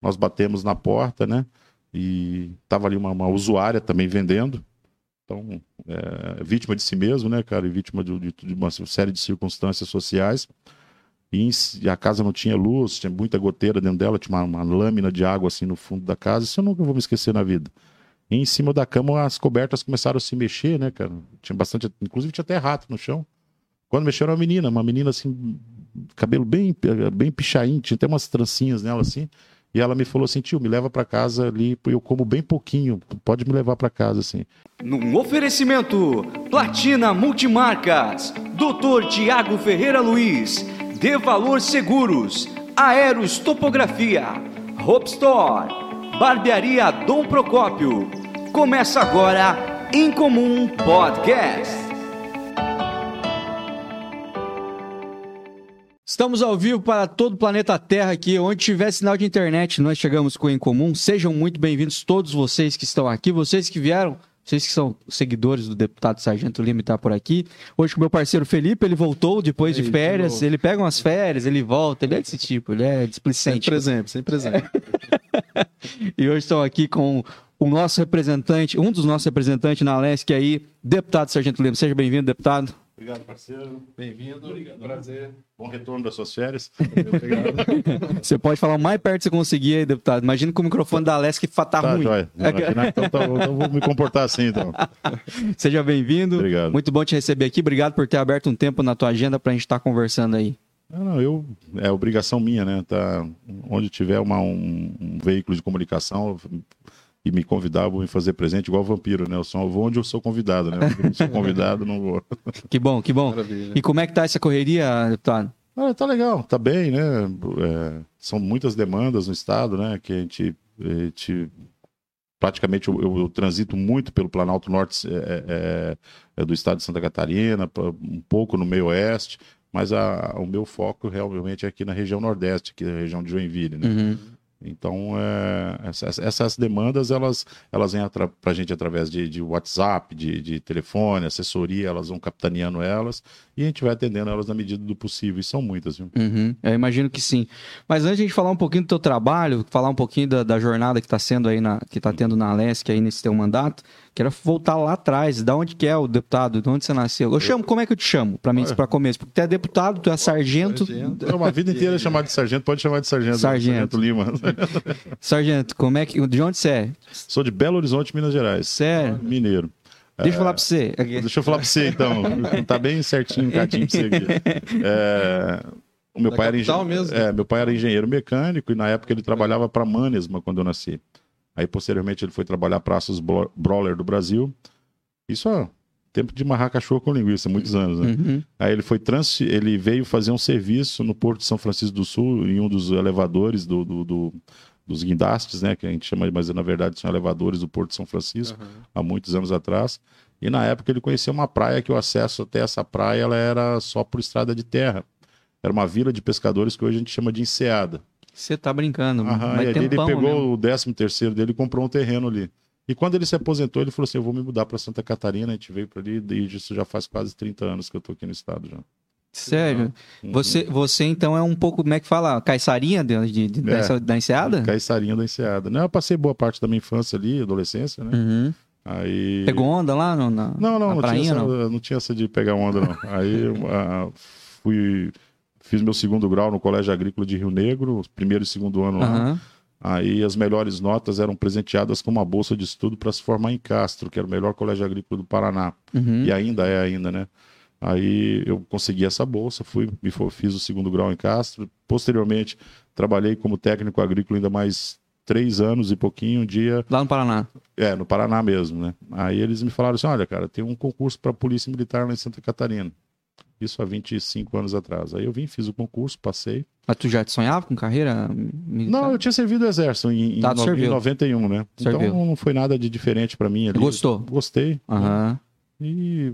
Nós batemos na porta, né? E tava ali uma, uma usuária também vendendo. Então, é, vítima de si mesmo, né, cara? E vítima de, de, de uma série de circunstâncias sociais. E, em si- a casa não tinha luz, tinha muita goteira dentro dela, tinha uma, uma lâmina de água assim no fundo da casa. Isso eu nunca vou me esquecer na vida. E em cima da cama as cobertas começaram a se mexer, né, cara? Tinha bastante, inclusive tinha até rato no chão. Quando mexeram uma menina, uma menina assim, cabelo bem, bem pichain, tinha até umas trancinhas nela assim. E ela me falou assim, tio, me leva pra casa ali, eu como bem pouquinho, pode me levar pra casa assim. Num oferecimento, Platina Multimarcas, Dr. Tiago Ferreira Luiz, De Valor Seguros, Aeros Topografia, Hope Store, Barbearia Dom Procópio. Começa agora, Incomum Podcast. Estamos ao vivo para todo o planeta Terra aqui, onde tiver sinal de internet, nós chegamos com o Em Comum. Sejam muito bem-vindos todos vocês que estão aqui, vocês que vieram, vocês que são seguidores do deputado Sargento Lima e tá por aqui. Hoje com o meu parceiro Felipe, ele voltou depois de férias, ele pega umas férias, ele volta, ele é desse tipo, ele é displicente. presente, sempre presente. E hoje estão aqui com o nosso representante, um dos nossos representantes na Leste aí, deputado Sargento Lima. Seja bem-vindo, deputado. Obrigado, parceiro. Bem-vindo, prazer. Bom retorno das suas férias. Obrigado. Você pode falar o mais perto que você conseguir aí, deputado. Imagina com o microfone da que fa- tá, Tá, ruim. joia. Aqui, né? Então, tá, então vou me comportar assim, então. Seja bem-vindo. Obrigado. Muito bom te receber aqui. Obrigado por ter aberto um tempo na tua agenda pra gente estar conversando aí. Não, não, eu é obrigação minha, né? Tá onde tiver uma, um, um veículo de comunicação e me vou me fazer presente igual vampiro, né? Eu só vou onde eu sou convidado, né? Eu não sou convidado, não vou. Que bom, que bom. Maravilha. E como é que tá essa correria, deputado? Ah, tá legal, tá bem, né? É, são muitas demandas no estado, né? Que a gente, a gente- praticamente eu, eu- eu transito muito pelo Planalto Norte é, é, é do estado de Santa Catarina, um pouco no meio oeste, mas a- o meu foco realmente é aqui na região nordeste, aqui na região de Joinville, né? Uhum. Então, é, essas, essas demandas, elas, elas vêm para a gente através de, de WhatsApp, de, de telefone, assessoria, elas vão capitaneando elas e a gente vai atendendo elas na medida do possível. E são muitas, viu? Uhum. Eu imagino que sim. Mas antes de a gente falar um pouquinho do teu trabalho, falar um pouquinho da, da jornada que está sendo aí na, que tá tendo na Lesc aí nesse teu mandato, quero voltar lá atrás, da onde que é o deputado, de onde você nasceu. Eu chamo, como é que eu te chamo, para mim, para começo? Porque tu é deputado, tu é sargento. Sargento. É uma vida inteira chamar de sargento, pode chamar de sargento. Sargento. Lima. Sargento, como é que, de onde você é? Sou de Belo Horizonte, Minas Gerais. Sério? Mineiro. Deixa eu falar pra você. Deixa eu falar pra você, então. Tá bem certinho, encadinho pra você aqui. É, o meu Da pai era engen- mesmo? É, meu pai era engenheiro mecânico e na época ele trabalhava para Manesma quando eu nasci. Aí posteriormente ele foi trabalhar para Aços Brawler do Brasil. Isso ó, tempo de marrar cachorro com linguiça, muitos anos, né? Uhum. Aí ele foi trans... ele veio fazer um serviço no Porto de São Francisco do Sul, em um dos elevadores do, do- do- dos guindastes, né? Que a gente chama, mas na verdade são elevadores do Porto de São Francisco, há muitos anos atrás. E na época ele conhecia uma praia que o acesso até essa praia ela era só por estrada de terra. Era uma vila de pescadores que hoje a gente chama de enseada. Você tá brincando. Aham, mas e aí ele pegou mesmo. o 13 terceiro dele e comprou um terreno ali. E quando ele se aposentou, ele falou assim: Eu vou me mudar para Santa Catarina. A gente veio para ali, e isso já faz quase 30 anos que eu tô aqui no estado já. Sério? Uhum. Você, você então é um pouco, como é que fala? Caiçarinha de, de- de- É. da enseada? Caiçarinha da Enseada. Não, eu passei boa parte da minha infância ali, adolescência, né? Uhum. Aí. Pegou onda lá no, na, Não, não, na não tinha, prainha, essa, não? não tinha essa de pegar onda, não. Aí ah, fui. Fiz meu segundo grau no Colégio Agrícola de Rio Negro, primeiro e segundo ano lá. Aí as melhores notas eram presenteadas com uma bolsa de estudo para se formar em Castro, que era o melhor colégio agrícola do Paraná. Uhum. E ainda é ainda, né? Aí eu consegui essa bolsa, fui, me for- fiz o segundo grau em Castro. Posteriormente, trabalhei como técnico agrícola ainda mais três anos e pouquinho, um dia, Lá no Paraná. é, no Paraná mesmo, né? Aí eles me falaram assim, olha, cara, tem um concurso para polícia militar lá em Santa Catarina. Isso há 25 anos atrás. Aí eu vim, fiz o concurso, passei. Mas tu já sonhava com carreira militar? Não, eu tinha servido o exército em, Tá, no- em serviu. 91, né? Serviu. Então não foi nada de diferente para mim ali. Gostou? Gostei. Aham. E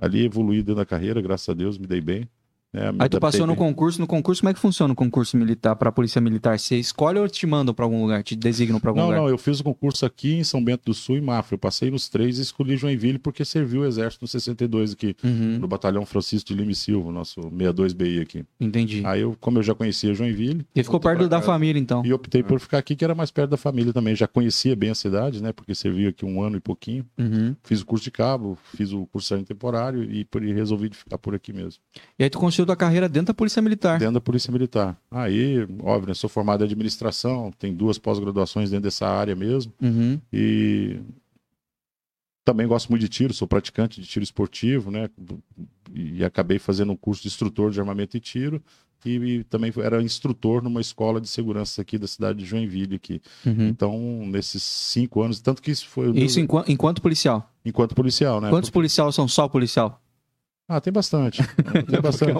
ali evoluí dentro da carreira, graças a Deus, me dei bem. Me Aí tu passou no concurso. No concurso, como é que funciona o concurso militar pra polícia militar? Você escolhe ou te mandam pra algum lugar? Te designam pra algum Não, lugar? não, eu fiz o concurso aqui em São Bento do Sul e Mafra. Eu passei nos três e escolhi Joinville porque serviu o exército no 62 aqui, Uhum, no batalhão Francisco de Lima e Silva, nosso 62BI aqui. entendi. Aí eu, como eu já conhecia Joinville, E ficou perto da família, então. e optei por ficar aqui, que era mais perto da família também. Já conhecia bem a cidade, né? Porque serviu aqui um ano e pouquinho. Uhum. Fiz o curso de cabo, fiz o curso de temporário e, e resolvi ficar por aqui mesmo. E aí tu construiu tua carreira dentro da polícia militar. Dentro da Polícia Militar. Aí, óbvio, né, sou formado em administração, tenho duas pós-graduações dentro dessa área mesmo. Uhum. E também gosto muito de tiro, sou praticante de tiro esportivo, né? E acabei fazendo um curso de instrutor de armamento e tiro. E, e também era instrutor numa escola de segurança aqui da cidade de Joinville. Aqui. Uhum. Então, nesses cinco anos, tanto que isso foi Isso enqu- enquanto policial. enquanto policial, né? Quantos policiais são só policial? Ah, tem bastante. Tem bastante.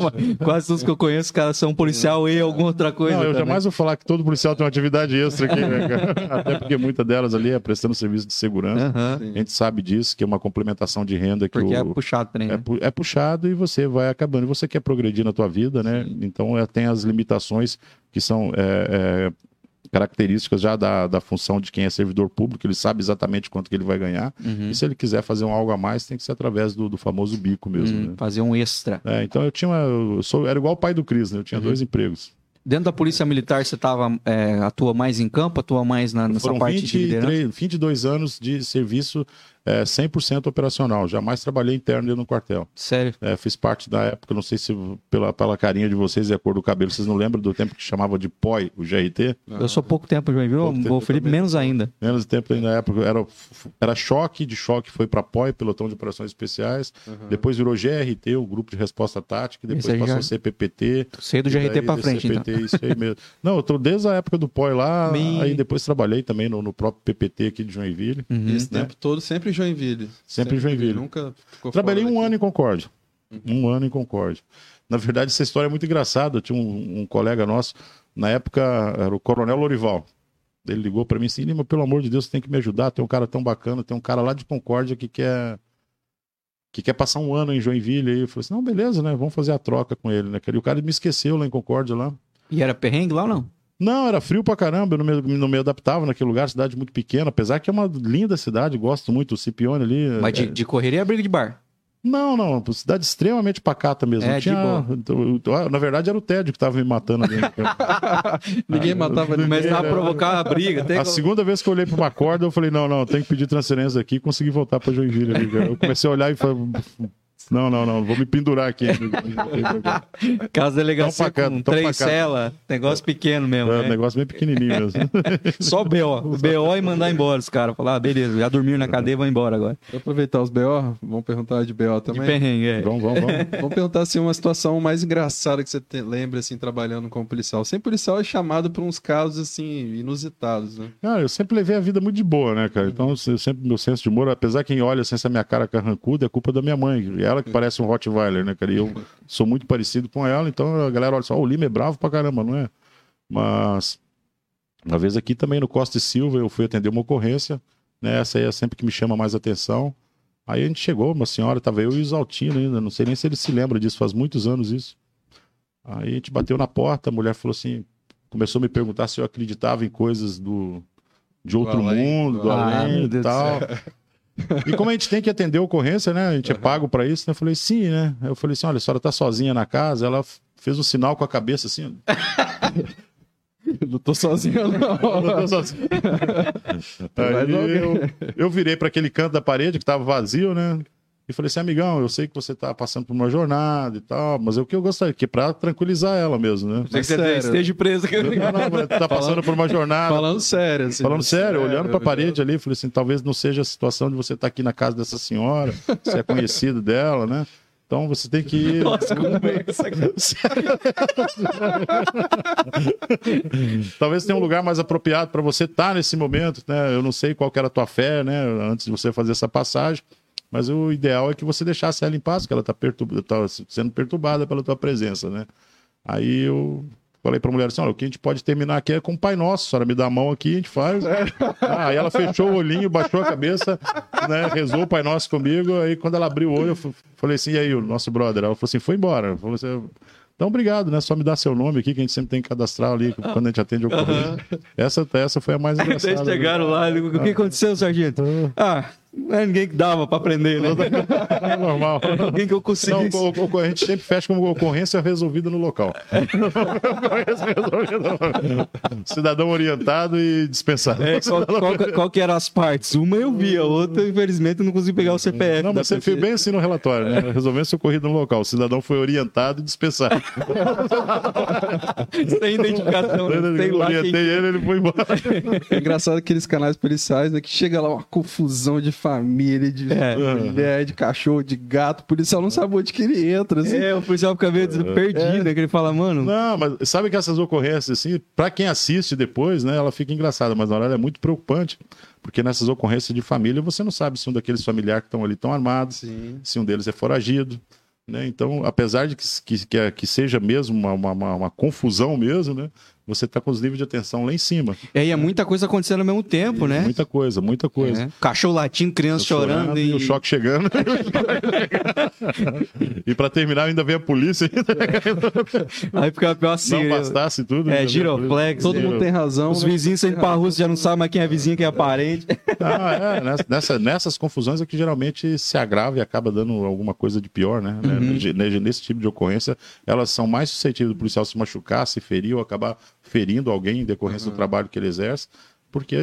Quase todos que eu conheço, cara, são policial e alguma outra coisa. Não, eu também. jamais vou falar que todo policial tem uma atividade extra aqui, né, cara? Até porque muita delas ali é prestando serviço de segurança. Sim. A gente sabe disso, que é uma complementação de renda que Porque é o, puxado também. é, né? pu- é puxado e você vai acabando. E você quer progredir na tua vida, né? Então é, tem as limitações que são é, é, características já da, da função de quem é servidor público, ele sabe exatamente quanto que ele vai ganhar. Uhum. E se ele quiser fazer um algo a mais, tem que ser através do, do famoso bico mesmo. Hum, né? Fazer um extra. É, então eu tinha eu sou, era igual o pai do Cris, né? Eu tinha Uhum. dois empregos. Dentro da polícia militar, você tava, é, atua mais em campo, atua mais na, nessa Foram parte de liderança? 23, 22 anos de serviço é, 100% operacional. Jamais trabalhei interno dentro do quartel. Sério. É, fiz parte da época, não sei se pela, pela carinha de vocês e a cor do cabelo, vocês não lembram do tempo que chamava de POI, o GRT? Eu sou pouco tempo, Joinville. Pouco tempo O Felipe também. menos ainda. Menos tempo aí na época, era, era choque, de choque foi para POI, Pelotão de Operações Especiais, depois virou GRT, o Grupo de Resposta Tática, e depois Esse passou já- a ser PPT. Sei do GRT do frente, então. CPT, isso aí mesmo. Não, eu tô desde a época do POI lá, Me- aí depois trabalhei também no, no próprio PPT aqui de Joinville. Uhum. E esse né? tempo todo sempre em Joinville. Sempre em Joinville. Nunca ficou Trabalhei fora um daqui. ano em Concórdia. Um ano em Concórdia. Na verdade, essa história é muito engraçada. Eu tinha um, um colega nosso, na época era o Coronel Lorival. Ele ligou para mim assim: Lima, pelo amor de Deus, você tem que me ajudar. Tem um cara tão bacana, tem um cara lá de Concórdia que quer. Que quer passar um ano em Joinville. Aí eu falei assim: não, beleza, né? Vamos fazer a troca com ele, né? cara? E o cara me esqueceu lá em Concórdia lá. E era perrengue lá ou não? Não, era frio pra caramba, eu não me, não me adaptava naquele lugar, cidade muito pequena, apesar que é uma linda cidade, gosto muito, o Cipione ali. Mas é- de, de correria é briga de bar. não, não, cidade extremamente pacata mesmo. É, Não de tinha... então, Na verdade, era o Tédio que estava me matando ali. Ninguém matava ninguém. Começava a provocar a briga. Tem A segunda vez que eu olhei para uma corda, eu falei: não, não, tem que pedir transferência aqui e consegui voltar para Joinville. Ali, eu comecei a olhar e falei: não, não, não, vou me pendurar aqui. Casa delegacia pacato, com três celas, negócio pequeno mesmo. É né? negócio bem pequenininho mesmo. Só BO. BO e mandar embora os caras. Falar, ah, beleza, já dormiram na cadeia, vão embora agora. Vou aproveitar os BO, vamos perguntar de BO De também. perrengue, é. vamos, vamos, vamos. Vamos perguntar assim uma situação mais engraçada que você te- lembra assim trabalhando como policial. Sempre policial é chamado por uns casos assim inusitados, né? Cara, eu sempre levei a vida muito de boa, né, cara? Então, eu sempre, meu senso de humor, apesar quem olha assim, essa minha cara carrancuda, é culpa da minha mãe. E ela que parece um Rottweiler, né, cara? E eu sou muito parecido com ela, então a galera olha só, "Ó, o Lima é bravo pra caramba, não é? Mas, uma vez aqui também no Costa e Silva, eu fui atender uma ocorrência, né? Essa aí é sempre que me chama mais atenção. Aí a gente chegou, uma senhora, tava eu e o Isaltino ainda, não sei nem se ele se lembra disso, faz muitos anos isso. Aí a gente bateu na porta, a mulher falou assim, começou a me perguntar se eu acreditava em coisas do de outro além, mundo, do do além. Ah, e do tal. E como a gente tem que atender a ocorrência, né? A gente é pago para isso, né? Eu falei, sim, né? Eu falei assim: olha, a senhora tá sozinha na casa. Ela fez um sinal com a cabeça assim. Não tô sozinho, não. Eu tô sozinho. Mais Aí eu, eu virei para aquele canto da parede que tava vazio, né? E falei assim, amigão, eu sei que você tá passando por uma jornada e tal, mas é o que eu gostaria, que é pra tranquilizar ela mesmo, né? Sei que você sério. esteja preso. Não, não, mas tá passando por uma jornada. Falando sério, assim. Falando sério, É, olhando pra eu- parede ali, falei assim, talvez não seja a situação de você estar aqui na casa dessa senhora, você é conhecido dela, né? Então você tem que ir. Nossa, como é essa Talvez tenha um lugar mais apropriado para você estar nesse momento, né? Eu não sei qual que era a tua fé, né? Antes de você fazer essa passagem, mas o ideal é que você deixasse ela em paz, que ela está perturb... tá sendo perturbada pela tua presença, né? Aí eu falei para a mulher assim: olha, o que a gente pode terminar aqui é com o Pai Nosso, a senhora me dá a mão aqui, a gente faz. Ah, aí ela fechou o olhinho, baixou a cabeça, né? Rezou o Pai Nosso comigo. Aí quando ela abriu o olho, eu falei assim: e aí, o nosso brother? Ela falou assim: foi embora. Falou assim, Então, obrigado, né? Só me dá seu nome aqui, que a gente sempre tem que cadastrar ali quando a gente atende o ocorrência. Essa, essa foi a mais engraçada. Daí chegaram lá, o que aconteceu, sargento? Ah, não é ninguém que dava pra aprender, né? É normal. Alguém que eu consegui. Não, o- o- a gente sempre fecha como ocorrência resolvida no local. Ocorrência resolvida no local. Cidadão orientado e dispensado. É, qual, qual, qual que eram as partes? Uma eu vi, a outra, infelizmente, eu não consegui pegar o CPF. Não, mas você fez bem assim no relatório, né? Resolvendo seu ocorrido no local. O cidadão foi orientado e dispensado. Sem identificação, né? Eu lá orientei quem... ele, ele foi embora. É engraçado aqueles canais policiais, né? Que chega lá uma confusão de família, de É. mulher, de cachorro, de gato. O policial não sabe onde que ele entra. Assim. É, o policial fica meio perdido, né? Que ele fala, mano... Não, mas sabe que essas ocorrências, assim, pra quem assiste depois, né, ela fica engraçada, mas na hora ela é muito preocupante, porque nessas ocorrências de família você não sabe se um daqueles familiares que estão ali estão armados, Sim. se um deles é foragido. Né? Então, apesar de que, que, que, é- que seja mesmo uma, uma, uma- uma confusão mesmo, né? Você está com os níveis de atenção lá em cima. E aí é muita coisa acontecendo ao mesmo tempo, né? Muita coisa, muita coisa. É. Cachorro latindo, criança chorando, e e... o choque chegando. e para terminar, ainda vem a polícia. Aí fica pior assim. não bastasse tudo. É, a giroflex. Todo Giro- mundo tem razão. Os vizinhos saindo pra rua, você já não sabe mais quem é vizinho, quem é parente. Ah, é, nessa- nessa- nessas confusões é que geralmente se agrava e acaba dando alguma coisa de pior, né? Uhum. Né? Nesse- Nesse tipo de ocorrência, elas são mais suscetíveis do policial se machucar, se ferir ou acabar ferindo alguém em decorrência do trabalho que ele exerce, porque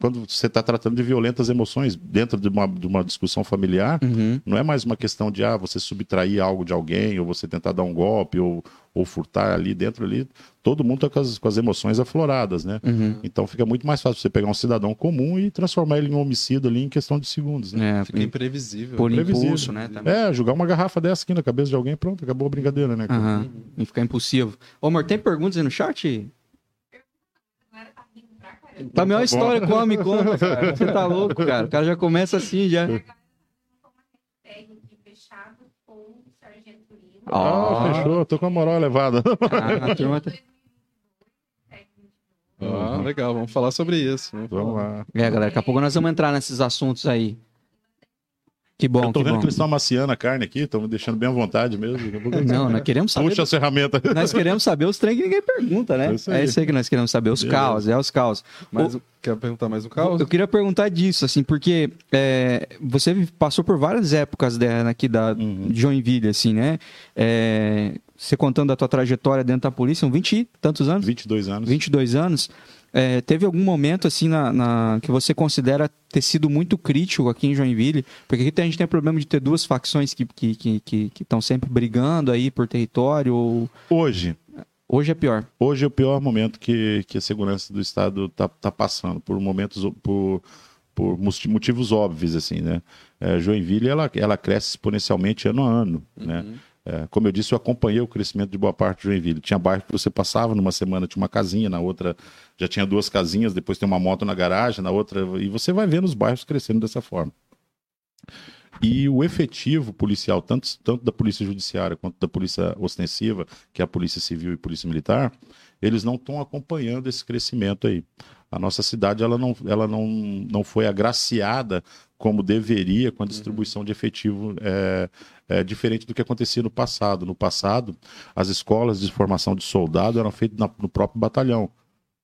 quando você está tratando de violentas emoções dentro de uma, de uma discussão familiar, Uhum. não é mais uma questão de ah, você subtrair algo de alguém, ou você tentar dar um golpe, ou, ou furtar ali dentro ali. Todo mundo está com as, com as emoções afloradas, né? Uhum. Então fica muito mais fácil você pegar um cidadão comum e transformar ele em um homicida ali em questão de segundos, né? É, Fica imprevisível. por Previsível. impulso, né? Também. É, jogar uma garrafa dessa aqui na cabeça de alguém, pronto, acabou a brincadeira, né? Aham. E ficar impulsivo. Ô, amor, tem perguntas aí no chat? Pra maior história, come, conta, cara. Você tá louco, cara. O cara já começa assim, já. fechado com o Sargento Lima. Ah, Ah. fechou, tô com a moral elevada. Ah, a turma tá... Ah, legal, vamos falar sobre isso. Vamos Vamos falar. lá. É, galera, daqui a pouco nós vamos entrar nesses assuntos aí. Que bom, Eu tô que vendo bom. que eles estão amaciando a carne aqui, estão me deixando bem à vontade mesmo. A Não, nós queremos saber. Puxa as ferramentas. Nós queremos saber os trem que ninguém pergunta, né? É isso aí. É isso aí que nós queremos saber, os Beleza. caos, é os caos. Mas, quer perguntar mais um caos? Eu queria perguntar disso, assim, porque é, você passou por várias épocas né, aqui da Uhum. de Joinville, assim, né? É, você contando a tua trajetória dentro da polícia, são 20 e tantos anos? 22 anos. 22 anos. É, teve algum momento, assim, na, na- que você considera ter sido muito crítico aqui em Joinville? Porque aqui a gente tem o problema de ter duas facções que estão que, que, que, que sempre brigando aí por território. Ou... Hoje, Hoje é pior. hoje é o pior momento que, que a segurança do Estado está tá passando, por momentos, por, por motivos óbvios, assim, né? É, Joinville, ela, ela cresce exponencialmente ano a ano, né? É, como eu disse, eu acompanhei o crescimento de boa parte de Joinville. Tinha bairro que você passava, numa semana tinha uma casinha, na outra já tinha duas casinhas, depois tem uma moto na garagem, na outra... E você vai vendo os bairros crescendo dessa forma. E o efetivo policial, tanto, tanto da polícia judiciária quanto da polícia ostensiva, que é a polícia civil e polícia militar, eles não estão acompanhando esse crescimento aí. A nossa cidade ela não, ela não, não foi agraciada como deveria com a distribuição de efetivo é, é, diferente do que acontecia no passado. No passado, as escolas de formação de soldado eram feitas na- no próprio batalhão.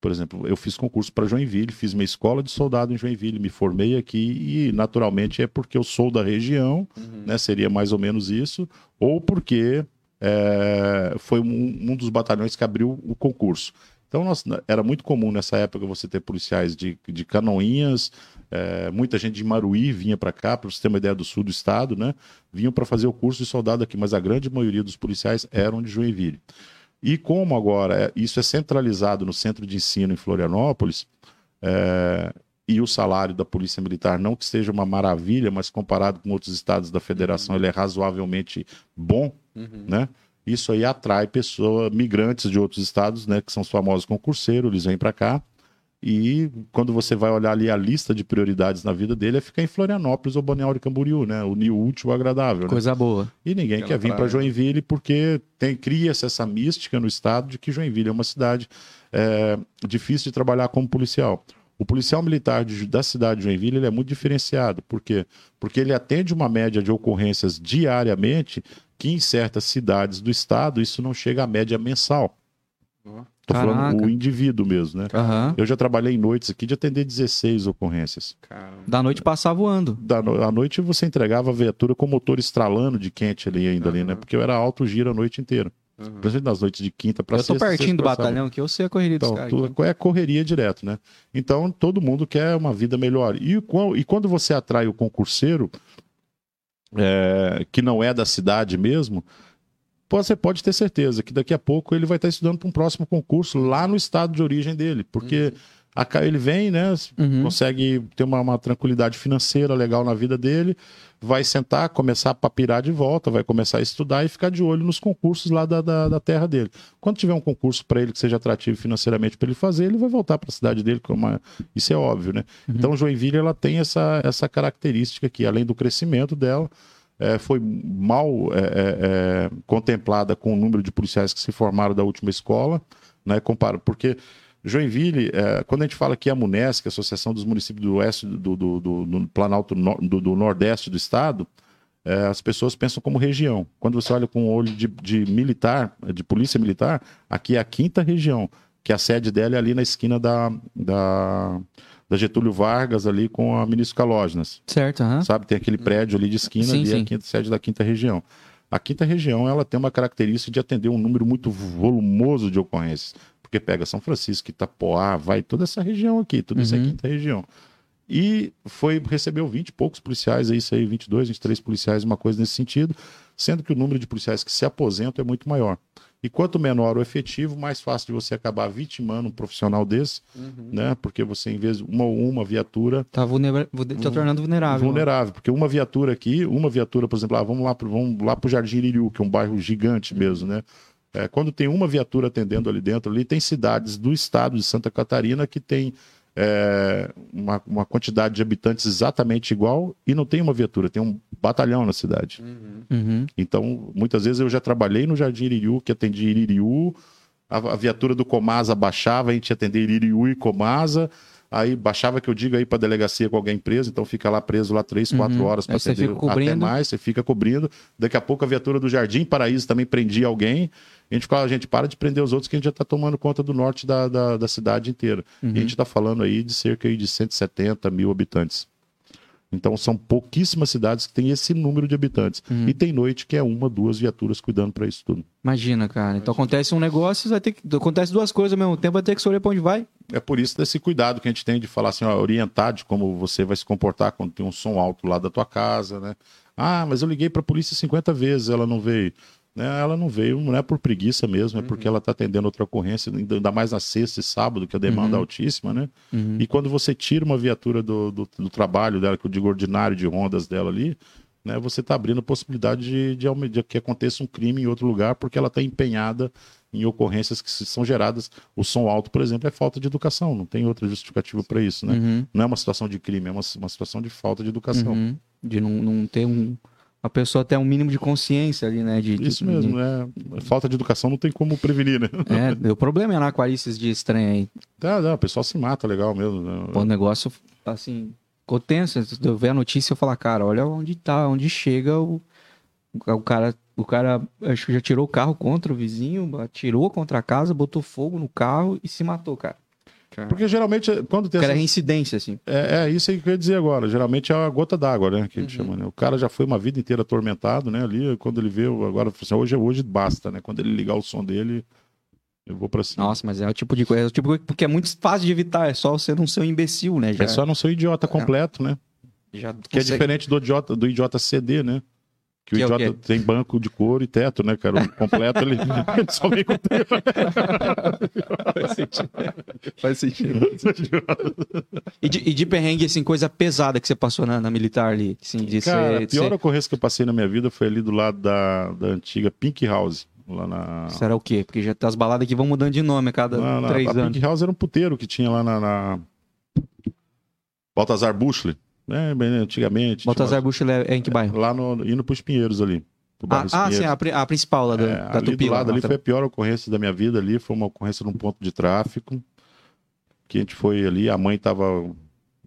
Por exemplo, eu fiz concurso para Joinville, fiz minha escola de soldado em Joinville, me formei aqui e, naturalmente, é porque eu sou da região, né? Seria mais ou menos isso, ou porque é, foi um, um dos batalhões que abriu o concurso. Então, nós- era muito comum nessa época você ter policiais de, de Canoinhas, é, muita gente de Maruí vinha para cá, para você ter uma ideia do sul do estado, né? Vinham para fazer o curso de soldado aqui, mas a grande maioria dos policiais eram de Joinville. E como agora é- isso é centralizado no centro de ensino em Florianópolis, é, e o salário da Polícia Militar, não que seja uma maravilha, mas comparado com outros estados da federação, ele é razoavelmente bom, né? Isso aí atrai pessoas, migrantes de outros estados, né, que são os famosos concurseiros, eles vêm para cá. E quando você vai olhar ali a lista de prioridades na vida dele, é ficar em Florianópolis ou Balneário de Camboriú, né? O útil o agradável, né? Coisa boa. E ninguém Aquela quer vir para. Joinville porque tem cria-se essa mística no estado de que Joinville é uma cidade é, difícil de trabalhar como policial. O policial militar de- da cidade de Joinville ele é muito diferenciado. Por quê? Porque ele atende uma média de ocorrências diariamente que em certas cidades do estado isso não chega à média mensal. Estou falando o indivíduo mesmo, né? Aham. Eu já trabalhei em noites aqui de atender 16 ocorrências. Caramba. Da noite passar voando. Da no- à noite você entregava a viatura com o motor estralando de quente ali ainda ali, né? Porque eu era alto giro a noite inteira. Aham. Principalmente nas noites de quinta para eu tô sexta. pertinho do sexta batalhão aqui, eu sei a correria dos Então, caras. tudo é correria direto, né? Então, todo mundo quer uma vida melhor. E, quan- e quando você atrai o concurseiro, é, que não é da cidade mesmo, você pode ter certeza que daqui a pouco ele vai estar estudando para um próximo concurso lá no estado de origem dele. Porque a ca- ele vem, né? Uhum. Consegue ter uma, uma tranquilidade financeira legal na vida dele, vai sentar, começar a papirar de volta, vai começar a estudar e ficar de olho nos concursos lá da, da, da terra dele. Quando tiver um concurso para ele que seja atrativo financeiramente para ele fazer, ele vai voltar para a cidade dele, que é uma- isso é óbvio, né? Então Joinville ela tem essa, essa característica aqui, além do crescimento dela, é, foi mal é, é, é, contemplada com o número de policiais que se formaram da última escola, né? Compara, porque Joinville, é, quando a gente fala que a Munesc, a Associação dos Municípios do Oeste do, do, do- do Planalto no- do, Nordeste do Estado, é, as pessoas pensam como região. Quando você olha com o olho de, de militar, de polícia militar, aqui é a quinta região, que a sede dela é ali na esquina da, da, da Getúlio Vargas, ali com a Ministro Calógenas Certo, aham. sabe? Tem aquele prédio ali de esquina, Sim, ali é sim. a quinta, sede da quinta região. A quinta região, ela tem uma característica de atender um número muito volumoso de ocorrências, porque pega São Francisco, Itapoá, vai toda essa região aqui, tudo isso é Uhum. quinta região. E foi recebeu 20 e poucos policiais, é isso aí, 22, 23 policiais, uma coisa nesse sentido, sendo que o número de policiais que se aposentam é muito maior. E quanto menor o efetivo, mais fácil de você acabar vitimando um profissional desse, né? Porque você, em vez de uma uma viatura, Tá, vulnera... tá tornando vulnerável. vulnerável, porque uma viatura aqui, uma viatura, por exemplo, ah, vamos lá pro, vamos lá pro Jardim Iririú, que é um bairro gigante mesmo, né? É, quando tem uma viatura atendendo ali dentro, ali tem cidades do estado de Santa Catarina que tem é, uma, uma quantidade de habitantes exatamente igual e não tem uma viatura, tem um batalhão na cidade. Uhum. Então, muitas vezes eu já trabalhei no Jardim Iririú, que atendia Iririú, a, a viatura do Comasa baixava, a gente ia atender Iririú e Comasa, aí baixava, que eu digo, aí para delegacia com alguém preso, então fica lá preso lá três, quatro Uhum. horas para atender até mais, você fica cobrindo. Daqui a pouco a viatura do Jardim Paraíso também prendia alguém. A gente fala, gente, para de prender os outros que a gente já está tomando conta do norte da, da, da cidade inteira. Uhum. E a gente está falando aí de cerca aí de 170 mil habitantes. Então são pouquíssimas cidades que têm esse número de habitantes. Uhum. E tem noite que é uma, duas viaturas cuidando para isso tudo. Imagina, cara. Então acontece um negócio, vai ter que... acontece duas coisas ao mesmo tempo, vai ter que escolher pra onde vai. É por isso desse cuidado que a gente tem de falar assim, ó, orientar de como você vai se comportar quando tem um som alto lá da tua casa, né? Ah, mas eu liguei para a polícia 50 vezes, ela não veio. Né? Ela não veio, não é por preguiça mesmo, é porque ela está atendendo outra ocorrência, ainda mais na sexta e sábado, que a demanda é Uhum. altíssima, né? Uhum. E quando você tira uma viatura do, do, do trabalho dela, que eu digo ordinário de rondas dela ali, né, você está abrindo a possibilidade de, de, de que aconteça um crime em outro lugar, porque ela está empenhada em ocorrências que são geradas. O som alto, por exemplo, é falta de educação, não tem outra justificativa para isso, né? Uhum. Não é uma situação de crime, é uma, uma situação de falta de educação. Uhum. De não, não ter um. A pessoa ter um mínimo de consciência ali, né? De, de- Isso mesmo, né? Falta de educação não tem como prevenir, né? É, o problema é na aquarices de estranho aí. Tá, não, o pessoal se mata legal mesmo. né? Pô, o negócio, assim, ficou tenso. Se eu ver a notícia, eu falar, cara, olha onde tá, onde chega o, o cara. O cara, acho que já tirou o carro contra o vizinho, atirou contra a casa, botou fogo no carro e se matou, cara. Porque geralmente, quando tem Cara, é essas- reincidência, assim. É, é isso aí que eu ia dizer agora. Geralmente é a gota d'água, né? Que a gente Uhum. chama, né? O cara já foi uma vida inteira atormentado, né? Ali, quando ele vê, agora, assim, hoje, hoje basta, né? Quando ele ligar o som dele, eu vou pra cima. Nossa, mas é o tipo de coisa, é o tipo de coisa porque é muito fácil de evitar, é só você não ser um imbecil, né? Já, É só não ser um idiota completo, né? já Que é consegue- diferente do idiota, do idiota CD, né? Que o Que é o idiota quê? tem banco de couro e teto, né, cara? O completo ele, ele só vem com Faz sentido. Faz sentido. E de, e de perrengue, assim, coisa pesada que você passou na, na militar ali, assim, de Cara, ser, a pior ser- ocorrência que eu passei na minha vida foi ali do lado da, da antiga Pink House, lá na. Será o quê? Porque já tem as baladas que vão mudando de nome a cada três a anos. Pink House era um puteiro que tinha lá na. na... Baltazar Bushley, né? Bem antigamente. Baltazar Bush é, é em que uma- bairro? Lá no, indo pros Pinheiros ali. Ah, ah, sim, a, a principal lá do, É, da ali Tupi. do lá, lado ali tá. foi a pior ocorrência da minha vida ali, foi uma ocorrência num ponto de tráfico. que a gente foi ali, a mãe estava.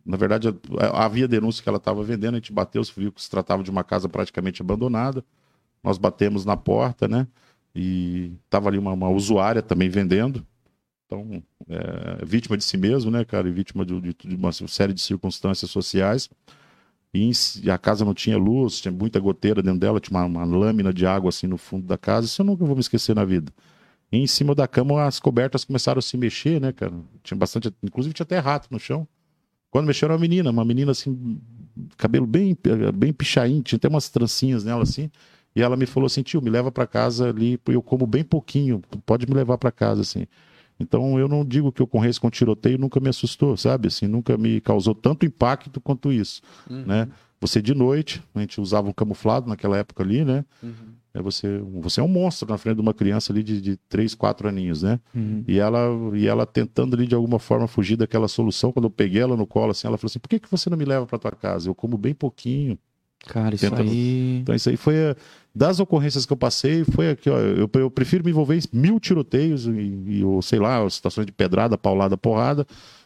Na verdade, havia denúncia que ela estava vendendo, a gente bateu, viu que se tratava de uma casa praticamente abandonada. Nós batemos na porta, né? E estava ali uma, uma usuária também vendendo. Então, é, vítima de si mesmo, né, cara? E vítima de, de- de uma série de circunstâncias sociais. E, a casa não tinha luz, tinha muita goteira dentro dela, tinha uma, uma lâmina de água assim no fundo da casa. Isso eu nunca vou me esquecer na vida. E em cima da cama as cobertas começaram a se mexer, né, cara? Tinha bastante, inclusive tinha até rato no chão. Quando mexeram uma menina, uma menina assim, cabelo bem, bem pichain, tinha até umas trancinhas nela assim. E ela me falou assim: tio, me leva para casa ali, eu como bem pouquinho, pode me levar para casa, assim. Então eu não digo que o ocorrência com tiroteio nunca me assustou, sabe? Assim, nunca me causou tanto impacto quanto isso, né? Você de noite, a gente usava um camuflado naquela época ali, né? É você, você é um monstro na frente de uma criança ali de, de 3, 4 aninhos, né? E ela, e ela tentando ali de alguma forma fugir daquela solução. Quando eu peguei ela no colo, assim, ela falou assim: por que, que você não me leva para tua casa? Eu como bem pouquinho. Cara, isso Tenta- aí. Então, isso aí foi. a- Das ocorrências que eu passei, foi aqui, ó. Eu, eu prefiro me envolver em mil tiroteios e, e ou, sei lá, situações de pedrada, paulada, porrada.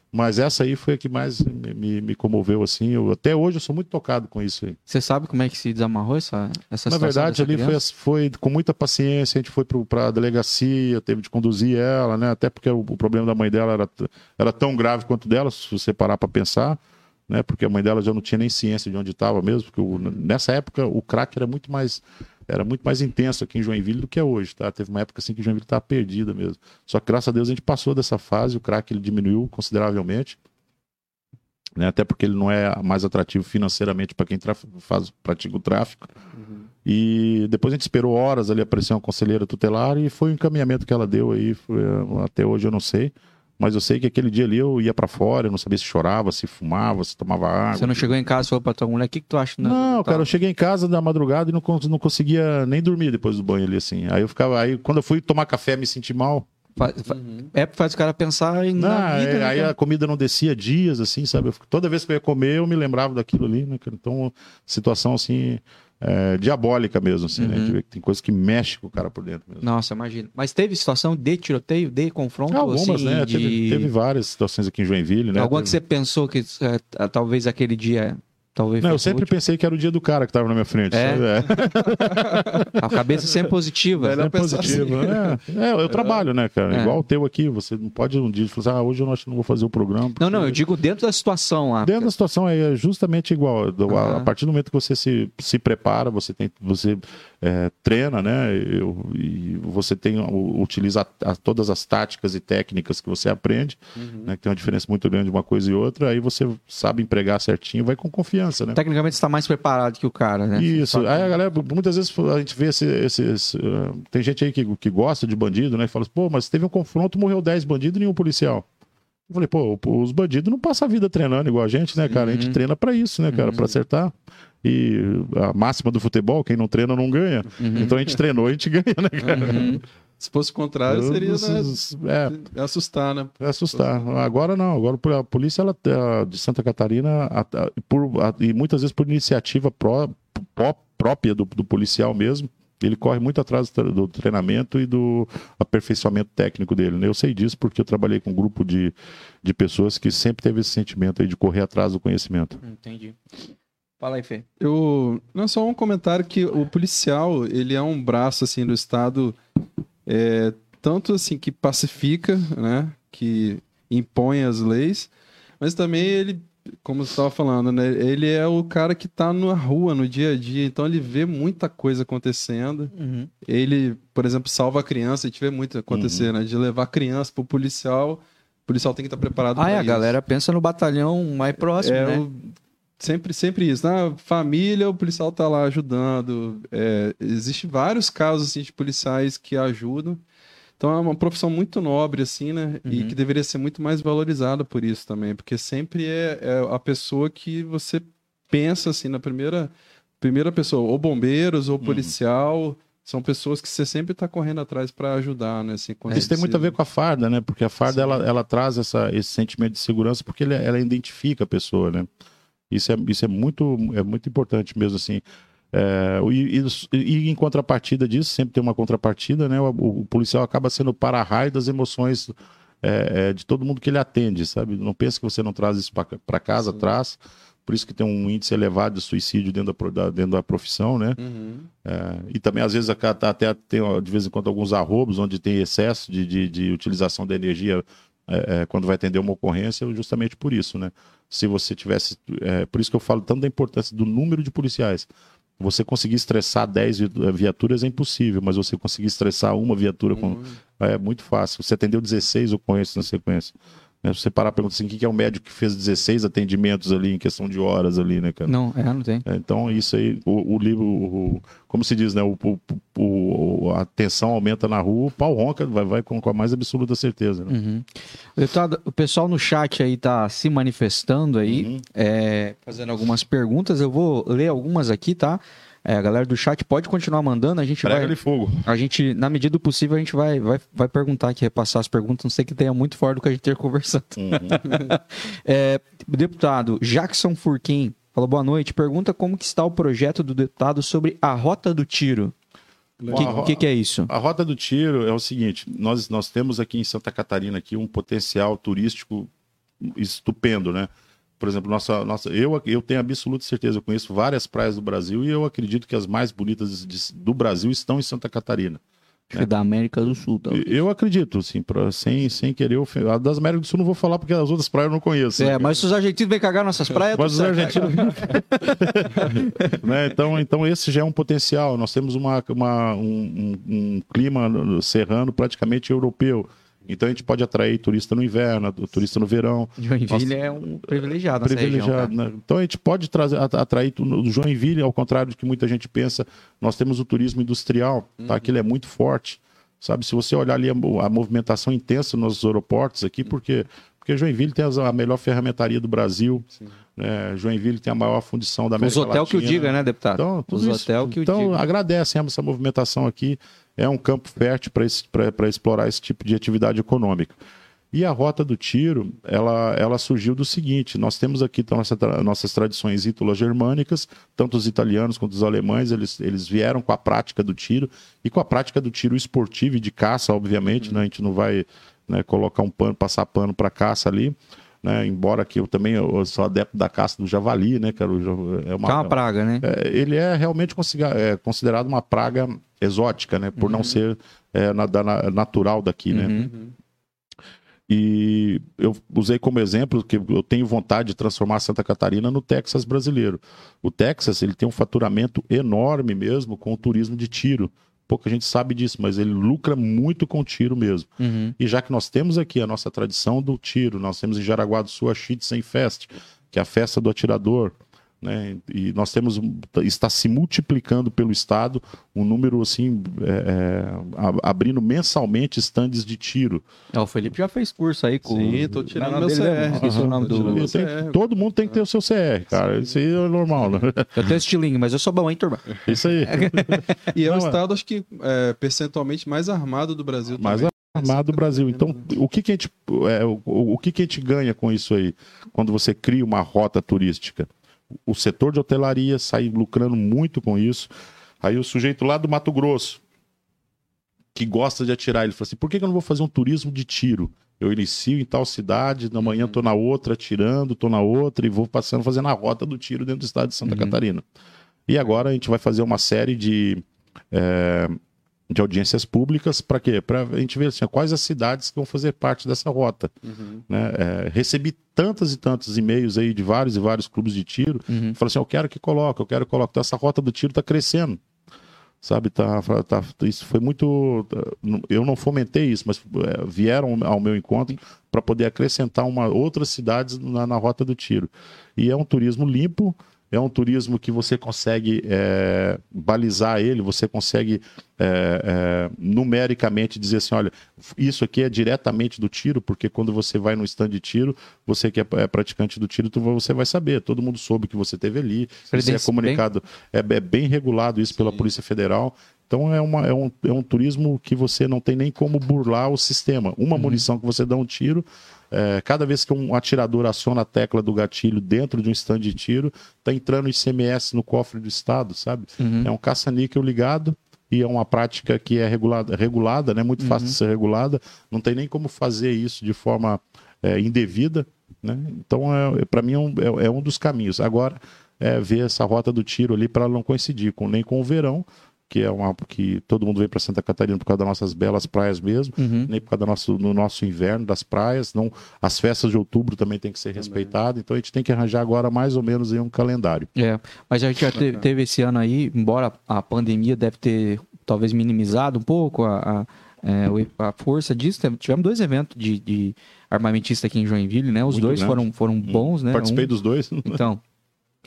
Mas essa aí foi a que mais me, me- me comoveu, assim. Eu- até hoje eu sou muito tocado com isso aí. Você sabe como é que se desamarrou essa, essa Na verdade, ali foi, foi com muita paciência, a gente foi para a delegacia, teve de conduzir ela, né? Até porque o, o problema da mãe dela era, era tão grave quanto o dela, se você parar para pensar, né? Porque a mãe dela já não tinha nem ciência de onde estava mesmo, porque o- nessa época o crack era muito mais era muito mais intenso aqui em Joinville do que é hoje, tá? Teve uma época assim que Joinville estava perdida mesmo. Só que graças a Deus a gente passou dessa fase, o crack ele diminuiu consideravelmente. Né? Até porque ele não é mais atrativo financeiramente para quem faz, pratica o tráfico. E depois a gente esperou horas ali aparecer uma conselheira tutelar e foi o encaminhamento que ela deu aí. foi, eh, até hoje eu não sei. Mas eu sei que aquele dia ali eu ia para fora, eu não sabia se chorava, se fumava, se tomava água. Você não chegou em casa e falou pra tua mulher, o que, que tu acha? né, Não, cara, tal?" eu cheguei em casa da madrugada e não, não conseguia nem dormir depois do banho ali, assim. Aí eu ficava, aí quando eu fui tomar café me senti mal. Fa- fa- É porque faz o cara pensar em Não, na vida, é, né, aí a comida não descia dias, assim, sabe? Eu toda vez que eu ia comer, eu me lembrava daquilo ali, né? cara? Então, situação assim, é, diabólica mesmo, assim, né? A Uhum. gente vê que tem coisa que mexe com o cara por dentro mesmo. Nossa, imagina. Mas teve situação de tiroteio, de confronto? Algumas, assim, né? de... Teve, teve várias situações aqui em Joinville, né? Alguma que Teve- você pensou que é, talvez aquele dia talvez Não, eu sempre útil? pensei que era o dia do cara que estava na minha frente. É? É. A cabeça sempre positiva. É pensar positivo. É, É, eu trabalho, né, cara? É. Igual o teu aqui, você não pode um dia falar assim, ah, hoje eu acho que não vou fazer o programa. Não, não, eu porque- digo dentro da situação lá. Dentro da situação é justamente igual. Aham. A partir do momento que você se, se prepara, você tem, você é, treina, né? eu- e você tem utiliza a- a- todas as táticas e técnicas que você aprende, Uhum. né? Que tem uma diferença muito grande de uma coisa e outra. Aí você sabe empregar certinho, vai com confiança, né? Tecnicamente você tá mais preparado que o cara, né? Isso. Aí a galera, muitas vezes a gente vê esse, esse- esse, uh, tem gente aí que, que gosta de bandido, né? E fala assim, pô, mas teve um confronto, morreu 10 bandidos e nenhum policial. Eu falei, pô, os bandidos não passam a vida treinando igual a gente, né, cara? A gente Uhum. treina pra isso, né, cara? Pra acertar. E a máxima do futebol, quem não treina não ganha. Uhum. Então a gente treinou, a gente ganha, né, cara? Uhum. Se fosse o contrário, seria né, É, assustar, né? é assustar. Agora não, agora a polícia ela, de Santa Catarina, a- a- por- a- e muitas vezes por iniciativa pró- pró- própria do, do policial mesmo, ele corre muito atrás do tre- do treinamento e do aperfeiçoamento técnico dele. né? Eu sei disso porque eu trabalhei com um grupo de, de pessoas que sempre teve esse sentimento aí de correr atrás do conhecimento. Entendi. Fala aí, Fê. Eu. Não, só um comentário que o policial, ele é um braço, assim, do Estado, é, tanto, assim, que pacifica, né? Que impõe as leis, mas também ele, como você estava falando, né? Ele é o cara que tá na rua, no dia a dia, então ele vê muita coisa acontecendo. Uhum. Ele, por exemplo, salva a criança, a gente vê muito acontecer, né? De levar a criança pro policial, o policial tem que estar preparado Ah, pra é, a isso. galera pensa no batalhão mais próximo, É, né? o- sempre, sempre isso. Na família, o policial tá lá ajudando. É, Existem vários casos assim, de policiais que ajudam. Então é uma profissão muito nobre, assim, né? E Uhum. que deveria ser muito mais valorizada por isso também. Porque sempre é, é a pessoa que você pensa, assim, na primeira, primeira pessoa. Ou bombeiros, ou policial. São pessoas que você sempre tá correndo atrás para ajudar, né? Assim, quando Isso tem muito a ver com a farda, né? Porque a farda ela, ela traz essa, esse sentimento de segurança porque ele- ela identifica a pessoa, né? Isso é, isso é, muito, é muito importante mesmo, assim. É, e, e- em contrapartida disso, sempre tem uma contrapartida, né? O, o policial acaba sendo o para-raio das emoções é, é, de todo mundo que ele atende, sabe? Não pense que você não traz isso para casa, Sim. traz. Por isso que tem um índice elevado de suicídio dentro da, dentro da profissão, né? Uhum. É, e também, às vezes, tá- até tem, de vez em quando, alguns arrobos onde tem excesso de, de, de utilização da energia é, é, quando vai atender uma ocorrência, justamente por isso, né? Se você tivesse. por isso que eu falo tanto da importância do número de policiais. Você conseguir estressar 10 vi- viaturas é impossível, mas você conseguir estressar uma viatura com, é muito fácil. Você atendeu 16 ocorrências na sequência. Né? Se você parar e perguntar assim, quem que é o médico que fez 16 atendimentos ali em questão de horas ali, né, cara? Não, é, não tem. É, Então, isso aí, o, o livro, o- como se diz, né? O, o- o- a tensão aumenta na rua, o pau ronca, vai, vai com, com a mais absoluta certeza. Né? Uhum. Deputado, o pessoal no chat aí tá se manifestando aí, Uhum. é, fazendo algumas perguntas. Eu vou ler algumas aqui, tá? É, a galera do chat pode continuar mandando, a gente vai. Prega de fogo. A gente, na medida do possível, a gente vai, vai, vai perguntar aqui, repassar as perguntas, não sei que tenha muito fora do que a gente ter conversando. Uhum. É, deputado Jackson Furquim falou boa noite. Pergunta como que está o projeto do deputado sobre a rota do tiro. O que, que, que é isso? A rota do tiro é o seguinte: nós, nós temos aqui em Santa Catarina aqui um potencial turístico estupendo, né? Por exemplo, nossa, nossa, eu, eu tenho absoluta certeza, eu conheço várias praias do Brasil e eu acredito que as mais bonitas de- do Brasil estão em Santa Catarina. Acho que é da América do Sul. Tá? Eu acredito, assim, pra, sem, sem querer ofender. A das Américas do Sul não vou falar porque as outras praias eu não conheço. É, né? mas se os argentinos vêm cagar nossas praias, Mas os argentinos. né? então, então, esse já é um potencial. Nós temos uma, uma- um, um- um clima serrano praticamente europeu. Então, a gente pode atrair turista no inverno, turista no verão. Joinville Nossa. é um privilegiado Privilegiado, região, né? Então, a gente pode trazer, at- atrair Joinville, ao contrário do que muita gente pensa, nós temos o turismo industrial, tá? que ele é muito forte. Sabe, se você olhar ali a, a movimentação intensa nos aeroportos aqui, porque porque Joinville tem a melhor ferramentaria do Brasil, né? Joinville tem a maior fundição da Os América hotel que o Latina. diga, né, deputado? Então, Os isso. hotel que o então diga. agradecem essa movimentação aqui. É um campo fértil para explorar esse tipo de atividade econômica. E a rota do tiro, ela, ela surgiu do seguinte: nós temos aqui então, nossa nossas tradições ítalo-germânicas, tanto os italianos quanto os alemães, eles, eles vieram com a prática do tiro e com a prática do tiro esportivo e de caça, obviamente, né? a gente não vai né, colocar um pano, passar pano para caça ali. Né, embora que eu também eu sou adepto da caça do javali, né, cara? O ja- É uma, Tá uma praga, né? é, ele é realmente é, considerado uma praga exótica, né? Por não ser é, na- natural daqui, né? Uhum. E eu usei como exemplo que eu tenho vontade de transformar Santa Catarina no Texas brasileiro. O Texas ele tem um faturamento enorme mesmo com o turismo de tiro. Pouca gente sabe disso, mas ele lucra muito com tiro mesmo. Uhum. E já que nós temos aqui a nossa tradição do tiro, nós temos em Jaraguá do Sul a Schützen Fest, que é a festa do atirador, né? E nós temos está se multiplicando pelo estado um número assim é, é, abrindo mensalmente estandes de tiro. É, o Felipe já fez curso aí com Sim, tô tirando Não, meu? CR. Esqueci o nome do- CR. todo mundo tem que ter o seu CR, cara. Isso aí é normal, né? Eu tenho estilingue, mas eu sou bom, hein, turma? Isso aí. E é o é. estado, acho que, é, percentualmente mais armado do Brasil Mais também. armado do Brasil. Então, o que, que a gente, é, o, o que, que a gente ganha com isso aí? Quando você cria uma rota turística? O setor de hotelaria sai lucrando muito com isso. Aí o sujeito lá do Mato Grosso, que gosta de atirar, ele fala assim: por que, que eu não vou fazer um turismo de tiro? Eu inicio em tal cidade, na manhã tô na outra atirando, tô na outra e vou passando, fazendo a rota do tiro dentro do estado de Santa Uhum. Catarina. E agora a gente vai fazer uma série de, é, de audiências públicas para quê? Para a gente ver assim, quais as cidades que vão fazer parte dessa rota. Uhum. né? É, recebi tantos e tantos e-mails aí de vários e vários clubes de tiro. Uhum. Falei assim, eu quero que coloque, eu quero que coloque. Então, essa rota do tiro está crescendo. Sabe, tá, tá, isso foi muito. Eu não fomentei isso, mas é, vieram ao meu encontro para poder acrescentar uma, outras cidades na, na rota do tiro. E é um turismo limpo, é um turismo que você consegue é, balizar ele, você consegue é, é, numericamente dizer assim: olha, isso aqui é diretamente do tiro, porque quando você vai no stand de tiro, você que é, é praticante do tiro, tu- você vai saber, todo mundo soube que você teve ali, você é comunicado, é, é bem regulado isso pela Polícia Federal. Então é, uma, é, um, é um turismo que você não tem nem como burlar o sistema. Uma munição que você dá um tiro, é, cada vez que um atirador aciona a tecla do gatilho dentro de um stand de tiro, tá entrando ICMS no cofre do Estado, sabe? Uhum. É um caça-níquel ligado, e é uma prática que é regulada, regulada né? Muito fácil de ser regulada, não tem nem como fazer isso de forma é, indevida, né? Então, é, para mim, é um, é- é um dos caminhos. Agora, é ver essa rota do tiro ali para não coincidir com, nem com o verão, que é uma que todo mundo vem para Santa Catarina por causa das nossas belas praias mesmo, Uhum. nem por causa do nosso, no nosso inverno das praias, não as festas de outubro também tem que ser respeitadas, então a gente tem que arranjar agora mais ou menos em um calendário. É, mas a gente já te- teve esse ano aí, embora a pandemia deve ter talvez minimizado um pouco a, a, é, a força disso, teve- tivemos dois eventos de, de armamentista aqui em Joinville, né? Os Muito dois grande. foram, foram bons, né? Participei Um- dos dois. Então,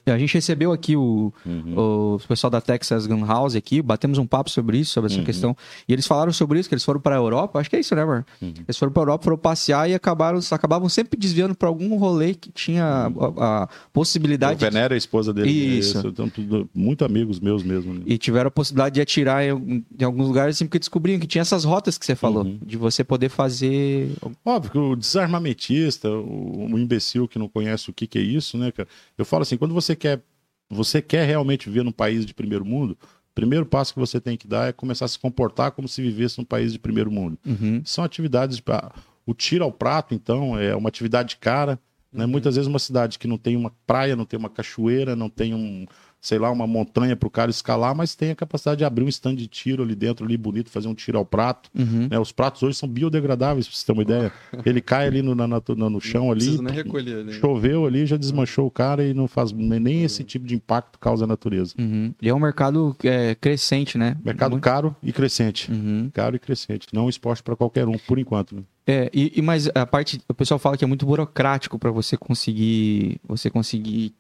a gente recebeu aqui o, Uhum. o pessoal da Texas Gun House aqui, batemos um papo sobre isso, sobre essa Uhum. questão. E eles falaram sobre isso, que eles foram para a Europa, acho que é isso, né, Mar? Uhum. Eles foram para a Europa, foram passear e acabaram, acabavam sempre desviando para algum rolê que tinha a, a Eu possibilidade de venero a esposa dele. Isso. Então, tudo- muito amigos meus mesmo. né? e tiveram a possibilidade de atirar em, em alguns lugares assim, porque descobriam que tinha essas rotas que você falou, Uhum. de você poder fazer. Óbvio que o desarmamentista, o, o imbecil que não conhece o que, que é isso, né, cara? Eu falo assim, quando você quer, você quer realmente viver num país de primeiro mundo, o primeiro passo que você tem que dar é começar a se comportar como se vivesse num país de primeiro mundo. Uhum. São atividades. pra- O tiro ao prato, então, é uma atividade cara. Né? Muitas vezes uma cidade que não tem uma praia, não tem uma cachoeira, não tem um, sei lá, uma montanha para o cara escalar, mas tem a capacidade de abrir um stand de tiro ali dentro, ali bonito, fazer um tiro ao prato. Uhum. né? Os pratos hoje são biodegradáveis, pra você ter uma ideia. Ele cai ali no, na- no, no chão ali, recolher ali. choveu ali, já desmanchou o cara e não faz nem, nem esse tipo de impacto causa a natureza. Uhum. E é um mercado é, crescente, né? Mercado Muito- caro e crescente. Uhum. Caro e crescente. Não um esporte para qualquer um, por enquanto. né? É, e, e mas a parte, o pessoal fala que é muito burocrático para você conseguir, você conseguir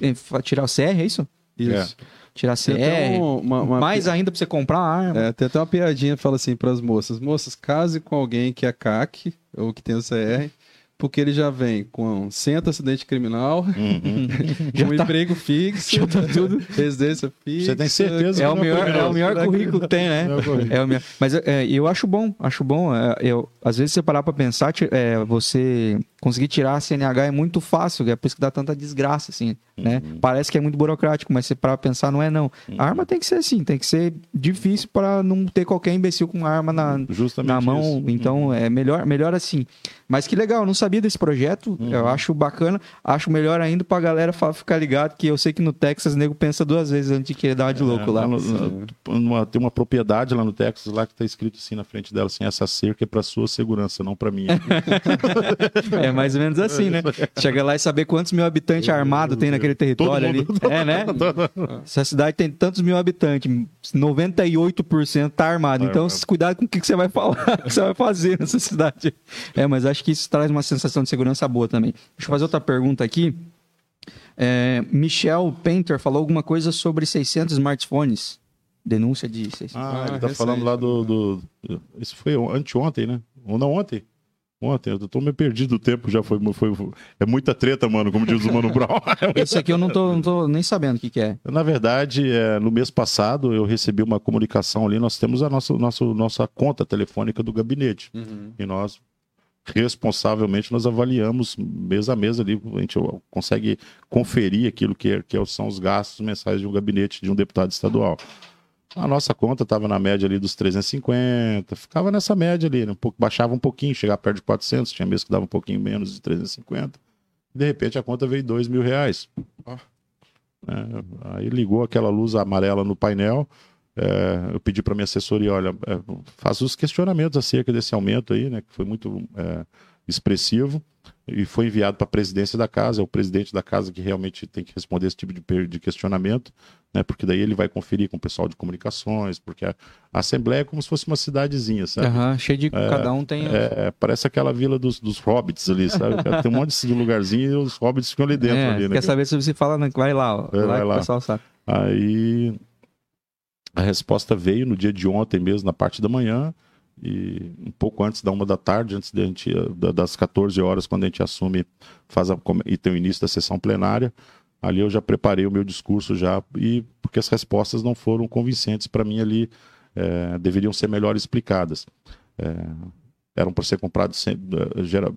é, tirar o CR, é isso? Isso. Tirar Tem até CR. um- uma- uma mais ainda para você comprar arma. É, tem até uma piadinha que fala assim para as moças: moças, case com alguém que é CAC ou que tem o CR, porque ele já vem com sem antecedente criminal, Uhum. Já um tá- emprego fixo, já tá tudo. residência fixa. Você tem certeza É que o melhor, é o melhor currículo que tem, né? É o. É o melhor. Mas é, eu acho bom, acho bom. é, eu, às vezes você parar pra pensar, é, você conseguir tirar a CNH é muito fácil, é por isso que dá tanta desgraça, assim, né? Uhum. Parece que é muito burocrático, mas parar pra pensar, não é não. A arma tem que ser assim, tem que ser difícil para não ter qualquer imbecil com arma na, Justamente na mão, isso. então é melhor, melhor assim. Mas que legal, eu não sabia desse projeto, Uhum. eu acho bacana, acho melhor ainda pra galera fa- ficar ligado, que eu sei que no Texas o nego pensa duas vezes antes de querer dar de louco É, lá. no- no- tem uma propriedade lá no Texas lá que está escrito assim na frente dela, assim, essa cerca é para sua segurança, não para minha. É mais ou menos assim, né? Chega lá e saber quantos mil habitantes armados tem naquele território ali. É, né? Essa cidade tem tantos mil habitantes, 98% tá armado. Então, armado. cuidado com o que você vai falar, o que você vai fazer nessa cidade. É, mas acho que isso traz uma sensação de segurança boa também. Deixa eu fazer outra pergunta aqui. É, Michel Painter falou alguma coisa sobre 600 smartphones. Denúncia de 600. Ah, ele Ah, tá recente, falando lá do, do- Isso foi anteontem, né? Ou não ontem? Ontem, eu tô meio perdido do tempo, já foi, foi. É muita treta, mano, como diz o Mano Brown. Esse aqui eu não tô, não tô nem sabendo o que, que é. Na verdade, é, no mês passado, eu recebi uma comunicação ali. Nós temos a nossa, nossa, nossa conta telefônica do gabinete. Uhum. E nós, responsavelmente, nós avaliamos mês a mês ali. A gente consegue conferir aquilo que, é- que são os gastos mensais de um gabinete de um deputado estadual. A nossa conta estava na média ali dos 350, ficava nessa média ali, né? um pouco, baixava um pouquinho, chegava perto de 400, tinha mês que dava um pouquinho menos de 350. De repente a conta veio dois mil reais. Ó. É, aí ligou aquela luz amarela no painel. é, eu pedi para minha assessoria, olha, é, faz os questionamentos acerca desse aumento aí, né, que foi muito é, expressivo, e foi enviado para a presidência da casa, é o presidente da casa que realmente tem que responder esse tipo de, de questionamento, né, porque daí ele vai conferir com o pessoal de comunicações, porque a, a Assembleia é como se fosse uma cidadezinha, sabe? Aham, cheio de. cada um tem. É, parece aquela vila dos, dos hobbits ali, sabe? Tem um monte de lugarzinho e os hobbits ficam ali dentro. É, ali, né, quer saber se você fala, né? vai lá, ó. É, vai lá. o pessoal sabe. Aí a resposta veio no dia de ontem mesmo, na parte da manhã, e um pouco antes da uma da tarde, antes de a gente, da- das 14 horas, quando a gente assume faz a, e tem o início da sessão plenária. Ali eu já preparei o meu discurso já, e porque as respostas não foram convincentes para mim ali, é, deveriam ser melhor explicadas. É, eram para ser comprados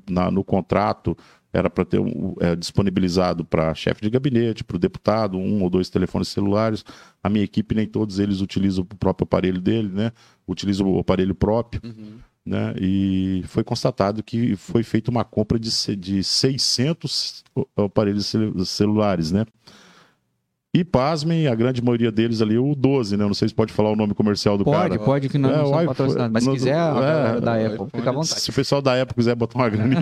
na- no contrato, era para ter um, é, disponibilizado para chefe de gabinete, para o deputado, um ou dois telefones celulares. A minha equipe, nem todos eles utilizam o próprio aparelho dele, né? Utilizam o aparelho próprio. Né? E foi constatado que foi feita uma compra de, de 600 aparelhos celu- celulares, né? E pasmem, a grande maioria deles ali, o 12, né? Eu Não sei se pode falar o nome comercial do Pode, cara. pode, que nós É, não o somos iPhone- patrocinados. Mas se quiser, a é, da Apple, iPhone- fica à vontade. Se o pessoal da Apple quiser botar uma graninha.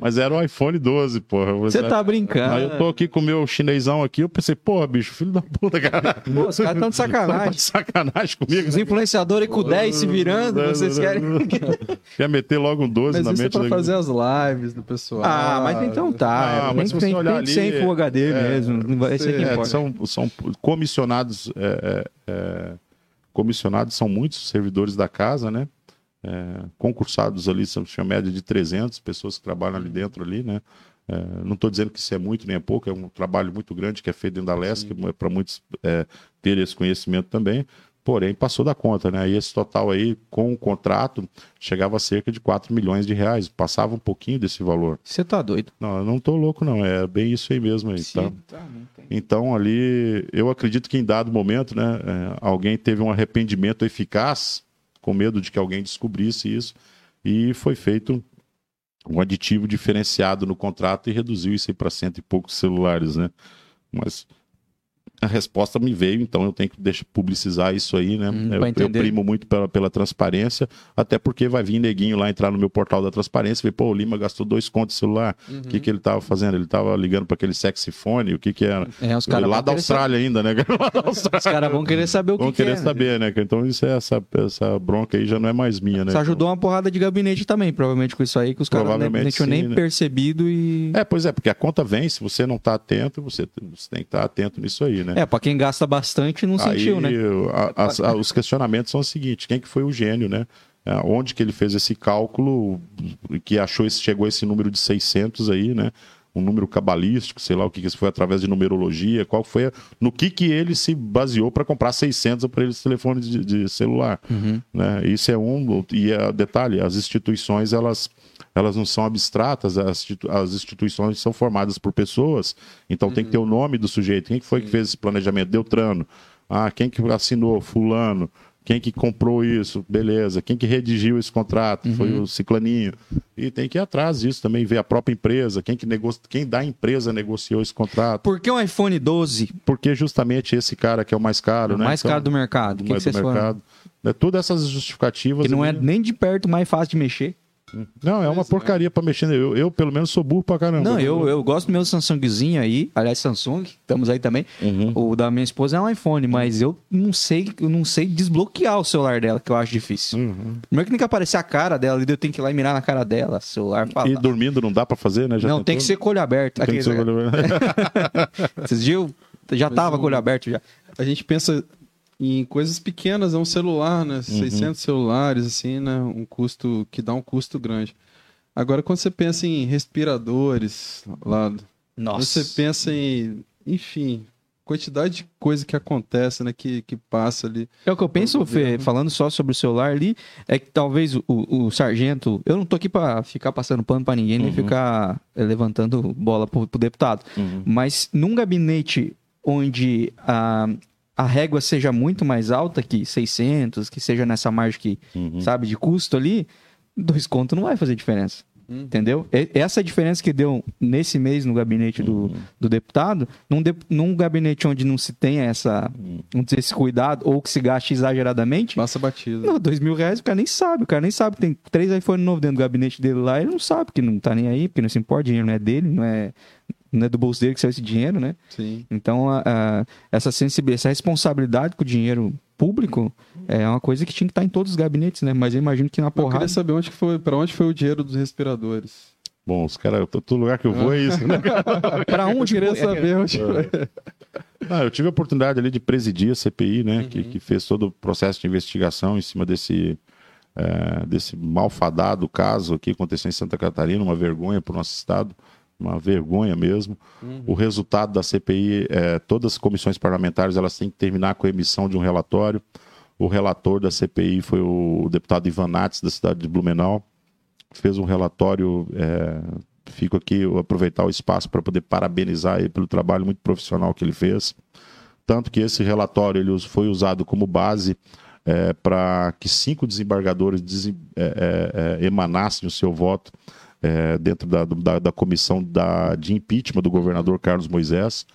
Mas era o iPhone 12, porra. Você tá brincando. Aí eu tô aqui com o meu chinesão aqui, eu pensei, porra, bicho, filho da puta, cara. Pô, os caras estão de Tá sacanagem. de sacanagem comigo. Os né? influenciadores com 10 se virando, vocês querem. Quer meter logo um 12 Mas na isso é mente pra fazer as lives do pessoal. Ah, mas então tá. Ah, tem, mas se você tem, olhar tem que ser ali, em Full HD é, mesmo. Não vai ser que É, importa. são, são comissionados, é, é, é, comissionados são muitos servidores da casa, né? É, concursados ali, são tinha média de 300 pessoas que trabalham ali dentro ali, né? É, não estou dizendo que isso é muito nem é pouco, é um trabalho muito grande que é feito dentro da LESC, para muitos é, terem esse conhecimento também, porém passou da conta, né? E esse total aí, com o contrato, chegava a cerca de 4 milhões de reais, passava um pouquinho desse valor. Você tá doido. Não, eu não tô louco não, é bem isso aí mesmo aí, tá? Então, ali, eu acredito que em dado momento, né, é, alguém teve um arrependimento eficaz, com medo de que alguém descobrisse isso, e foi feito um aditivo diferenciado no contrato e reduziu isso aí para cento e poucos celulares, né? Mas a resposta me veio, então eu tenho que deixar publicizar isso aí, né? Hum, eu, eu primo muito pela, pela transparência, até porque vai vir neguinho lá entrar no meu portal da transparência e ver, pô, o Lima gastou dois contos de celular, o que, que ele tava fazendo? Ele tava ligando para aquele sexifone, o que que era? É, os caras lá da Austrália ainda, né? Lá da Austrália. Os caras vão querer saber o que, Vão que querer é. saber, né? Então isso é essa, essa bronca aí já não é mais minha, né? Você ajudou uma porrada de gabinete também, provavelmente com isso aí, que os caras nem tinham nem né? percebido e. É, pois é, porque a conta vem, se você não tá atento, você, você tem que estar atento nisso aí, né? É, pra quem gasta bastante, não sentiu, Aí, né? a- as- a- os questionamentos são os seguintes: quem que foi o gênio, né? É, Onde que ele fez esse cálculo que achou esse, chegou a esse número de 600 aí, né? Um número cabalístico, sei lá o que que isso foi através de numerologia, qual foi, a- no que que ele se baseou para comprar 600 aparelhos de telefone de, de celular, né? Isso é um e é, detalhe, as instituições elas elas não são abstratas, as, as instituições são formadas por pessoas, então tem que ter o nome do sujeito. Quem que foi que fez esse planejamento? Deltrano. Ah, quem que assinou? Fulano. Quem que comprou isso? Beleza. Quem que redigiu esse contrato? Foi o Ciclaninho. E tem que ir atrás disso também, ver a própria empresa, quem que negocia, quem da empresa negociou esse contrato. Por que um iPhone 12, Porque justamente esse cara que é o mais caro, o né? mais Então, caro do mercado? O que, que mais do vocês foram? mercado. Né, Todas essas justificativas. Que não é nem de perto mais fácil de mexer. Não, é uma porcaria pra mexer. Eu, eu, pelo menos, sou burro pra caramba. Não, eu, eu gosto do meu Samsungzinho aí. Aliás, Samsung, estamos aí também. Uhum. O da minha esposa é um iPhone, mas eu não sei, eu não sei desbloquear o celular dela, que eu acho difícil. Uhum. Primeiro que tem que aparecer a cara dela, eu tenho que ir lá e mirar na cara dela, celular, falar. E dormindo não dá pra fazer, né? Já não, tentou? tem que ser com o olho aberto. Tem que ser... Esses dias eu já tava com o olho aberto já. A gente pensa em coisas pequenas, é um celular, né? Uhum. 600 celulares, assim, né? Um custo que dá um custo grande. Agora, quando você pensa em respiradores, lá, Nossa. você pensa em, enfim, quantidade de coisa que acontece, né? Que, que passa ali. É o que eu penso, Fê, falando só sobre o celular ali, é que talvez o, o sargento. Eu não tô aqui pra ficar passando pano pra ninguém, nem Uhum. ficar eh, levantando bola pro, pro deputado. Uhum. Mas num gabinete onde a, a régua seja muito mais alta que 600, que seja nessa margem que, Uhum. sabe, de custo ali, dois contos não vai fazer diferença. Entendeu? E- Essa diferença que deu nesse mês no gabinete do, do deputado, num, de- num gabinete onde não se tenha essa, vamos dizer, esse cuidado ou que se gaste exageradamente, Passa batido. não, dois mil reais o cara nem sabe. O cara nem sabe que tem três iPhone novos dentro do gabinete dele lá. Ele não sabe que não tá nem aí, porque não se importa, o dinheiro não é dele, não é, não é do bolso dele que saiu esse dinheiro, né? Sim. Então, a- a- essa sensibilidade, essa responsabilidade com o dinheiro público é uma coisa que tinha que estar em todos os gabinetes, né? Mas eu imagino que na Eu porrada. queria saber onde que foi, para onde foi o dinheiro dos respiradores. Bom, os caras, todo lugar que eu vou é isso, né? Pra onde Eu queria saber onde foi. Ah, eu tive a oportunidade ali de presidir a CPI, né? Que, que fez todo o processo de investigação em cima desse, eh, desse malfadado caso aqui que aconteceu em Santa Catarina, uma vergonha para o nosso estado, uma vergonha mesmo. O resultado da CPI, eh, todas as comissões parlamentares elas têm que terminar com a emissão de um relatório. O relator da CPI foi o deputado Ivan Nates, da cidade de Blumenau fez um relatório é, Fico aqui, aproveitar o espaço para poder parabenizar ele pelo trabalho muito profissional que ele fez. Tanto que esse relatório ele foi usado como base é, para que cinco desembargadores desem- é, é, é, emanassem o seu voto é, dentro da, da, da comissão da, de impeachment do governador Carlos Moisés.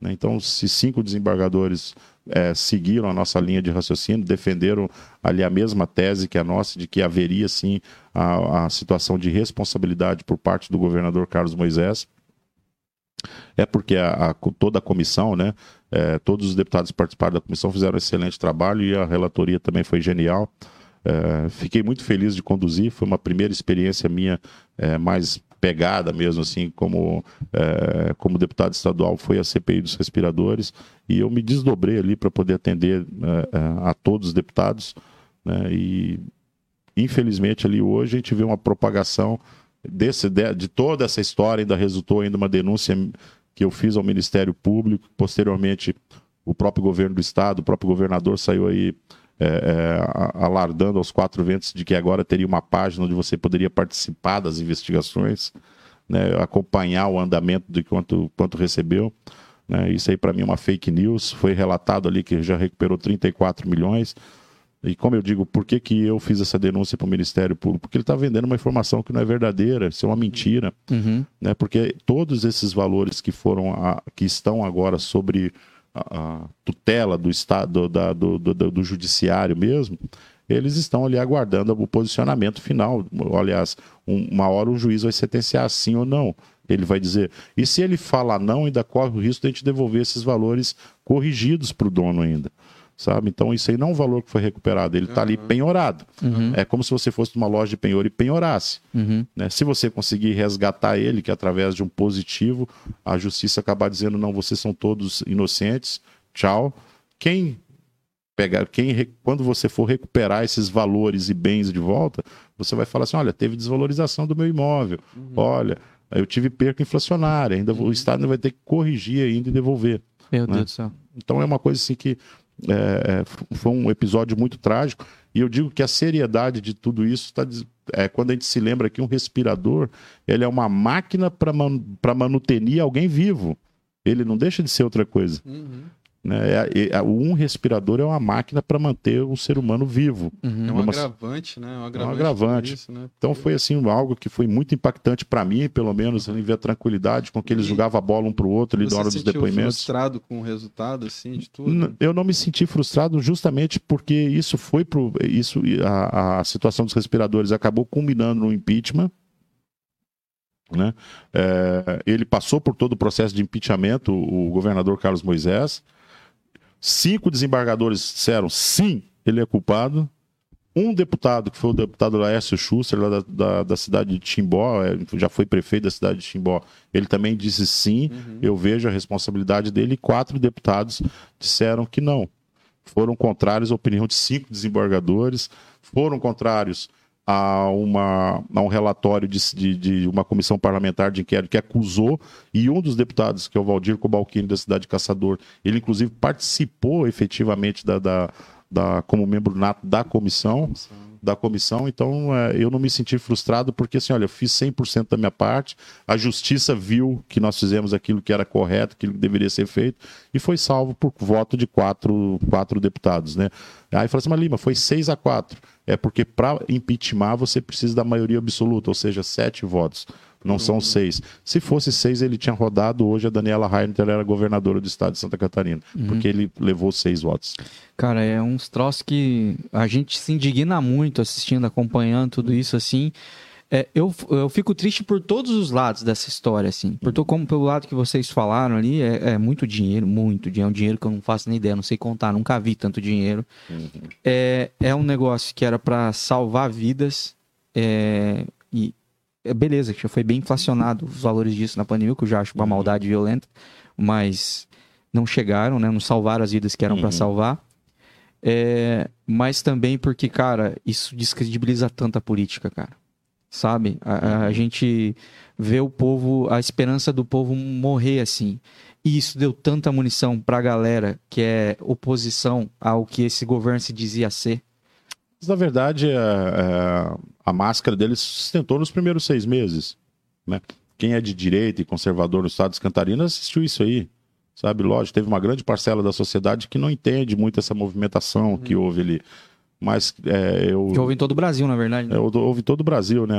né? Então, se cinco desembargadores é, seguiram a nossa linha de raciocínio, defenderam ali a mesma tese que a nossa, de que haveria sim a, a situação de responsabilidade por parte do governador Carlos Moisés. É porque a, a- toda a comissão, né, é, todos os deputados que participaram da comissão fizeram um excelente trabalho e a relatoria também foi genial. É, fiquei muito feliz de conduzir, foi uma primeira experiência minha é, mais pegada mesmo, assim, como, é, como deputado estadual, foi a CPI dos respiradores, e eu me desdobrei ali para poder atender a todos os deputados, né, e infelizmente ali hoje a gente vê uma propagação desse, de, de toda essa história, ainda resultou ainda uma denúncia que eu fiz ao Ministério Público, posteriormente o próprio governo do estado, o próprio governador saiu aí é, é, alardando aos quatro ventos de que agora teria uma página onde você poderia participar das investigações, né, acompanhar o andamento de quanto, quanto recebeu. né, isso aí para mim é uma fake news. Foi relatado ali que já recuperou 34 milhões. E como eu digo, por que, que eu fiz essa denúncia para o Ministério Público? Porque ele está vendendo uma informação que não é verdadeira, isso é uma mentira Uhum. né? Porque todos esses valores que foram a- que estão agora sobre a, tutela do estado da- do, do, do- do judiciário mesmo, eles estão ali aguardando o posicionamento final. Aliás, um- uma hora o juiz vai sentenciar sim ou não. Ele vai dizer. E se ele falar não, ainda corre o risco de a gente devolver esses valores corrigidos para o dono ainda. Sabe? Então, isso aí não é um valor que foi recuperado, ele está ali penhorado. É como se você fosse numa loja de penhor e penhorasse. Uhum. Né? Se você conseguir resgatar ele, que através de um positivo, a justiça acabar dizendo não, vocês são todos inocentes, tchau. Quem pegar, quem quando você for recuperar esses valores e bens de volta, você vai falar assim, olha, teve desvalorização do meu imóvel, olha, eu tive perca inflacionária, ainda o Estado ainda vai ter que corrigir ainda e devolver. Meu Né? Deus do céu. Então é uma coisa assim que é, é, foi um episódio muito trágico. E eu digo que a seriedade de tudo isso está é, quando a gente se lembra que um respirador ele é uma máquina para man, manutenir alguém vivo. Ele não deixa de ser outra coisa. Né? É- é- um respirador é uma máquina para manter o ser humano vivo. Uhum. É um agravante, né? Um agravante. agravante. tudo Isso, né? Então foi assim algo que foi muito impactante para mim, pelo menos, em ver a tranquilidade com que eles jogavam a bola um para o outro ali Você na hora dos sentiu depoimentos. frustrado com o resultado, assim, de tudo? Eu não me senti frustrado justamente porque isso foi pro. Isso, a, a situação dos respiradores acabou culminando no impeachment. Né? É, ele passou por todo o processo de impeachment, o, o governador Carlos Moisés. Cinco desembargadores disseram sim, ele é culpado. Um deputado, que foi o deputado Laércio Schuster, lá da, da, da cidade de Timbó, é, já foi prefeito da cidade de Timbó, ele também disse sim, eu vejo a responsabilidade dele. E quatro deputados disseram que não. Foram contrários à opinião de cinco desembargadores, foram contrários a, uma, a um relatório de, de, de uma comissão parlamentar de inquérito que acusou, e um dos deputados, que é o Valdir Cobalcini, da cidade de Caçador, ele inclusive participou efetivamente da, da, da- como membro nato da comissão da comissão, então é, eu não me senti frustrado porque assim, olha, eu fiz 100% da minha parte, a justiça viu que nós fizemos aquilo que era correto, aquilo que deveria ser feito e foi salvo por voto de quatro, quatro deputados, né? Aí falou assim, mas Lima, foi 6 a 4. É porque para impeachment você precisa da maioria absoluta, ou seja, sete votos. Não são seis. Se fosse seis, ele tinha rodado. Hoje a Daniela Heinter era governadora do estado de Santa Catarina, porque ele levou seis votos. Cara, é uns troços que a gente se indigna muito assistindo, acompanhando tudo isso, assim. É, eu, eu fico triste por todos os lados dessa história, assim. Por to- como pelo lado que vocês falaram ali, é, é muito dinheiro, muito dinheiro. É um dinheiro que eu não faço nem ideia, não sei contar, nunca vi tanto dinheiro. É, é um negócio que era para salvar vidas. é, e beleza, que já foi bem inflacionado os valores disso na pandemia, que eu já acho uma maldade violenta, mas não chegaram, né? Não salvaram as vidas que eram para Uhum. salvar. É, mas também porque, cara, isso descredibiliza tanto a política, cara. Sabe? A, a- a gente vê o povo, a esperança do povo morrer assim. E isso deu tanta munição pra galera que é oposição ao que esse governo se dizia ser. Mas, na verdade, é, é, a máscara dele se sustentou nos primeiros seis meses. Né? quem é de direita e conservador no estado de Cantarina assistiu isso aí. Sabe, lógico, teve uma grande parcela da sociedade que não entende muito essa movimentação que houve ali. Mas é, eu. Que houve em todo o Brasil, na verdade. né? É, houve todo o Brasil, né?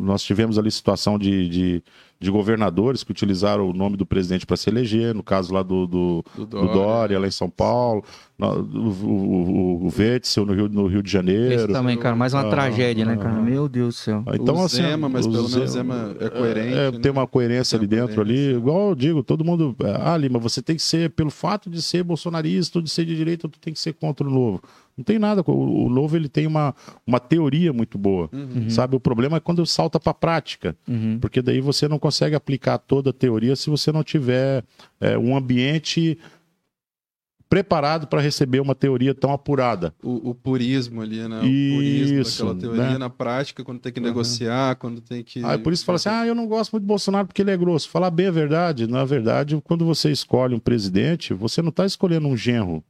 Nós tivemos ali situação de, de, de governadores que utilizaram o nome do presidente para se eleger, no caso lá do, do, Do do Dória. Dória, lá em São Paulo, no- o, o, o Wetzel no Rio, no Rio de Janeiro. Esse também, cara, mais uma Ah, tragédia, né, ah, cara? Meu Deus do céu. Então, o assim, Zema, mas o pelo menos Zema- Zema é coerente. É, né? tem uma coerência Tem ali uma dentro coerência. ali. Igual eu digo, todo mundo. Ah, Lima, você tem que ser, pelo fato de ser bolsonarista ou de ser de direita, tu tem que ser contra o novo. Não tem nada. O, o novo ele tem uma, uma teoria muito boa. Sabe? O problema é quando salta para prática. Uhum. Porque daí você não consegue aplicar toda a teoria se você não tiver é, um ambiente preparado para receber uma teoria tão apurada. O, o purismo ali, né? O Isso, purismo daquela teoria né? na prática, quando tem que Uhum. negociar, quando tem que. Aí por isso fala assim: ah, eu não gosto muito do Bolsonaro porque ele é grosso. Falar bem a verdade, na verdade, quando você escolhe um presidente, você não está escolhendo um genro.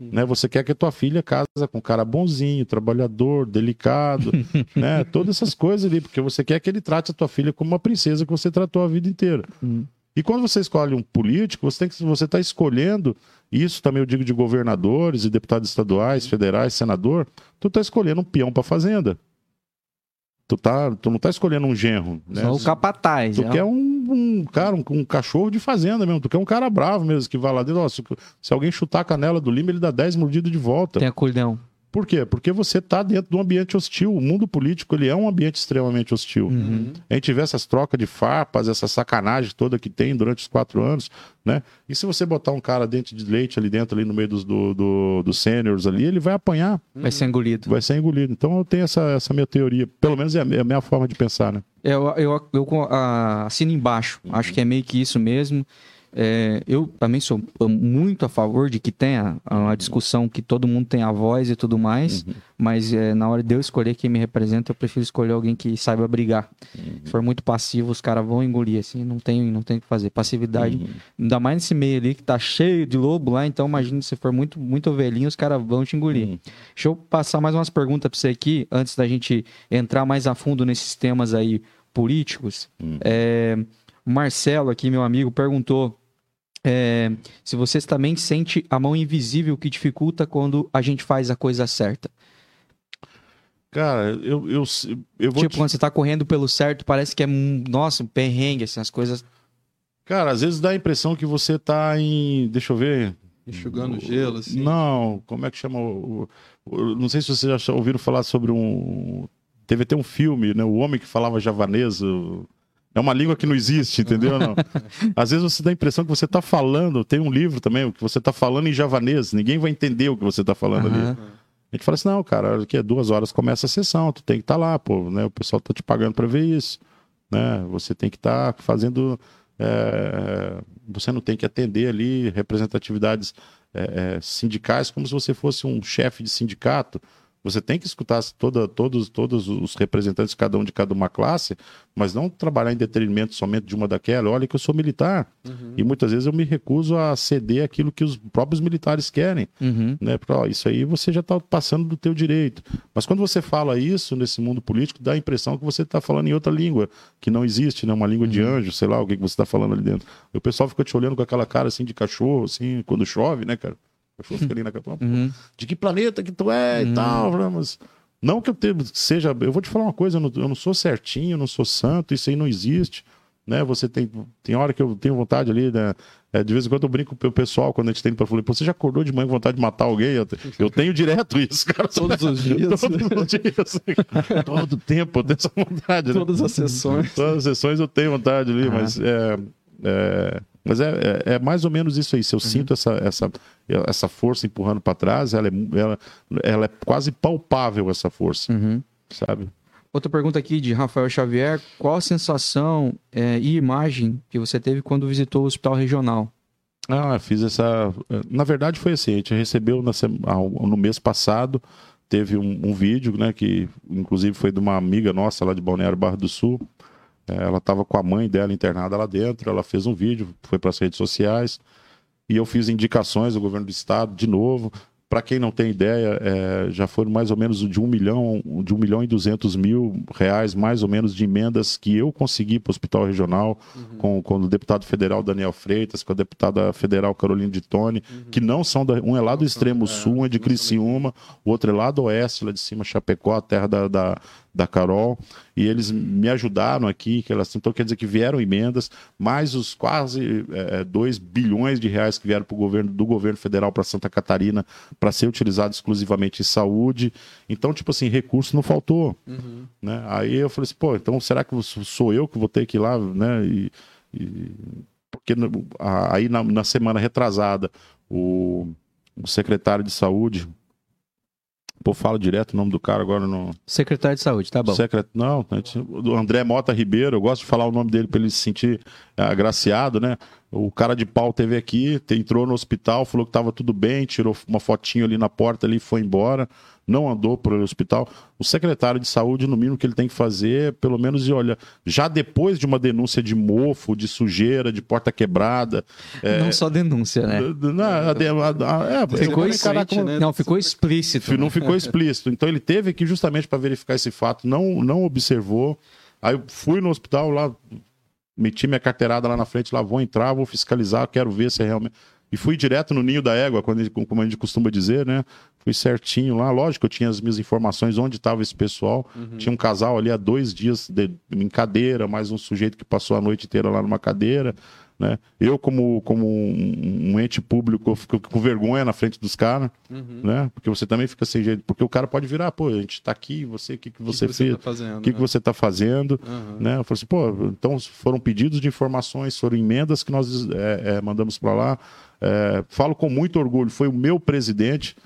Né? Você quer que a tua filha casa com um cara bonzinho, trabalhador, delicado, né? Todas essas coisas ali, porque você quer que ele trate a tua filha como uma princesa que você tratou a vida inteira. Hum. E quando você escolhe um político, você tem que você está escolhendo isso também eu digo de governadores e deputados estaduais, federais, senador, tu está escolhendo um peão para fazenda. Tu, tá, tu não está escolhendo um genro, né? Só o capataz. Tu é. quer um, um cara, um, um cachorro de fazenda mesmo. Tu quer um cara bravo mesmo, que vai lá dentro. ó, se, se alguém chutar a canela do Lima, ele dá 10 mordidas de volta. Tem a. Por quê? Porque você tá dentro de um ambiente hostil. O mundo político, ele é um ambiente extremamente hostil. Uhum. A gente vê essas trocas de farpas, essa sacanagem toda que tem durante os quatro anos, né? E se você botar um cara dentro de leite ali dentro, ali no meio dos, do, do, dos seniors ali, ele vai apanhar, Vai ser engolido. vai ser engolido. Então eu tenho essa, essa minha teoria. Pelo menos é a minha, é forma de pensar, né? Eu, eu, eu ah, assino embaixo. Acho que é meio que isso mesmo. É, eu também sou muito a favor de que tenha uma discussão que todo mundo tenha voz e tudo mais, mas é, na hora de eu escolher quem me representa, eu prefiro escolher alguém que saiba brigar. Se for muito passivo, os caras vão engolir, assim, não tem, não tem o que fazer. Passividade, ainda mais nesse meio ali que tá cheio de lobo lá, então imagina se for muito, muito ovelhinho, os caras vão te engolir. Deixa eu passar mais umas perguntas pra você aqui, antes da gente entrar mais a fundo nesses temas aí políticos. É, o Marcelo aqui, meu amigo, perguntou é, se você também sente a mão invisível que dificulta quando a gente faz a coisa certa. Cara, eu, eu, eu vou tipo, te- quando você tá correndo pelo certo, parece que é, um- nossa, um perrengue, assim, as coisas... Cara, às vezes dá a impressão que você tá em. Deixa eu ver. Enxugando gelo, assim. Não, como é que chama? o- o- o- não sei se vocês já ouviram falar sobre um. Teve até um filme, né? O Homem que Falava Javanês. o- É uma língua que não existe, entendeu? Não. Às vezes você dá a impressão que você tá falando. Tem um livro também, que você tá falando em javanês. Ninguém vai entender o que você tá falando ali. Aham. A gente fala assim, não, cara, aqui é duas horas começa a sessão, tu tem que estar lá, pô, né? O pessoal tá te pagando para ver isso, né? Você tem que estar fazendo, é, você não tem que atender ali representatividades é, é, sindicais como se você fosse um chefe de sindicato. Você tem que escutar toda, todos, todos os representantes, cada um de cada uma classe, mas não trabalhar em detrimento somente de uma daquela. Olha que eu sou militar e muitas vezes eu me recuso a ceder aquilo que os próprios militares querem Uhum. né? Pra, ó, isso aí você já está passando do teu direito. Mas quando você fala isso nesse mundo político, dá a impressão que você está falando em outra língua, que não existe, né? Uma língua de anjo, sei lá, o que, que você está falando ali dentro. E o pessoal fica te olhando com aquela cara assim de cachorro, assim, quando chove, né, cara? O cachorro fica ali na capa. Uhum. De que planeta que tu é e tal, né? mas não que eu te- seja, eu vou te falar uma coisa, eu não, eu não sou certinho, eu não sou santo, isso aí não existe, né? Você tem tem hora que eu tenho vontade ali, né? É, de vez em quando eu brinco com o pessoal quando a gente tem para falar, você já acordou de manhã com vontade de matar alguém? Eu, eu tenho direto isso, cara. Todos os dias. Todos os dias. Todo tempo eu tenho essa vontade, né? Todas as sessões. Todas as sessões eu tenho vontade ali, Ah. mas é, é- mas é, é, é mais ou menos isso aí. Se eu sinto essa, essa, essa força empurrando para trás, ela é, ela, ela é quase palpável, essa força, Uhum. sabe? Outra pergunta aqui de Rafael Xavier. Qual a sensação é, e imagem que você teve quando visitou o hospital regional? Ah, fiz essa. Na verdade, foi assim: a gente recebeu ao- no mês passado, teve um, um vídeo, né, que inclusive foi de uma amiga nossa lá de Balneário Barra do Sul. É, Ela estava com a mãe dela internada lá dentro, ela fez um vídeo, foi para as redes sociais, e eu fiz indicações ao governo do estado, de novo. Para quem não tem ideia, é, já foram mais ou menos de um milhão, de um milhão e duzentos mil reais, mais ou menos, de emendas que eu consegui para o Hospital Regional, com, com o deputado federal Daniel Freitas, com a deputada federal Carolina de Tone, que não são da, um é lá do extremo sul, um é de Criciúma, o outro é lá do oeste, lá de cima, Chapecó, a terra da, da, da Carol, e eles me ajudaram aqui, que elas, então quer dizer que vieram emendas, mais os quase 2 bilhões de reais que vieram pro governo, do governo federal para Santa Catarina para ser utilizado exclusivamente em saúde. Então, tipo assim, recurso não faltou. Né? Aí eu falei assim, pô, então será que sou eu que vou ter que ir lá, né? E, e- porque aí na, na semana retrasada, o, o secretário de saúde, pô, fala direto o nome do cara agora no. Secretário de Saúde, tá bom. Secret... Não, a gente- o André Mota Ribeiro, eu gosto de falar o nome dele para ele se sentir é, agraciado, né? O cara de pau teve aqui, entrou no hospital, falou que estava tudo bem, tirou uma fotinho ali na porta ali e foi embora, não andou para o hospital. O secretário de saúde, no mínimo que ele tem que fazer, é, pelo menos, e olha, já depois de uma denúncia de mofo, de sujeira, de porta quebrada. é, Não só denúncia, né? não, a- a- a- é, Ficou explícito, como- né? Não, ficou explícito. não ficou explícito. Então ele teve aqui justamente para verificar esse fato, não, não observou. Aí eu fui no hospital lá, meti minha carteirada lá na frente, lá vou entrar, vou fiscalizar, quero ver se é realmente. E fui direto no ninho da égua, quando, como a gente costuma dizer, né? Fui certinho lá. Lógico, eu tinha as minhas informações onde estava esse pessoal. Tinha um casal ali há dois dias de- em cadeira, mais um sujeito que passou a noite inteira lá numa cadeira. Né? Eu, como, como um, um ente público, eu fico com vergonha na frente dos caras, né? Porque você também fica sem jeito. Porque o cara pode virar, pô, a gente tá aqui, você, o que, que você o que fez? tá fazendo? o que, que né? você está fazendo? Aham. né? Eu falei assim, pô, então foram pedidos de informações, foram emendas que nós é, é, mandamos para lá. É, falo com muito orgulho, foi o meu presidente,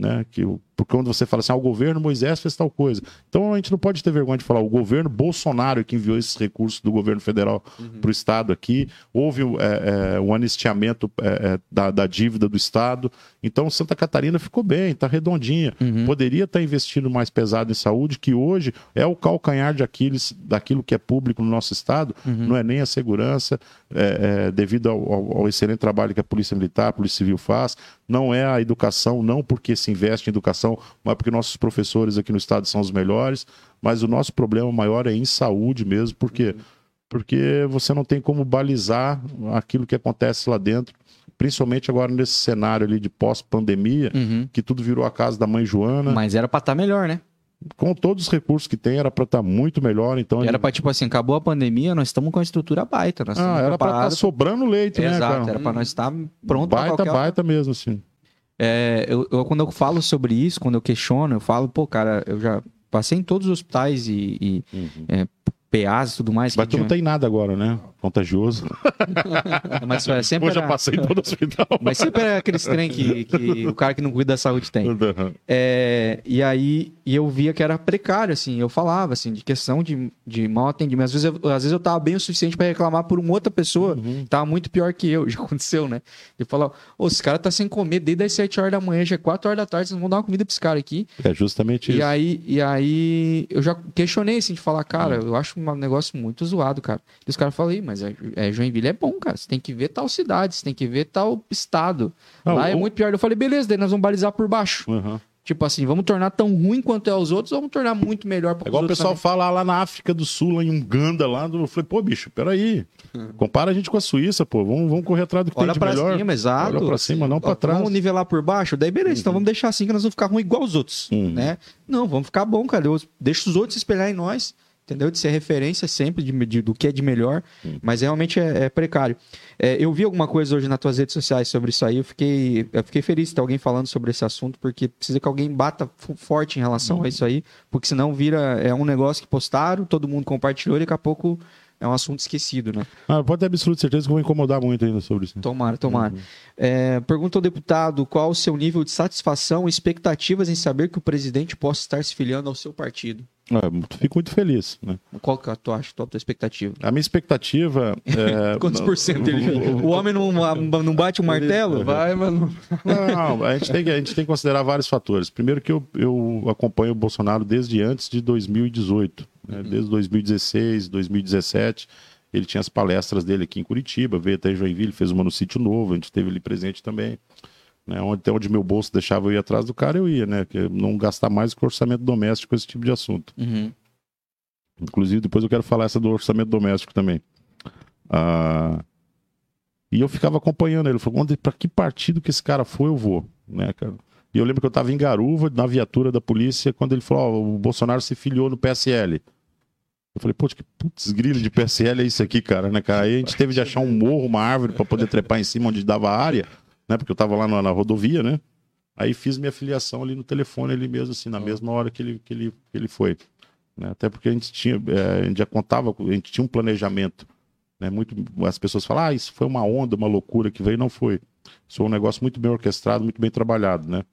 né? Que, o- porque quando você fala assim, ah, o governo Moisés fez tal coisa. Então a gente não pode ter vergonha de falar, o governo Bolsonaro que enviou esses recursos do governo federal para o Estado aqui, houve é, é, um anistiamento é, é, da, da dívida do Estado. Então Santa Catarina ficou bem, está redondinha. Poderia estar investindo mais pesado em saúde, que hoje é o calcanhar de Aquiles daquilo que é público no nosso Estado, não é nem a segurança, é, é, devido ao, ao- ao excelente trabalho que a Polícia Militar, a Polícia Civil faz, não é a educação, não porque se investe em educação, mas porque nossos professores aqui no Estado são os melhores, mas o nosso problema maior é em saúde mesmo, porque, porque você não tem como balizar aquilo que acontece lá dentro, principalmente agora nesse cenário ali de pós-pandemia, Uhum. que tudo virou a casa da mãe Joana, Mas era pra estar melhor, né? Com todos os recursos que tem, era para estar muito melhor, então... Era pra, tipo assim, acabou a pandemia, nós estamos com a estrutura baita. Nós Ah, era para estar sobrando leite, né, Exato, era pra nós estar pronto pra baita, qualquer baita mesmo, assim. É, eu, eu- quando eu falo sobre isso, quando eu questiono, eu falo, pô, cara, eu já passei em todos os hospitais e, e é, PAs e tudo mais. Mas tu não tem nada agora, né? Contagioso. Mas é, sempre eu era, passei em todo o hospital. mas sempre era aqueles trem que, que o cara que não cuida da saúde tem. É, e aí e eu via que era precário, assim. Eu falava, assim, de questão de, de mau atendimento. Às vezes, eu, às vezes eu tava bem o suficiente para reclamar por uma outra pessoa Uhum. que tava muito pior que eu. Já aconteceu, né? E falar, ô, esse cara tá sem comer desde as 7 horas da manhã, já é 4 horas da tarde, vocês não vão dar uma comida pra esse cara aqui. É justamente E isso. aí, e aí eu já questionei, assim, de falar, cara, eu acho um negócio muito zoado, cara. E os caras falam, "Ih, mas é, é, Joinville é bom, cara. Você tem que ver tal cidade, você tem que ver tal estado. Ah, Lá é o- muito pior. Eu falei, beleza, daí nós vamos balizar por baixo. Uhum. Tipo assim, vamos tornar tão ruim quanto é os outros, ou vamos tornar muito melhor para É igual o pessoal também? fala lá na África do Sul, lá em Uganda, lá. do- Eu falei, pô, bicho, peraí. Compara a gente com a Suíça, pô. Vamos, vamos correr atrás do que Olha tem de pra melhor. cima, exato. Olha pra cima, não pra trás. Vamos nivelar por baixo? Daí beleza, então vamos deixar assim que nós vamos ficar ruim igual os outros, Uhum. né? Não, vamos ficar bom, cara. Eu- Deixa os outros se espelhar em nós, entendeu? De ser referência sempre de, de- do que é de melhor, mas realmente é, é precário. É, eu vi alguma coisa hoje nas tuas redes sociais sobre isso aí, eu fiquei, eu fiquei feliz de ter alguém falando sobre esse assunto, porque precisa que alguém bata forte em relação a isso aí, porque senão vira é um negócio que postaram, todo mundo compartilhou e daqui a pouco é um assunto esquecido, né? Ah, pode ter absoluta certeza que eu vou incomodar muito ainda sobre isso. Tomara, tomara. É, pergunta ao deputado qual o seu nível de satisfação e expectativas em saber que o presidente possa estar se filiando ao seu partido. Ah, fico muito feliz, né? Qual que é a tua, a tua expectativa? A minha expectativa é... Quantos por cento ele... O homem não, não bate o martelo? Vai, mano. Não, a gente, tem que, a gente tem que considerar vários fatores. Primeiro que eu, eu acompanho o Bolsonaro desde antes de 2018, né? desde 2016, 2017. Ele tinha as palestras dele aqui em Curitiba, veio até Joinville, fez uma no Sítio Novo, a gente esteve ali presente também. Né? Onde, até onde meu bolso deixava eu ir atrás do cara, eu ia, né? Que não gastar mais com orçamento doméstico, esse tipo de assunto. Uhum. Inclusive, depois eu quero falar essa do orçamento doméstico também. Ah, e eu ficava acompanhando ele. Falou, pra que partido que esse cara foi, eu vou. Né, cara? E eu lembro que eu estava em Garuva, na viatura da polícia, quando ele falou, ó, o Bolsonaro se filiou no PSL. Eu falei, putz, que putz grilo de PSL é isso aqui, cara, né, cara? Aí a gente teve de achar um morro, uma árvore para poder trepar em cima onde dava área, né? Porque eu tava lá na, na rodovia, né? Aí fiz minha filiação ali no telefone, ali mesmo, assim, na mesma hora que ele, que ele, que ele foi. né? Até porque a gente tinha, é, a gente já contava, a gente tinha um planejamento. Né? Muito, as pessoas falam, ah, isso foi uma onda, uma loucura que veio. Não foi. Isso foi um negócio muito bem orquestrado, muito bem trabalhado, né?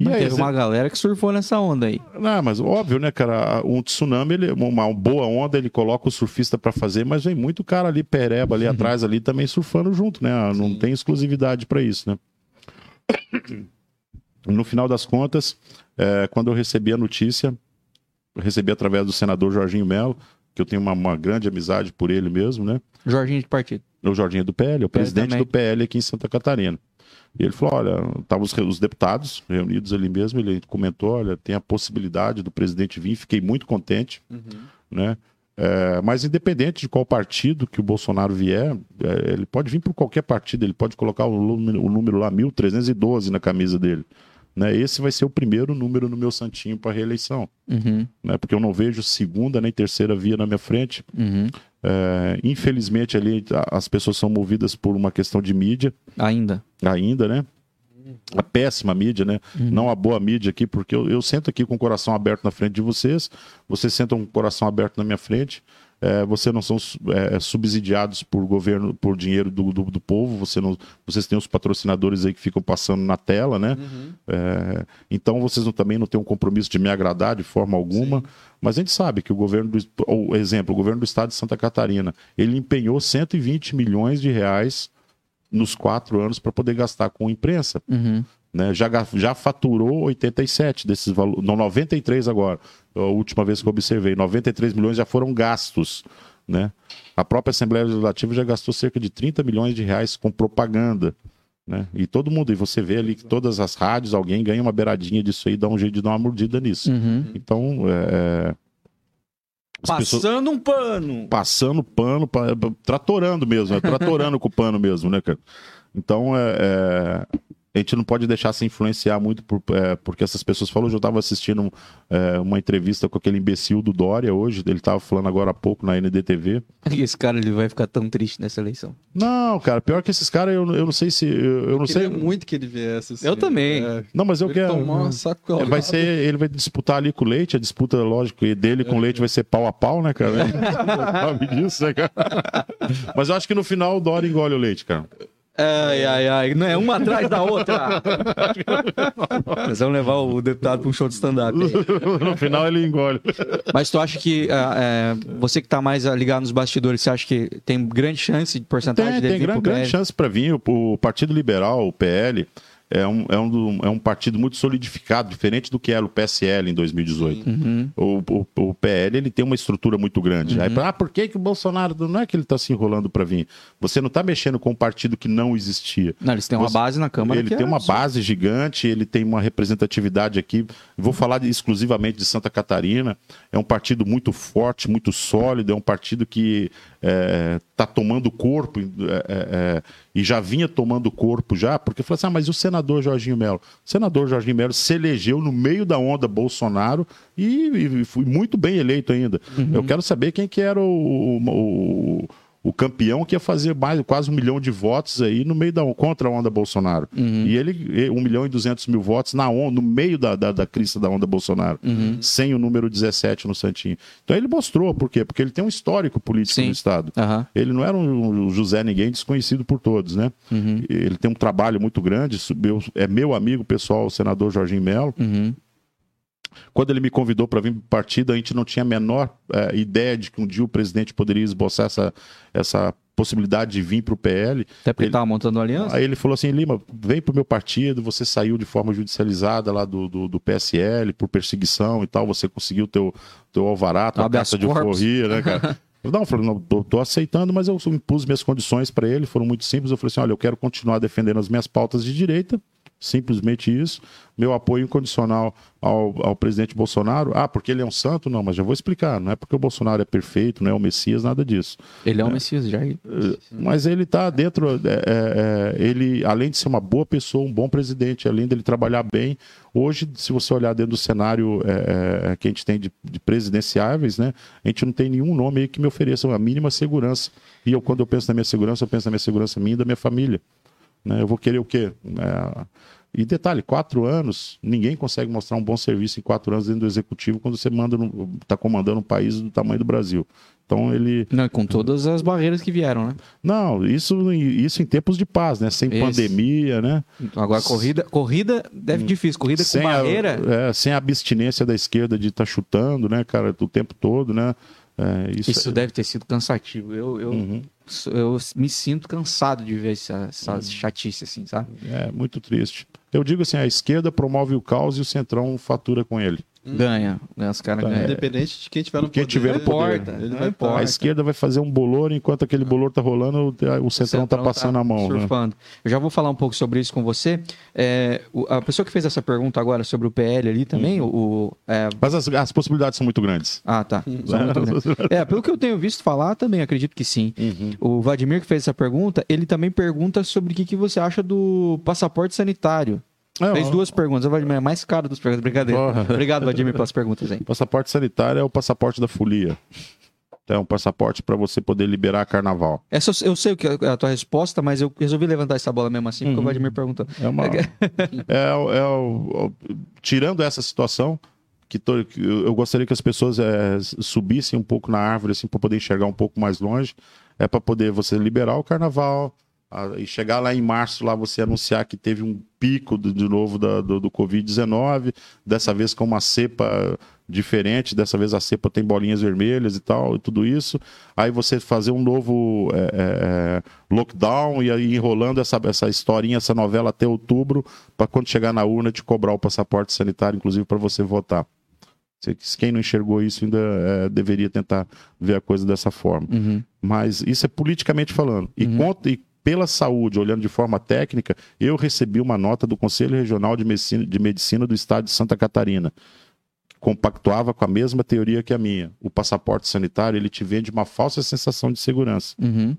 E teve uma galera que surfou nessa onda aí. não, mas óbvio, né, cara? Um tsunami, ele, uma boa onda, ele coloca o surfista para fazer, mas vem muito cara ali, pereba ali atrás, ali também surfando junto, né? Não tem exclusividade para isso, né? No final das contas, é, quando eu recebi a notícia, recebi através do senador Jorginho Melo, que eu tenho uma, uma grande amizade por ele mesmo, né? Jorginho de partido. O Jorginho do PL, o presidente também. do PL aqui em Santa Catarina. E ele falou: olha, estavam os, os deputados reunidos ali mesmo. Ele comentou: olha, tem a possibilidade do presidente vir. Fiquei muito contente, né? É, mas independente de qual partido que o Bolsonaro vier, é, ele pode vir por qualquer partido, ele pode colocar o número, o número lá, 1312 na camisa dele. Né? Esse vai ser o primeiro número no meu santinho para reeleição. Uhum, Né? Porque eu não vejo segunda nem terceira via na minha frente. uhum. É, infelizmente ali as pessoas são movidas por uma questão de mídia Ainda. ainda, né? A péssima mídia, né? Não a boa mídia aqui, porque eu, eu sento aqui com o coração aberto na frente de vocês, vocês sentam com o coração aberto na minha frente. É, vocês não são é, subsidiados por governo, por dinheiro do, do, do povo. Você não, vocês têm os patrocinadores aí que ficam passando na tela, né? É, então vocês não- também não têm um compromisso de me agradar de forma alguma. Mas a gente sabe que o governo do o exemplo, o governo do estado de Santa Catarina, ele empenhou 120 milhões de reais nos quatro anos para poder gastar com imprensa. Uhum. Né? Já, já faturou 87 desses valores, não, 93 agora, a última vez que eu observei, 93 milhões já foram gastos. Né? A própria Assembleia Legislativa já gastou cerca de 30 milhões de reais com propaganda. Né? E todo mundo, e você vê ali que todas as rádios, alguém ganha uma beiradinha disso aí, dá um jeito de dar uma mordida nisso. Uhum. Então, é, as pessoas- Passando um pano. passando pano, pa- tratorando mesmo, né? tratorando com o pano mesmo, né, cara? Então, é, é, a gente não pode deixar se influenciar muito por, é, porque essas pessoas falam. Hoje eu estava assistindo é, uma entrevista com aquele imbecil do Dória hoje, ele estava falando agora há pouco na NDTV. Esse cara ele vai ficar tão triste nessa eleição. Não, cara, pior que esses caras, eu, eu não sei se. Eu, eu não sei. Queria muito que ele viesse. assim. Eu também. É, Não, mas eu ele quero. tomar uma sacolada. Ele vai ser, ele vai disputar ali com o Leite, a disputa, lógico, e dele com o Leite vai ser pau a pau, né, cara? Sabe disso, né, cara? Mas eu acho que no final o Dória engole o Leite, cara. Ai, ai, ai. Não é uma atrás da outra. Nós vamos levar o deputado para um show de stand-up. no final ele engole. Mas tu acha que ah, é, você que tá mais ah, ligado nos bastidores, você acha que tem grande chance de porcentagem Tem, dele tem vir grande, grande chance para vir. O, o Partido Liberal, o PL, é um, é, um, é um partido muito solidificado, diferente do que era o PSL em 2018. Uhum. O, o, o PL ele tem uma estrutura muito grande. Aí, ah, por que, que o Bolsonaro. Não é que ele está se enrolando para vir. Você não está mexendo com um partido que não existia. Não, eles têm uma Você- base na Câmara Ele tem é uma base gigante, ele tem uma representatividade aqui. Vou falar exclusivamente de Santa Catarina. É um partido muito forte, muito sólido. É um partido que está tomando corpo é, é, é, e já vinha tomando corpo já, porque falou assim: ah, mas o senador Jorginho Melo? O senador Jorginho Melo se elegeu no meio da onda Bolsonaro e, e foi muito bem eleito ainda. Eu quero saber quem que era o- o- o campeão que ia fazer mais quase um milhão de votos aí no meio da contra a onda Bolsonaro. E ele, um milhão e duzentos mil votos na on, no meio da, da, da crista da onda Bolsonaro, sem o número 17 no Santinho. Então ele mostrou, por quê? Porque ele tem um histórico político Sim. no Estado. Aham. Ele não era um José Ninguém desconhecido por todos, né? Uhum. Ele tem um trabalho muito grande. é meu amigo pessoal, o senador Jorginho Melo. Quando ele me convidou para vir para o partido, a gente não tinha a menor eh, ideia de que um dia o presidente poderia esboçar essa, essa possibilidade de vir para o PL. Até porque Ele- tava montando aliança. Aí ele falou assim: Lima, vem para o meu partido. Você saiu de forma judicializada lá do, do, do PSL por perseguição e tal. Você conseguiu teu, teu alvará, tua carta de euforia, né, cara? Não, eu falei, não, tô, tô aceitando, mas eu impus minhas condições para ele, foram muito simples. Eu falei assim: olha, eu quero continuar defendendo as minhas pautas de direita, simplesmente isso. Meu apoio incondicional ao, ao presidente Bolsonaro. Ah, porque ele é um santo? Não, mas já vou explicar. Não é porque o Bolsonaro é perfeito, não é o Messias, nada disso. Ele é o Messias, já. Mas ele está dentro. é, é, é, ele, além de ser uma boa pessoa, um bom presidente, além dele trabalhar bem, hoje, se você olhar dentro do cenário é, é, que a gente tem de, de presidenciáveis, né, a gente não tem nenhum nome aí que me ofereça uma mínima segurança. E eu, quando eu penso na minha segurança, eu penso na minha segurança minha e da minha família. Né? Eu vou querer o quê? É, E detalhe, quatro anos, ninguém consegue mostrar um bom serviço em quatro anos dentro do executivo quando você manda está comandando um país do tamanho do Brasil. Então ele. Não, com todas as barreiras que vieram, né? Não, isso, isso em tempos de paz, né? Sem Esse. pandemia, né? Agora, corrida, corrida deve difícil. Corrida com sem barreira. A, é, sem a abstinência da esquerda de estar chutando, né, cara, o tempo todo, né? É, isso, Isso deve ter sido cansativo. Eu, eu, Uhum. Eu me sinto cansado de ver essa, essa chatice, assim, sabe? é muito triste. Eu digo assim, a esquerda promove o caos e o centrão fatura com ele. Ganha. ganha os caras Tá, ganham. Independente de quem tiver no Quem poder. tiver no poder. importa, Ele vai importa. A esquerda vai fazer um bolor, enquanto aquele bolor tá rolando, o, o centrão tá Centrão passando a mão. né? Surfando. Eu já vou falar um pouco sobre isso com você. É, o- a pessoa que fez essa pergunta agora sobre o PL ali também, o, o- é, Mas as, as possibilidades são muito grandes. Ah, tá. Só muito grande. É, pelo que eu tenho visto falar, também acredito que sim. Uhum. O Vladimir que fez essa pergunta, ele também pergunta sobre o que, que você acha do passaporte sanitário. É, Fez duas perguntas. O Vladimir é mais caro das perguntas. Brincadeira. Porra. Obrigado, Vladimir, pelas perguntas aí. Passaporte sanitário é o passaporte da folia. É um passaporte para você poder liberar carnaval. Essa, eu sei o que é a tua resposta, mas eu resolvi levantar essa bola mesmo assim, porque Uhum. o Vladimir perguntou. É uma. é, é o- o- tirando essa situação, que, to- eu gostaria que as pessoas é, subissem um pouco na árvore, assim, para poder enxergar um pouco mais longe. É para poder você liberar o carnaval e chegar lá em março, lá você anunciar que teve um pico do- de novo da- do, do Covid-19, dessa vez com uma cepa diferente, dessa vez a cepa tem bolinhas vermelhas e tal, e tudo isso. Aí você fazer um novo é, é, é, lockdown e aí enrolando essa, essa historinha, essa novela até outubro, para quando chegar na urna te cobrar o passaporte sanitário, inclusive para você votar. Quem não enxergou isso ainda é, deveria tentar ver a coisa dessa forma. Uhum. Mas isso é politicamente falando. E, Uhum. conta- e pela saúde, olhando de forma técnica, eu recebi uma nota do Conselho Regional de Medicina, de Medicina do Estado de Santa Catarina. Compactuava com a mesma teoria que a minha. O passaporte sanitário ele te vende uma falsa sensação de segurança. Uhum.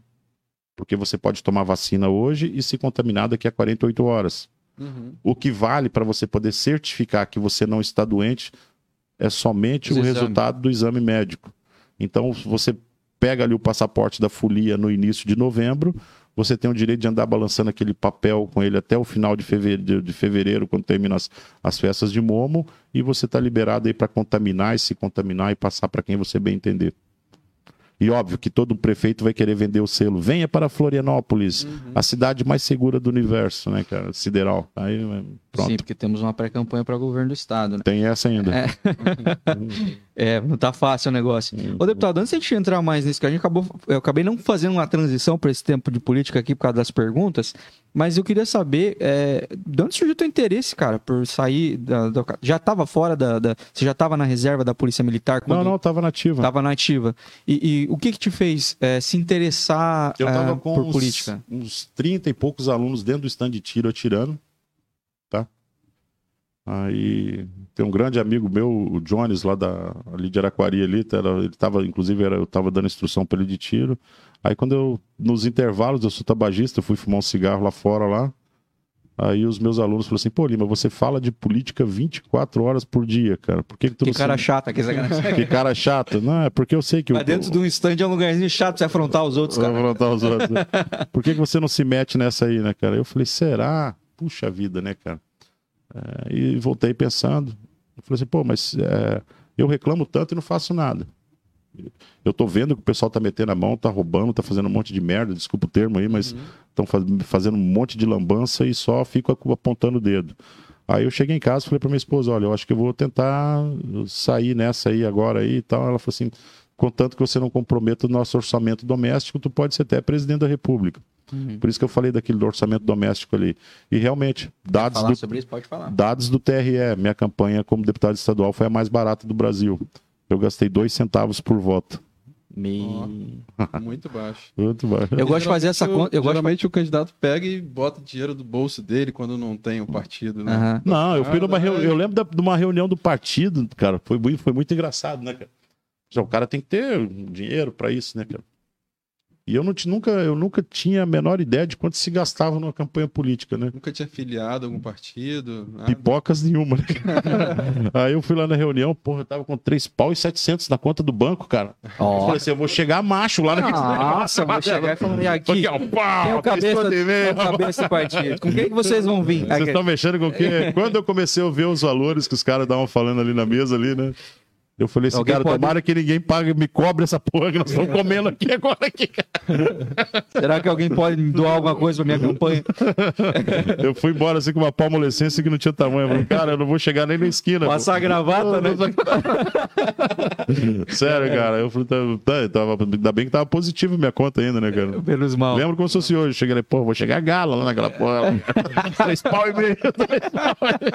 Porque você pode tomar vacina hoje e se contaminar daqui a 48 horas. Uhum. O que vale para você poder certificar que você não está doente é somente Os o exames. resultado do exame médico. Então, você pega ali o passaporte da folia no início de novembro, você tem o direito de andar balançando aquele papel com ele até o final de fevereiro, de fevereiro quando termina as, as festas de Momo, e você está liberado aí para contaminar e se contaminar e passar para quem você bem entender. E óbvio que todo prefeito vai querer vender o selo. Venha para Florianópolis, a cidade mais segura do universo, né, cara? Sideral. Aí, pronto. Sim, porque temos uma pré-campanha para governo do estado, né? Tem essa ainda. É. É, não tá fácil o negócio. Ô, deputado, antes de a gente entrar mais nisso, que a gente acabou. Eu acabei não fazendo uma transição para esse tempo de política aqui por causa das perguntas, mas eu queria saber é, de onde surgiu o teu interesse, cara, por sair da. da- já estava fora da, da- Você já estava na reserva da Polícia Militar quando Não, não, tava nativa. estava na ativa. E, e o que que te fez é, se interessar Eu tava é, com por uns, política? uns 30 e poucos alunos dentro do stand de tiro atirando? Aí tem um grande amigo meu, o Jones, lá da, ali de Araquari, ali, tá, era- ele tava, inclusive, era, eu tava dando instrução para ele de tiro. Aí quando eu, nos intervalos, eu sou tabagista, eu fui fumar um cigarro lá fora, lá. Aí os meus alunos falaram assim, pô, Lima, você fala de política 24 horas por dia, cara. Por que, que tu Que cara se- chato, que sacanagem. Que cara chato. Não, é porque eu sei que... Mas o- dentro de um stand é um lugarzinho chato você afrontar os outros, cara. afrontar os outros. Por que, que você não se mete nessa aí, né, cara? Eu falei, será? Puxa vida, né, cara? É, e voltei pensando. Eu falei assim, pô, mas é, eu reclamo tanto e não faço nada. Eu tô vendo que o pessoal tá metendo a mão, tá roubando, tá fazendo um monte de merda, desculpa o termo aí, mas estão fazendo um monte de lambança e só fico apontando o dedo. Aí eu cheguei em casa e falei pra minha esposa, olha, eu acho que eu vou tentar sair nessa aí agora aí e tal. Ela falou assim, contanto que você não comprometa o nosso orçamento doméstico, tu pode ser até presidente da república. Uhum. Por isso que eu falei daquele do orçamento doméstico ali. E realmente, dados do, sobre isso, pode falar. dados do TRE, minha campanha como deputado estadual foi a mais barata do Brasil. Eu gastei dois centavos por voto. Me... Muito baixo. Muito baixo. Eu gosto de fazer essa conta. Eu gosto de... Geralmente o candidato pega e bota dinheiro do bolso dele quando não tem o partido, né? Aham. Não, eu fui numa Ah, reu... Eu lembro da- de uma reunião do partido, cara. Foi muito, foi muito engraçado, né, cara? O cara tem que ter dinheiro pra isso, né, cara? E eu, não, nunca, eu nunca tinha a menor ideia de quanto se gastava numa campanha política, né? Nunca tinha filiado a algum partido. nada. Pipocas nenhuma, né? Aí eu fui lá na reunião, porra, eu tava com 3 pau e 700 na conta do banco, cara. Eu Ó. falei assim, eu vou chegar macho lá naquele Nossa, vou chegar e falar, e aqui, Aqui, ó, pau, quem é o cabeça, quem é o cabeça do partido? Com quem que vocês vão vir? Vocês estão mexendo com o quê? Quando eu comecei a ver os valores que os caras estavam falando ali na mesa ali, né? Eu falei assim, Alguém cara, pode- tomara que ninguém pague, me cobre essa porra que nós estamos comendo aqui agora. Aqui, cara. Será que alguém pode doar alguma coisa pra minha campanha? Eu fui embora assim com uma palmolescência que não tinha tamanho. Eu falei, cara, eu não vou chegar nem na esquina. pô. Passar a gravata, né? Sério, cara. Eu falei, tá, tá, tava, ainda bem que tava positivo minha conta ainda, né, cara? Menos mal. Lembro como se fosse hoje. Cheguei ali, pô, vou chegar gala lá naquela porra. Três pau e meio. três pau e meio.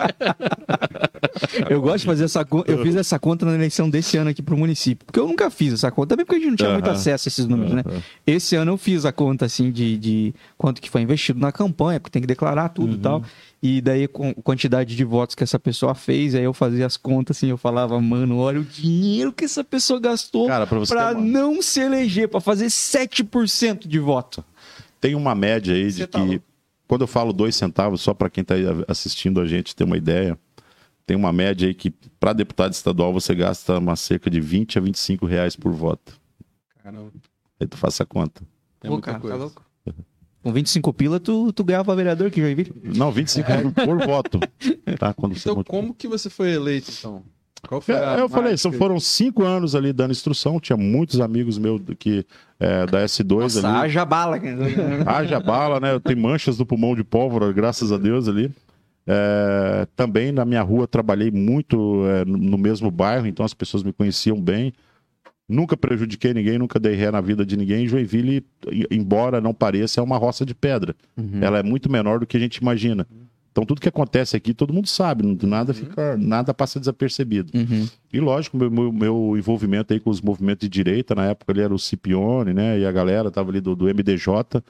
Eu gosto de fazer essa conta. Eu fiz essa conta na eleição desse ano aqui pro município. Porque eu nunca fiz essa conta. Também porque a gente não tinha muito acesso a esses números, né? Esse ano eu fiz a conta, assim, de, de quanto que foi investido na campanha, porque tem que declarar tudo e tal. E daí, com quantidade de votos que essa pessoa fez, aí eu fazia as contas, assim, eu falava, mano, olha o dinheiro que essa pessoa gastou Cara, pra pra uma- não se eleger, pra fazer 7% de voto. Tem uma média aí de Você tá que, louco. quando eu falo dois centavos, só para quem está assistindo a gente ter uma ideia, tem uma média aí que para deputado estadual você gasta uma cerca de 20 a 25 reais por voto. Caramba, Aí tu faça a conta. é Pô, cara, tá louco. Com 25 pila, tu, tu ganhava vereador aqui, Joinville? Não, 25 reais por voto. Tá? Quando você Então, multiplica. como que você foi eleito, então? Qual foi a É, eu falei, só mágica? foram cinco anos ali dando instrução. Tinha muitos amigos meus do que é, da S2 Nossa, ali. haja bala. Haja bala, né? Eu tenho manchas no pulmão de pólvora, graças a Deus ali. É, também na minha rua trabalhei muito é, no mesmo bairro, então as pessoas me conheciam bem. Nunca prejudiquei ninguém, nunca dei ré na vida de ninguém. Joinville, embora não pareça, é uma roça de pedra. Ela é muito menor do que a gente imagina. Então tudo que acontece aqui, todo mundo sabe, nada fica, nada passa desapercebido. Uhum. E lógico, meu, meu, meu envolvimento aí com os movimentos de direita, na época ali era o Cipione, né? E a galera tava ali do, do MDJ,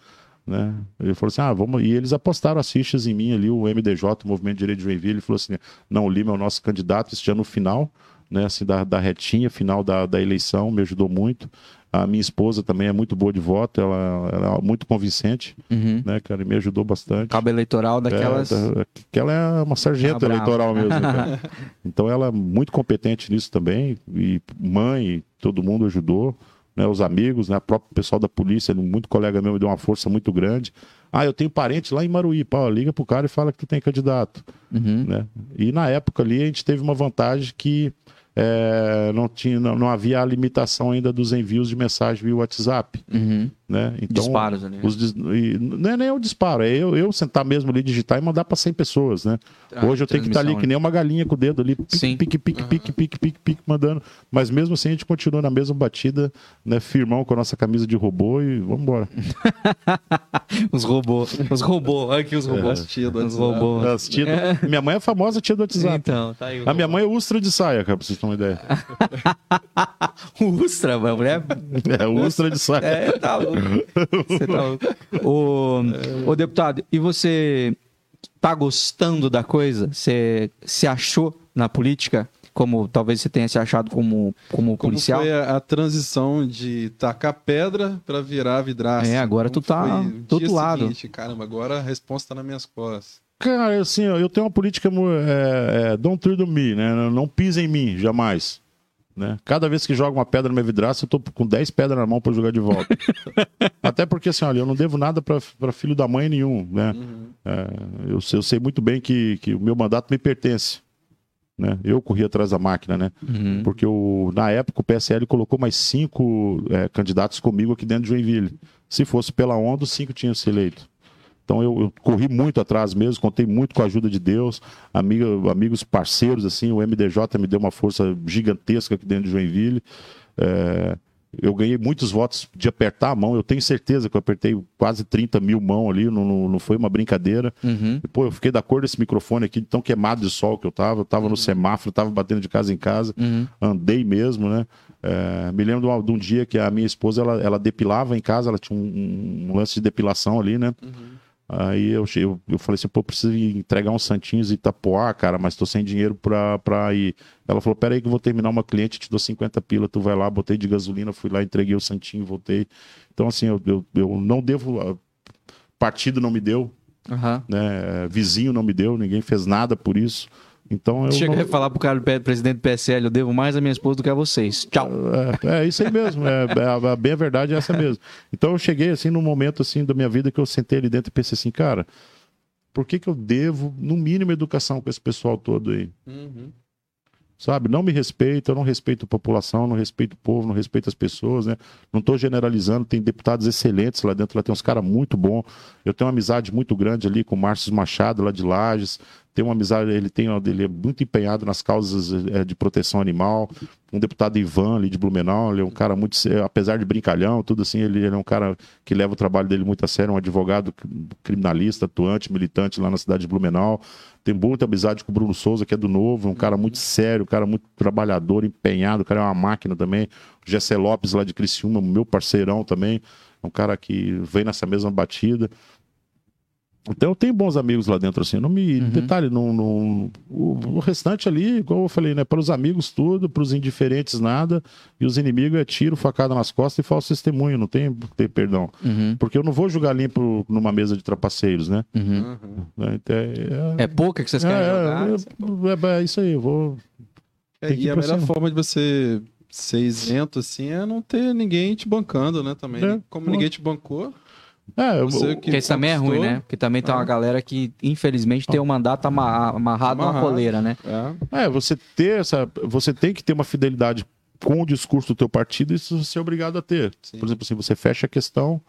né? Ele falou assim: ah, vamos. E eles apostaram as fichas em mim ali, o MDJ, o Movimento de Direito de Joinville. Ele falou assim: não, o Lima é o nosso candidato este ano final, né? Assim, da, da retinha final da, da eleição, me ajudou muito. A minha esposa também é muito boa de voto, ela, ela é muito convincente, Uhum. né, cara? E me ajudou bastante. Cabo eleitoral daquelas. É, da- que ela é uma sargento Ah, eleitoral mesmo. cara. então ela é muito competente nisso também. E mãe, todo mundo ajudou. Né, os amigos, né, o próprio pessoal da polícia, muito colega meu me deu uma força muito grande. Ah, eu tenho parente lá em Maruí, pá, liga pro cara e fala que tu tem candidato. Uhum. Né? E na época ali a gente teve uma vantagem que é, não, tinha, não, não havia a limitação ainda dos envios de mensagem via WhatsApp. Uhum. Né? Então, Disparos ali. né? os dis- e não é nem o disparo, é eu, eu sentar mesmo ali, digitar e mandar para 100 pessoas, né? Ah, Hoje eu tenho que estar ali transmissão, que nem uma galinha com o dedo ali, Sim. pique, pique, pique, pique, pique, pique, pique, mandando. Mas mesmo assim a gente continua na mesma batida, né? Firmão com a nossa camisa de robô e vamos embora. Os robôs. Os robôs. Olha aqui os robôs. As tia do Os robôs. As tia do- Minha mãe é famosa tia do WhatsApp. Então, tá aí. A minha mãe é ustra de saia, cara, pra vocês terem uma ideia. O Ustra, mano. É, É ustra de saia. é tá louco. Tá. Ô, ô, deputado, e você tá gostando da coisa? Você se achou na política? Como talvez você tenha se achado como, como, Como policial? foi a, a transição de tacar pedra pra virar vidraça? É, agora tu Como tá foi o do outro lado. seguinte? Caramba, agora a resposta tá nas minhas costas. Cara, assim, ó, eu tenho uma política é, é, don't tread on me, né? Não- Não pisa em mim, jamais. Né? Cada vez que joga uma pedra na minha vidraça, eu tô com 10 pedras na mão para jogar de volta. Até porque, assim, olha, eu não devo nada para filho da mãe nenhum, né? É, eu, sei- eu sei muito bem que, que o meu mandato me pertence. Né? Eu corri atrás da máquina, né? Uhum. Porque o, na época o PSL colocou mais cinco é, candidatos comigo aqui dentro de Joinville. Se fosse pela onda, os cinco tinham se eleito. Então eu, eu corri muito atrás mesmo, contei muito com a ajuda de Deus, amigos parceiros, assim, o MDJ me deu uma força gigantesca aqui dentro de Joinville. É, eu ganhei muitos votos de apertar a mão. Eu tenho certeza que eu apertei quase 30 mil mãos ali, não, não, não foi uma brincadeira. Uhum. Pô, eu fiquei da cor desse microfone aqui, tão queimado de sol que eu tava. Eu tava no semáforo, tava batendo de casa em casa, Uhum. andei mesmo, né? É, me lembro de um, de um dia que a minha esposa ela, ela depilava em casa, ela tinha um, um lance de depilação ali, né? Aí eu, eu, eu falei assim, pô, preciso entregar uns santinhos em Itapoá, cara, mas tô sem dinheiro pra, pra ir. Ela falou, peraí que eu vou terminar uma cliente, te dou 50 pila, tu vai lá, botei de gasolina, fui lá, entreguei o santinho, voltei. Então, assim, eu, eu, eu não devo... ah, Partido não me deu, Aham. né? Vizinho não me deu, ninguém fez nada por isso. Então eu Chega não- a falar pro cara presidente do PSL, eu devo mais a minha esposa do que a vocês. Tchau. É, é isso aí mesmo, é, é, a bem a verdade é essa mesmo. Então eu cheguei assim num momento assim da minha vida que eu sentei ali dentro e pensei assim, cara, por que que eu devo no mínimo educação com esse pessoal todo aí? Uhum. Sabe? Não me respeita, eu não respeito a população, não respeito o povo, não respeito as pessoas, né? Não estou generalizando, tem deputados excelentes lá dentro, lá tem uns caras muito bons. Eu tenho uma amizade muito grande ali com o Márcio Machado, lá de Lages. Tenho uma amizade, ele tem, ele é muito empenhado nas causas eh, de proteção animal. Um deputado Ivan ali de Blumenau, ele é um cara muito, apesar de brincalhão, tudo assim, ele, ele é um cara que leva o trabalho dele muito a sério, um advogado criminalista, atuante, militante lá na cidade de Blumenau. Tem muita amizade com o Bruno Souza, que é do Novo, um cara muito sério, um cara muito trabalhador, empenhado, o cara é uma máquina também. O Gessé Lopes lá de Criciúma, meu parceirão também, é um cara que vem nessa mesma batida. Então eu tenho bons amigos lá dentro, assim. Não me. Detalhe, não, não- o, o restante ali, igual eu falei, né? Para os amigos, tudo, para os indiferentes, nada. E os inimigos é tiro, facada nas costas e falso testemunho, não tem, tem perdão. Uhum, Porque eu não vou jogar limpo numa mesa de trapaceiros, né? uhum. Uhum. Né? Então, é, É pouca que vocês querem jogar? é, é, é isso aí, eu vou. É, e a melhor cima. forma de você ser isento assim é não ter ninguém te bancando, né? Também. É. Como ninguém te bancou, É, eu- você que Porque isso também é ruim, né? Porque também tem uma Ah. galera que, infelizmente, tem o mandato ama- amarrado numa Amarrado. coleira, né? É. É, você ter essa. Você tem que ter uma fidelidade com o discurso do teu partido, isso você é obrigado a ter. Sim. Por exemplo, assim, você fecha a questão,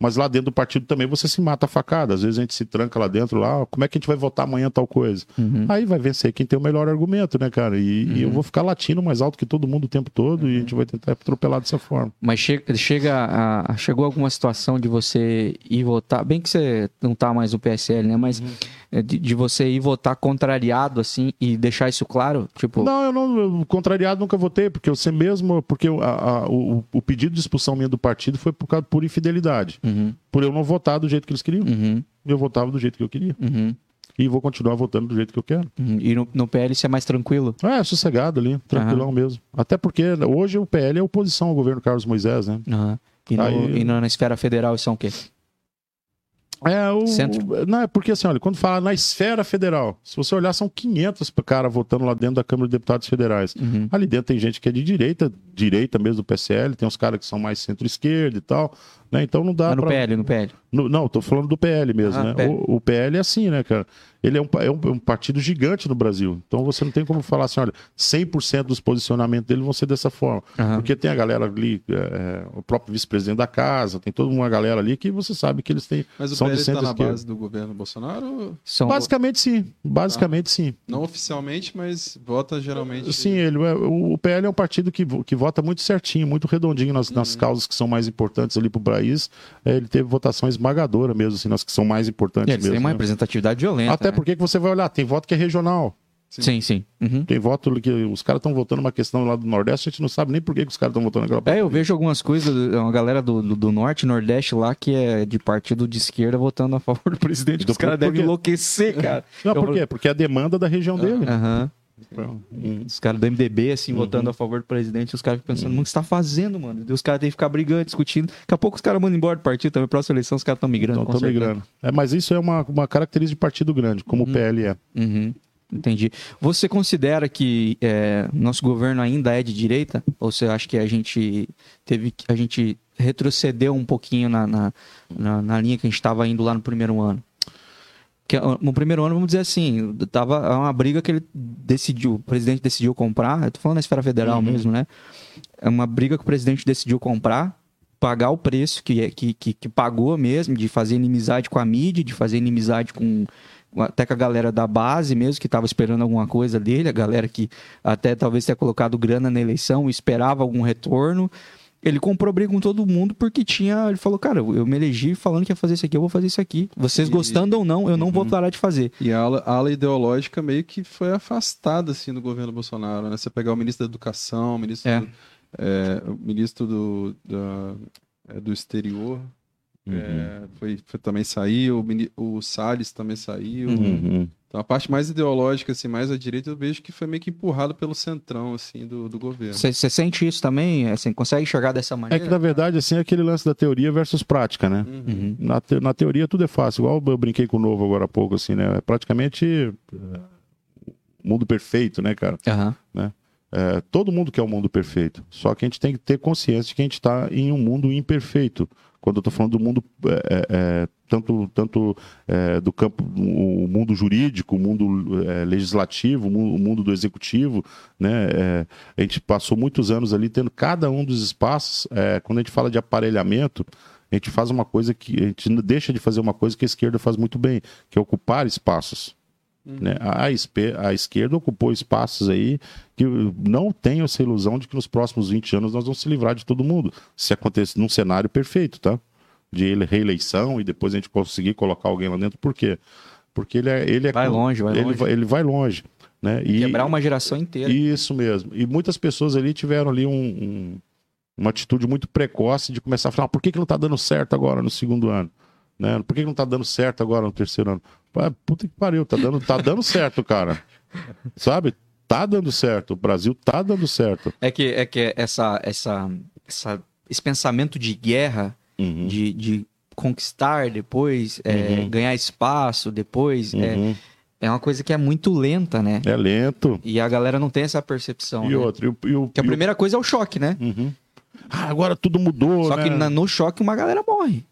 mas lá dentro do partido também você se mata a facada. Às vezes a gente se tranca lá dentro, lá, como é que a gente vai votar amanhã tal coisa? Uhum. Aí vai vencer quem tem o melhor argumento, né, cara? E, e eu vou ficar latindo mais alto que todo mundo o tempo todo e a gente vai tentar atropelar dessa forma. Mas chega, chega a, chegou alguma situação de você ir votar, bem que você não tá mais no PSL, né? Mas é, de, de você ir votar contrariado, assim, e deixar isso claro? Tipo, Não, eu não, eu, contrariado nunca votei, porque você mesmo, porque o- a- a- o, o pedido de expulsão minha do partido foi por causa por infidelidade. Uhum, Por eu não votar do jeito que eles queriam. uhum, Eu votava do jeito que eu queria. uhum, E vou continuar votando do jeito que eu quero. uhum. E no, no PL você é mais tranquilo? É, sossegado ali, tranquilão mesmo. Até porque hoje o PL é oposição ao governo Carlos Moisés, né? E, no- Aí- e na, esfera federal isso são o quê? É, o. Centro. Não, é porque assim, olha, quando fala na esfera federal, se você olhar, são 500 caras votando lá dentro da Câmara de Deputados Federais. Uhum. Ali dentro tem gente que é de direita, direita mesmo do PSL, tem uns caras que são mais centro-esquerda e tal, né? Então não dá Ah, no pra... PL, no PL. No- não, tô falando do PL mesmo, Ah, né? PL. O, o PL é assim, né, cara? Ele é um, é um, é um partido gigante no Brasil. Então você não tem como falar assim, olha, 100% dos posicionamentos dele vão ser dessa forma. Aham. Porque tem a galera ali, é, é, o próprio vice-presidente da casa, tem toda uma galera ali que você sabe que eles têm. Mas o são PL está na base do governo Bolsonaro? São, Basicamente sim. Basicamente sim. Não oficialmente, mas vota geralmente. Sim, ele, é- o o PL é um partido que, que vota muito certinho, muito redondinho nas, nas Uhum. causas que são mais importantes ali pro país. É, ele teve votação esmagadora mesmo, assim, nas que são mais importantes eles mesmo. têm uma né? representatividade violenta. Até né? porque que você vai olhar, tem voto que é regional. Sim, sim. Uhum. Tem voto que os caras estão votando uma questão lá do Nordeste, a gente não sabe nem por que, que os caras estão votando aquela É, eu vejo algumas coisas, uma galera do, do, do Norte Nordeste lá que é de partido de esquerda votando a favor do presidente. Do- Os caras devem enlouquecer, cara. Não, Eu- por quê? Porque é a demanda da região dele. Aham. Hum. Os caras do MDB, assim, Uhum. votando a favor do presidente, os caras pensando, mano, o que você tá fazendo, mano? E os caras têm que ficar brigando, discutindo. Daqui a pouco os caras mandam embora do partido, também, próxima eleição, os caras estão migrando. Então, certeza. migrando. É, mas isso é uma, uma característica de partido grande, como o PL é. Uhum. Entendi. Você considera que é, nosso governo ainda é de direita? Ou você acha que a gente teve que- a gente retrocedeu um pouquinho na, na, na, na linha que a gente estava indo lá no primeiro ano? Que, no primeiro ano, vamos dizer assim, tava uma briga que ele decidiu, o presidente decidiu comprar, eu tô falando na esfera federal mesmo, né? É uma briga que o presidente decidiu comprar, pagar o preço que, é- que, que, que pagou mesmo, de fazer inimizade com a mídia, de fazer inimizade com até com a galera da base mesmo, que estava esperando alguma coisa dele, a galera que até talvez tenha colocado grana na eleição, esperava algum retorno. Ele comprou briga com todo mundo porque tinha. Ele falou, cara, eu me elegi falando que ia fazer isso aqui, eu vou fazer isso aqui. Vocês E- gostando ou não, eu não vou parar de fazer. E a ala, a ala ideológica meio que foi afastada assim do governo Bolsonaro, né? Você pegar o ministro da Educação, o ministro, É. do, é, o ministro do, da- é, do exterior, é, foi, foi- também saiu, o, o Salles também saiu. Uhum. Então a parte mais ideológica, assim, mais à direita, eu vejo que foi meio que empurrado pelo centrão, assim, do, do governo. Você sente isso também? Assim, consegue enxergar dessa É maneira? que, na verdade, assim, é aquele lance da teoria versus prática, né? Uhum. Na, te- na teoria tudo é fácil, igual eu brinquei com o novo agora há pouco, assim, né? É praticamente é, mundo perfeito, né, cara? Aham. É, todo mundo quer um mundo perfeito, só que a gente tem que ter consciência de que a gente está em um mundo imperfeito. Quando eu estou falando do mundo, é, é, é, tanto, tanto é, do campo, o mundo jurídico, o mundo é, legislativo, o mu- o mundo do executivo, né? É, a gente passou muitos anos ali tendo cada um dos espaços. quando a gente fala de aparelhamento, a gente faz uma coisa que a gente deixa de fazer uma coisa que a esquerda faz muito bem, que é ocupar espaços. Né? A, a esquerda ocupou espaços aí que não tenho essa ilusão de que nos próximos 20 anos nós vamos se livrar de todo mundo. Se acontecer num cenário perfeito, tá? De ele- reeleição e depois a gente conseguir colocar alguém lá dentro. Por quê? Porque ele é. Ele é Vai longe, vai ele longe. Vai, ele vai longe. Né? E, Quebrar uma geração inteira. isso mesmo. E muitas pessoas ali tiveram ali um- um- uma atitude muito precoce de começar a falar, "Ah, por que, que não está dando certo agora no segundo ano? Né? Por que, que não está dando certo agora no terceiro ano? Puta que pariu, tá dando, tá dando certo, cara. Sabe? Tá dando certo. O Brasil tá dando certo. É que, é que essa, essa, essa, esse pensamento de guerra, Uhum. de, de conquistar depois, é, Uhum. ganhar espaço depois, é, Uhum. é uma coisa que é muito lenta, né? É lento. E a galera não tem essa percepção. E né? outro. E o, e o- Que a e o- primeira coisa é o choque, né? Uhum. Ah, agora tudo mudou, Só né? que na- no choque uma galera morre.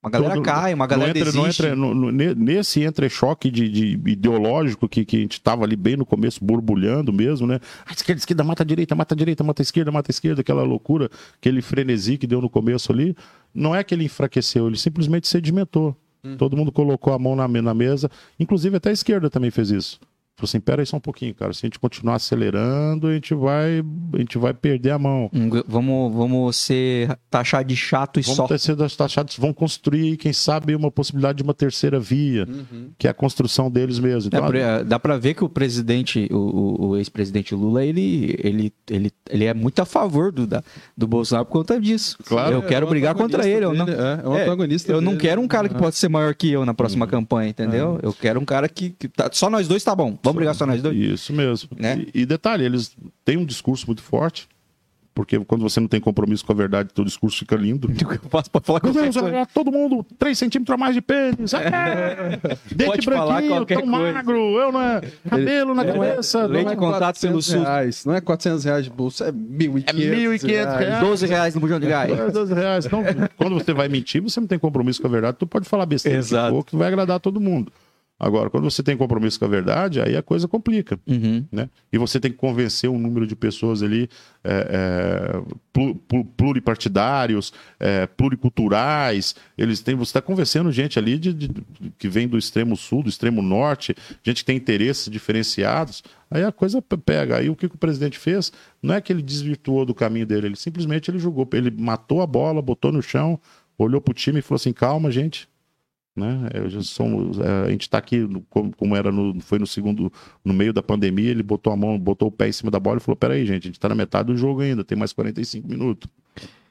Uma galera Todo- cai, uma galera não entra, desiste. entra- no- no- ne- nesse entrechoque de, de ideológico que, que a gente estava ali bem no começo, borbulhando mesmo, né? A esquerda, esquerda, mata a direita, mata a direita, mata a esquerda, mata a esquerda, aquela loucura, aquele frenesi que deu no começo ali. Não é que ele enfraqueceu, ele simplesmente sedimentou. Todo mundo colocou a mão na, na mesa, inclusive até a esquerda também fez isso. Falou assim, pera aí só um pouquinho, cara. Se a gente continuar acelerando, a gente vai, a gente vai perder a mão. Vamos, vamos ser taxar de chato e Vamos só. ter sido taxados, vão construir, quem sabe, uma possibilidade de uma terceira via, que é a construção deles mesmo. Então, é, dá pra ver que o presidente, o, o- o ex-presidente Lula, ele, ele, ele, ele é muito a favor do, da- do Bolsonaro por conta disso. Claro. eu quero É o brigar contra ele. Eu não, dele, É, é o É, antagonista eu não dele. quero um cara que pode ser maior que eu na próxima campanha, entendeu? Eu quero um cara que. que tá- só nós dois tá bom. Vamos brigar só nós dois? Isso mesmo. Né? E, e detalhe, eles têm um discurso muito forte, porque quando você não tem compromisso com a verdade, teu discurso fica lindo. Eu posso pode falar qualquer Deus, coisa. olha, todo mundo 3 centímetros a mais de pênis. É, dente branquinho, tão coisa. magro, eu não é, cabelo na é- cabeça. leite não é- com contato pelo 400 SUS. reais. Não é 400 reais de bolsa, é 1.500 É 1.500 reais. 12 reais no bujão de gás. É, 12 reais. Então, quando você vai mentir, você não tem compromisso com a verdade, tu pode falar besteira Exato. que for, que vai agradar todo mundo. Agora, quando você tem compromisso com a verdade, aí a coisa complica. Uhum. Né? E você tem que convencer um número de pessoas ali é, é, plu- plu- pluripartidários, é, pluriculturais. Eles têm, você está convencendo gente ali de, de- que vem do extremo sul, do extremo norte, gente que tem interesses diferenciados. Aí a coisa pe- pega. Aí o que, que o presidente fez? Não é que ele desvirtuou do caminho dele, ele simplesmente ele jogou, ele matou a bola, botou no chão, olhou pro time e falou assim: calma, gente. Né? Eu já sou- é, a gente está aqui, no- como, como era no, foi no segundo, no meio da pandemia, ele botou a mão, botou o pé em cima da bola e falou: peraí, gente, a gente está na metade do jogo ainda, tem mais 45 minutos.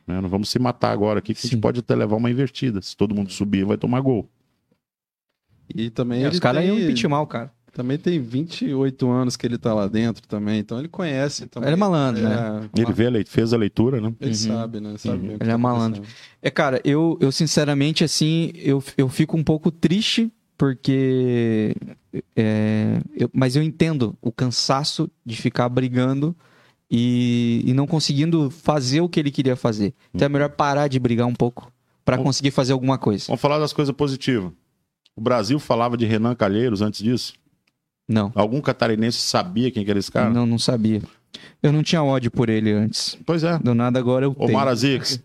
Né? Não vamos se matar agora aqui, que a Sim. gente pode até levar uma invertida. Se todo mundo subir, vai tomar gol. E também É, ele os caras tem, iam impeachment o cara. Também tem 28 anos que ele tá lá dentro também, então ele conhece também. Ele é malandro, né? Ele vê a lei- fez a leitura, né? Ele Uhum. sabe, né? Sabe que Ele é tá malandro. É, cara, eu, eu sinceramente, assim, eu, eu fico um pouco triste porque. é, eu- mas eu entendo o cansaço de ficar brigando e, e não conseguindo fazer o que ele queria fazer. Então é melhor parar de brigar um pouco pra Bom. conseguir fazer alguma coisa. Vamos falar das coisas positivas. O Brasil falava de Renan Calheiros antes disso? Não, Algum catarinense sabia quem que era esse cara? não, não sabia. Eu não tinha ódio por ele antes. Pois é. Do nada agora eu tenho. Omar Aziz,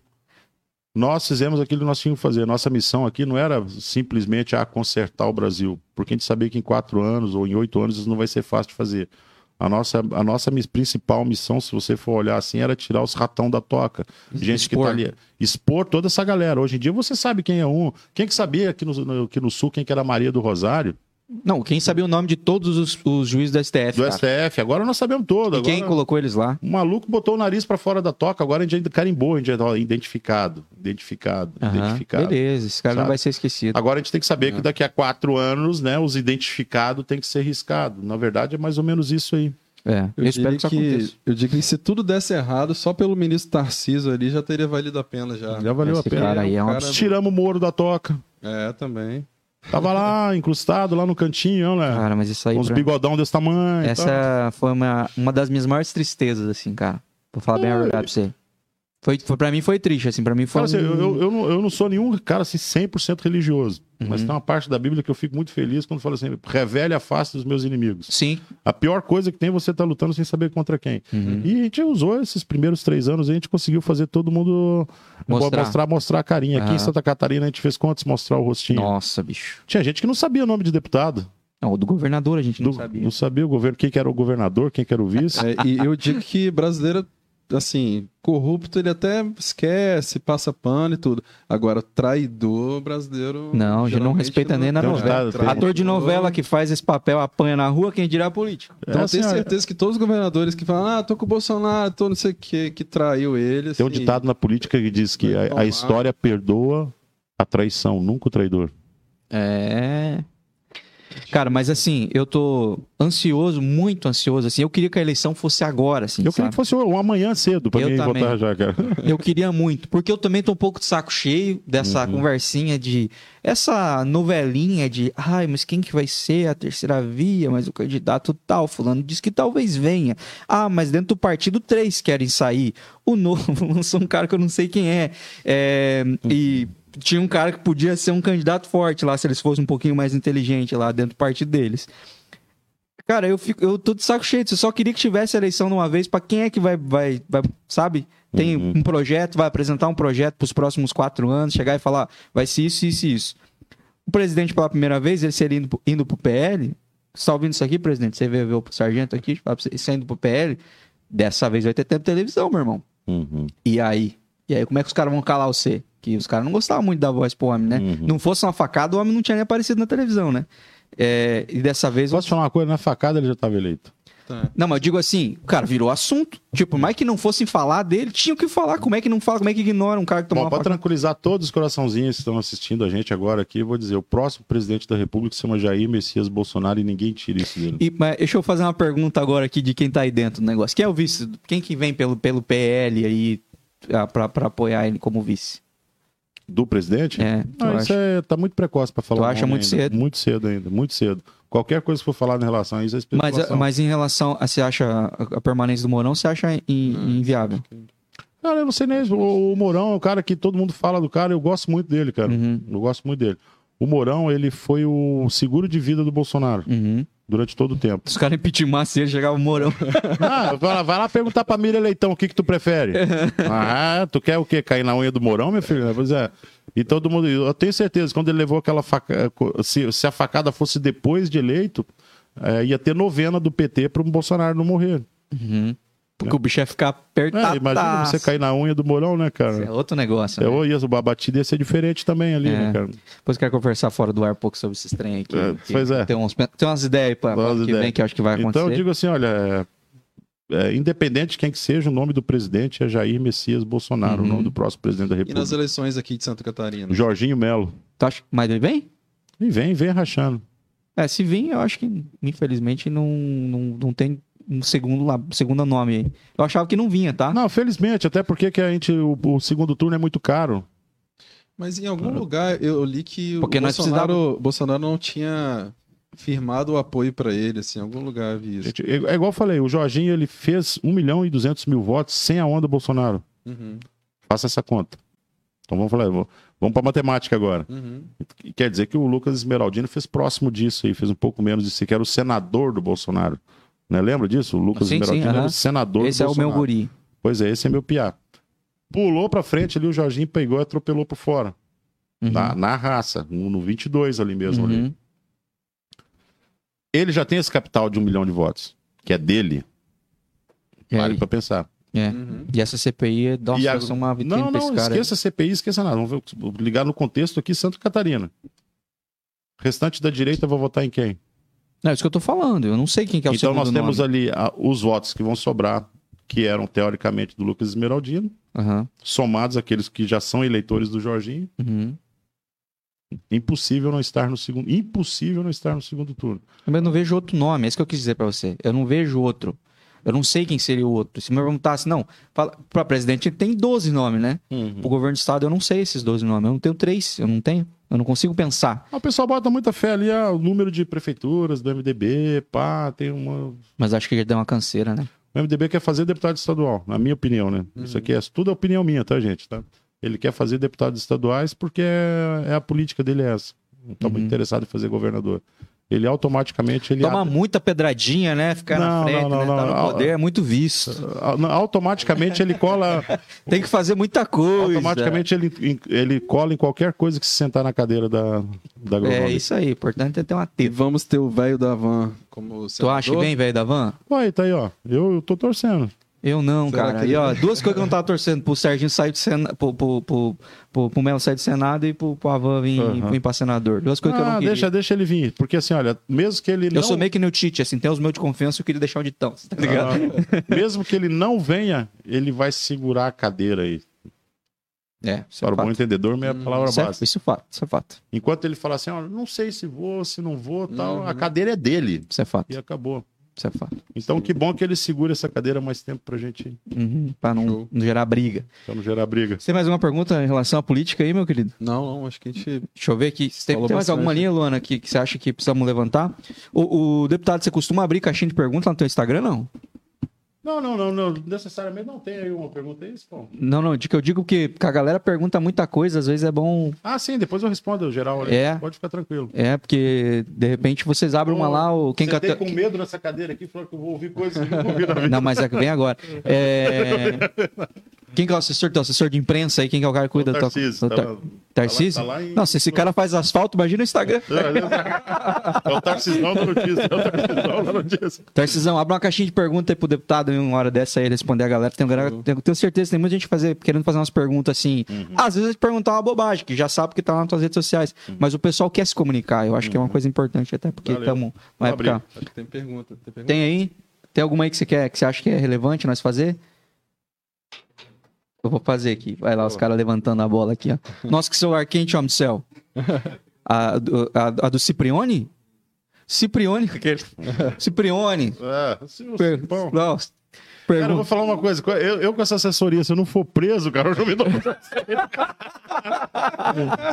nós fizemos aquilo que nós tínhamos que fazer. Nossa missão aqui não era simplesmente a consertar o Brasil, porque a gente sabia que em quatro anos ou em oito anos isso não vai ser fácil de fazer. A nossa, a nossa principal missão, se você for olhar assim, era tirar os ratão da toca. Gente que Expor. tá ali. Expor toda essa galera. Hoje em dia você sabe quem é um. Quem que sabia aqui no, no- aqui no sul quem que era Maria do Rosário? Não, quem sabia o nome de todos os, os juízes do STF. Do cara. STF. Agora nós sabemos todo. E quem Agora- colocou eles lá? O maluco botou o nariz pra fora da toca, agora a gente carimbou, a gente já ó, identificado, identificado, Aham, identificado. Beleza, esse cara não Sabe? vai ser esquecido. Agora a gente tem que saber que daqui a quatro anos, né, os identificados tem que ser riscado. Na verdade, é mais ou menos isso aí. É, eu, Eu, espero que isso que, aconteça. eu digo que se tudo desse errado, só pelo ministro Tarciso ali já teria valido a pena já. Já valeu Esse a pena. cara aí é um. Tiramos o Moro da toca. É, também. Tava lá, incrustado, lá no cantinho, né? Cara, mas isso aí. Com uns pra- bigodão desse tamanho. Essa foi uma, uma das minhas maiores tristezas, assim, cara. Vou falar bem a É. verdade pra você. Foi, foi, pra mim foi triste, assim. Pra mim foi. Cara, assim, eu, eu, eu não, eu não sou nenhum cara assim, 100% religioso. Mas Uhum. tem uma parte da Bíblia que eu fico muito feliz quando fala assim: revele a face dos meus inimigos. Sim. A pior coisa que tem é você estar lutando sem saber contra quem. Uhum. E a gente usou esses primeiros três anos, a gente conseguiu fazer todo mundo Mostrar. mostrar, mostrar a carinha. Aqui Aham. em Santa Catarina a gente fez quantos mostrar o rostinho? Nossa, bicho. Tinha gente que não sabia o nome de deputado. Não, o do governador a gente não Do- sabia. não sabia o governo, quem que era o governador, quem que era o vice. É, e eu digo que brasileiro, assim, corrupto, ele até esquece, passa pano e tudo. Agora, traidor brasileiro. Não, já não respeita nem na novela. Ator de novela que faz esse papel apanha na rua, quem dirá político. Então, É, eu tenho assim, certeza que todos os governadores que falam, ah, tô com o Bolsonaro, tô não sei o que, que traiu ele. Tem um assim, ditado na política que diz que a, a história perdoa a traição, nunca o traidor. É. Cara, mas assim, eu tô ansioso, muito ansioso, assim. Eu queria que a eleição fosse agora, assim, Eu queria sabe? que fosse um amanhã cedo pra Eu mim também. votar já, cara. Eu queria muito, porque eu também tô um pouco de saco cheio dessa Uhum. conversinha de essa novelinha de, ai, mas quem que vai ser a terceira via, mas o candidato tal, fulano diz que talvez venha. Ah, mas dentro do partido três querem sair. O novo lançou um cara que eu não sei quem é. É, e tinha um cara que podia ser um candidato forte lá, se eles fossem um pouquinho mais inteligente lá dentro do partido deles. Cara, eu fico, eu tô de saco cheio. Eu só queria que tivesse eleição de uma vez pra quem é que vai, vai, vai sabe? Tem Uhum. um projeto, vai apresentar um projeto pros próximos quatro anos, chegar e falar, vai ser isso, isso e isso. O presidente, pela primeira vez, ele seria indo, indo pro PL. Você tá ouvindo isso aqui, presidente? Você vê, vê o sargento aqui, fala pra você, você indo pro PL. Dessa vez vai ter tempo de televisão, meu irmão. Uhum. E aí? E aí, como é que os caras vão calar você? Que os caras não gostavam muito da voz pro homem, né? Uhum. Não fosse uma facada, o homem não tinha nem aparecido na televisão, né? É, e dessa vez. Posso te falar uma coisa? Na facada ele já estava eleito. Tá. Não, mas eu digo assim, o cara virou assunto. Tipo, mais que não fossem falar dele, tinham que falar. Como é que não fala? Como é que ignora um cara que tomou Bom, uma para facada? tranquilizar todos os coraçãozinhos que estão assistindo a gente agora aqui, eu vou dizer: o próximo presidente da República se chama Jair Messias Bolsonaro e ninguém tira isso dele. E, mas deixa eu fazer uma pergunta agora aqui de quem tá aí dentro do negócio. Quem é o vice? Quem que vem pelo, pelo PL aí pra, pra apoiar ele como vice? Do presidente? É, Ah, isso acha? é, tá muito precoce para falar. Tu o acha muito ainda. cedo? Muito cedo ainda, muito cedo. Qualquer coisa que for falar em relação a isso é Mas, especulação. mas em relação a você acha a, permanência do Mourão, você acha in- inviável? Cara, eu não sei nem. O, o Mourão é um cara que todo mundo fala do cara, eu gosto muito dele, cara. Uhum, Eu gosto muito dele. O Mourão, ele foi o seguro de vida do Bolsonaro uhum. Durante todo o tempo. Os caras impeachment ele chegava o Mourão. Ah, vai lá, vai lá perguntar pra Miriam Leitão o que que tu prefere. Ah, tu quer o quê? Cair na unha do Mourão, meu filho? Pois é. E todo mundo. Eu tenho certeza, quando ele levou aquela facada. Se, se a facada fosse depois de eleito, eh, ia ter novena do PT pro Bolsonaro não morrer. Uhum. Porque o bicho ia ficar É, apertado. imagina você cair na unha do Mourão, né, É cara? outro negócio. É, né? ou ia, a batida ia ser diferente também ali, É. né, cara? Depois quero conversar fora do ar um pouco sobre esses trem aqui. É, que pois é. Tem, uns, tem umas ideias aí pra, pra que ideias. vem que eu acho que vai acontecer. Então eu digo assim, olha, é, é, independente de quem que seja, o nome do presidente é Jair Messias Bolsonaro, Uhum. o nome do próximo presidente da E nas República. eleições aqui de Santa Catarina? Jorginho Melo. Tu acha... Mas ele vem? E vem, vem rachando. É, se vir, eu acho que, infelizmente, não, não, não tem um segundo, lá, segundo nome aí. Eu achava que não vinha, tá? Não, felizmente, até porque que a gente, o, o segundo turno é muito caro. Mas em algum lugar eu li que Porque o nós Bolsonaro, Bolsonaro não tinha firmado o apoio pra ele, assim, em algum lugar vi isso. Gente, é, é igual eu falei, o Jorginho ele fez 1 milhão e 200 mil votos sem a onda Bolsonaro. Uhum, Faça essa conta. Então vamos falar, vamos, para matemática agora. uhum. Quer dizer que o Lucas Esmeraldino fez próximo disso aí, fez um pouco menos disso, que era o senador do Bolsonaro. Né? Lembra disso? O Lucas Sim, sim, Esmeraldino era aham. o senador Esse do é o meu Bolsonaro. guri. Pois é, esse é meu piá. Pulou pra frente ali, o Jorginho pegou e atropelou por fora. Uhum. Na, na raça, no, no 22 ali mesmo. Ali. Uhum. Ele já tem esse capital de um milhão de votos. que é dele, É, vale para pensar. é. Uhum. E essa CPI, é- nossa, a- ser uma vitrine Não, não, esse cara. aí. esqueça a CPI, esqueça nada. Vamos vou ligar no contexto aqui Santa Catarina. Restante da direita vai votar em quem? Não, é isso que eu tô falando. Eu não sei quem que é o então nós temos nome. ali ah, os votos que vão sobrar, que eram teoricamente do Lucas Esmeraldino, Aham, somados àqueles que já são eleitores do Jorginho. uhum. Impossível não estar no segundo. Impossível não estar no segundo turno. Eu não vejo outro nome, é isso que eu quis dizer pra você. Eu não vejo outro. Eu não sei quem seria o outro. Se me perguntasse, não, fala, pra presidente tem 12 nomes, né? Pro governo do estado eu não sei esses 12 nomes. Eu não tenho três, eu não tenho. Eu não consigo pensar. Ah, O pessoal bota muita fé ali, ah, o número de prefeituras do MDB, pá, tem uma. Mas acho que já deu uma canseira, né? O MDB quer fazer deputado estadual, na minha opinião, né? Isso aqui é tudo é opinião minha, tá, gente? Tá? Ele quer fazer deputados estaduais porque é, é a política dele é essa. Não tá muito Uhum. interessado em fazer governador. Ele automaticamente ele Toma muita pedradinha, né? Ficar na Não, frente, não, não, né? Tá não. no poder, é muito visto. Ah, não, automaticamente ele cola Tem que fazer muita coisa. automaticamente ele, ele cola em qualquer coisa que se sentar na cadeira da da É agronômica. isso aí, importante é ter uma teta. vamos ter o velho da van como Tu acha senador? bem, velho da van? Ué, tá aí, ó. Eu, eu tô torcendo. Eu não, Será cara. que E ó, duas coisas que eu não tava torcendo pro Serginho sair do Senado, pro, pro, pro, pro, pro Melo sair do Senado e pro, pro Avan vir, Aham. vir pra senador. Duas coisas que eu não Ah, queria. deixa, deixa ele vir, porque assim, olha, mesmo que ele Eu não sou meio que nem o Tite, assim, tem os meus de confiança eu queria deixar onde estão, tá ligado? Ah, mesmo que ele não venha, ele vai segurar a cadeira aí. É, isso é Para o bom entendedor, meia palavra Isso é, básica. isso é fato, isso é fato. Enquanto ele fala assim, ó, não sei se vou, se não vou, tal, Uhum. a cadeira é dele. Isso é fato, E acabou. Isso é fato. Então, que bom que ele segura essa cadeira mais tempo pra gente Uhum, pra não, não gerar briga. pra não gerar briga. Você tem mais uma pergunta em relação à política aí, meu querido? Não, não, acho que a gente. Deixa eu ver aqui. Tem, tem mais alguma linha, Luana, que, que você acha que precisamos levantar? O, o deputado, você costuma abrir caixinha de perguntas lá no teu Instagram, não? Não, não, não, não. Necessariamente não tem aí uma pergunta aí, pô. Não, não, de que eu digo que, que a galera pergunta muita coisa, às vezes é bom. Ah, sim, depois eu respondo geral ali. É. Pode ficar tranquilo. É, porque de repente vocês abrem uma lá, o quem cata- com medo nessa cadeira aqui, falou que eu vou ouvir coisas que eu não ouvi na vida. Não, mas é que vem agora. É... Quem que é o assessor, teu assessor de imprensa aí? Quem que é o cara que cuida O. Tarcísio, do tá lá- Tarcísio? tá lá em- Não, se esse cara faz asfalto, imagina o Instagram. É o Tarcisão da notícia. É o Tarcisão da notícia. Tarcisão, abre uma caixinha de pergunta aí pro deputado em uma hora dessa aí responder a galera. Tem, galera- tenho, tenho certeza que tem muita gente fazer, querendo fazer umas perguntas assim. Uhum. Às vezes perguntar uma bobagem, que já sabe que tá lá nas tuas redes sociais. Mas o pessoal quer se comunicar. Eu acho que é uma coisa importante, até porque Uhum. Estamos abrir. época. Acho que tem pergunta. Tem pergunta? Tem aí? Tem alguma aí que você quer, que você acha que é relevante nós fazer? Eu vou fazer aqui. Vai lá, os caras levantando a bola aqui, ó. Nossa, que celular quente, homem do céu. A, do- a, a do Ciprione? Ciprione? Ciprione. É, se o Não, Cara, eu vou falar uma coisa. Eu, eu com essa assessoria, se eu não for preso, cara, eu já me dou.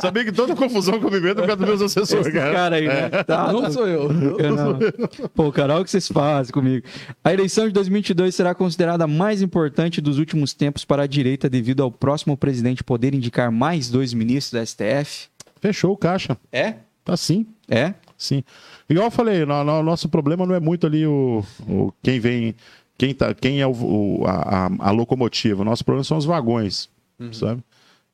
Sabia que toda confusão que eu me meto é por causa dos meus assessores, Esse cara. cara aí, né? Tá, Não sou eu. Eu não. Pô, cara, olha o que vocês fazem comigo. A eleição de 2022 será considerada a mais importante dos últimos tempos para a direita devido ao próximo presidente poder indicar mais dois ministros da STF. Fechou o caixa. É? Tá sim, É? sim. Igual eu falei, o nosso problema não é muito ali o, o quem vem, quem, tá, quem é o, o- a, a- locomotiva. O nosso problema são os vagões, sabe?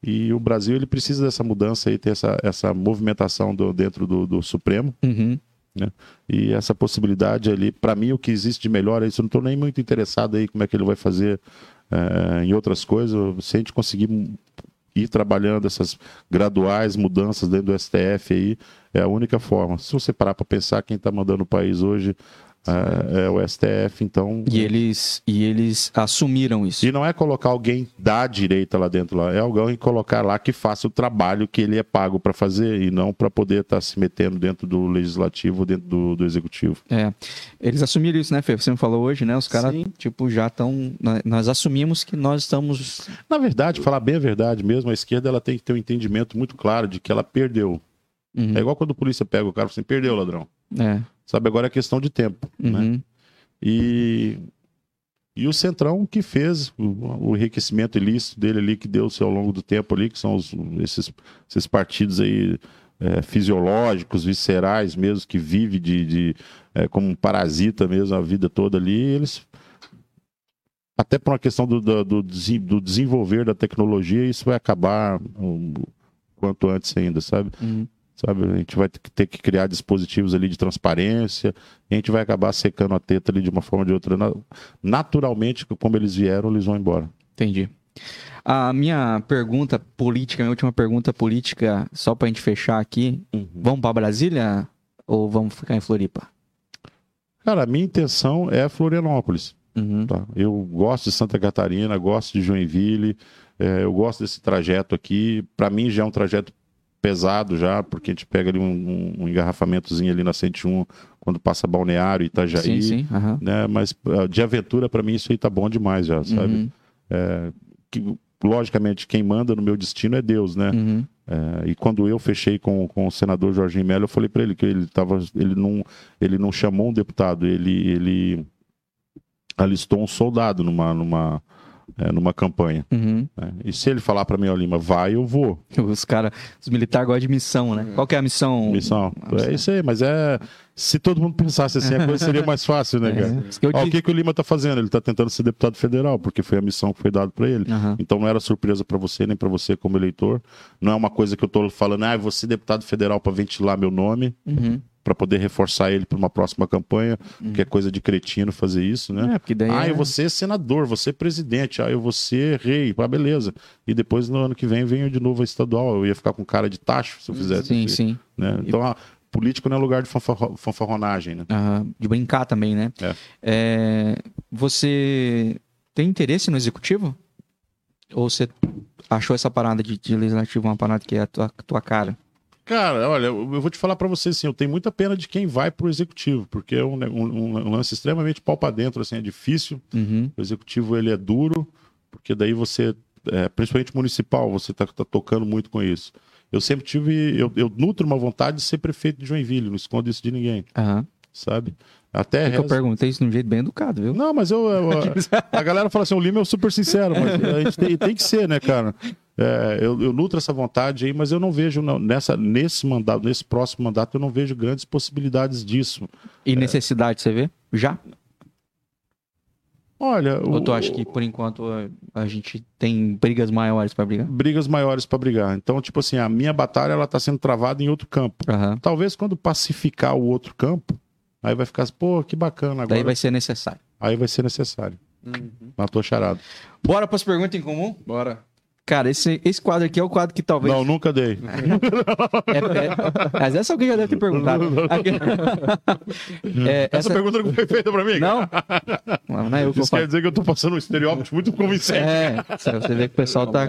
E o Brasil ele precisa dessa mudança aí, ter essa, essa movimentação do- dentro do, do Supremo. Uhum. né? E essa possibilidade ali, para mim, o que existe de melhor é isso. Eu não estou nem muito interessado aí como é que ele vai fazer eh, em outras coisas. Se a gente conseguir ir trabalhando essas graduais mudanças dentro do STF aí, é a única forma. Se você parar para pensar, quem está mandando o país hoje eh, é, o STF, então. E eles, e eles assumiram isso. E não é colocar alguém da direita lá dentro, lá. é alguém colocar lá que faça o trabalho que ele é pago para fazer e não para poder estar se metendo dentro do legislativo, dentro do, do executivo. É. Eles assumiram isso, né, Fê? Você me falou hoje, né? Os caras, tipo, já estão. Nós assumimos que nós estamos. Na verdade, falar bem a verdade mesmo, a esquerda ela tem que ter um entendimento muito claro de que ela perdeu. Uhum. É igual quando a polícia pega o cara e fala assim, perdeu, ladrão. É. Sabe, agora é questão de tempo. Né? Uhum. E, e o Centrão que fez o, o enriquecimento ilícito dele ali, que deu-se ao longo do tempo ali, que são os- esses, esses partidos aí é, fisiológicos, viscerais mesmo, que vive de, de é, como um parasita mesmo a vida toda ali, eles até por uma questão do, do, do do desenvolver da tecnologia, isso vai acabar um, quanto antes ainda, sabe? Uhum. Sabe? A gente vai ter que- ter que criar dispositivos ali de transparência, a gente vai acabar secando a teta ali de uma forma ou de outra. Na- Naturalmente, como eles vieram, eles vão embora. Entendi. A minha pergunta política, minha última pergunta política, só pra gente fechar aqui. Vamos pra Brasília ou vamos ficar em Floripa? Cara, a minha intenção é Florianópolis. Uhum. Tá? Eu gosto de Santa Catarina, gosto de Joinville, é, eu gosto desse trajeto aqui. Para mim já é um trajeto pesado já, porque a gente pega ali um, um- engarrafamentozinho ali na 101 quando passa Balneário, Itajaí. Sim, sim. aham. Né? Mas ah, de aventura para mim isso aí tá bom demais já, sabe? Uhum, Que, logicamente quem manda no meu destino é Deus, né? uhum. É, e quando eu fechei com, com o senador Jorginho Melo, eu falei para ele que ele tava, ele não, ele não chamou um deputado, ele, ele alistou um soldado numa, numa, é, numa campanha. Uhum. né? E se ele falar para mim, ó, Lima, vai, eu vou. Os caras, os militares gostam de missão, né? Qual que é a missão? Missão. É isso aí, mas é. Se todo mundo pensasse assim, a coisa seria mais fácil, né, cara? Eu Ó, o que, que o Lima tá fazendo? Ele tá tentando ser deputado federal, porque foi a missão que foi dada para ele. Aham. Então não era surpresa para você, nem para você como eleitor. Não é uma coisa que eu tô falando, ah, vou ser deputado federal para ventilar meu nome, Uhum. Para poder reforçar ele para uma próxima campanha, que é coisa de cretino fazer isso, né? É, daí Ah, é- eu vou ser senador, ser presidente, ah, eu vou ser rei, ah, beleza. E depois no ano que vem venho de novo a estadual, eu ia ficar com cara de tacho se eu fizesse Sim, isso. sim. Né? Então, a político não é lugar de fanfarro- fanfarronagem, né? De brincar também, né? É. É, você tem interesse no executivo? Ou você achou essa parada de, de legislativo uma parada que é a tua, tua cara? Cara, olha, eu vou te falar pra você assim, eu tenho muita pena de quem vai pro executivo, porque é um, um- um lance extremamente pau pra dentro, assim, é difícil. Uhum. O executivo ele é duro, porque daí você, é, principalmente municipal, você tá, tá tocando muito com isso. Eu sempre tive, eu, eu nutro uma vontade de ser prefeito de Joinville, não escondo isso de ninguém, Aham. sabe? Até É que eu perguntei isso de um jeito bem educado, viu? Não, mas eu, eu- a galera fala assim, o Lima é super sincero, mas a gente tem, tem que ser, né, cara? É, eu, eu nutro essa vontade aí, mas eu não vejo não, nessa, nesse mandato, nesse próximo mandato, eu não vejo grandes possibilidades disso. E necessidade, você vê? Já? Olha, Ou o- tu acha que, por enquanto, a, gente tem brigas maiores pra brigar? brigas maiores para brigar. Então, tipo assim, a minha batalha ela tá sendo travada em outro campo. Aham. Talvez quando pacificar o outro campo, aí vai ficar, assim, pô, que bacana agora. Daí vai ser necessário. Aí vai ser necessário. Na tua charada. Bora pras perguntas em comum? Bora. Cara, esse, esse quadro aqui é o quadro que talvez. Não, nunca dei. É, é, mas essa alguém já deve ter perguntado. Aqui- É, Essa, pergunta não foi feita para mim. Não? Não, não é eu Isso quer dizer que eu tô passando um estereótipo muito convincente. É, você vê que o pessoal tá.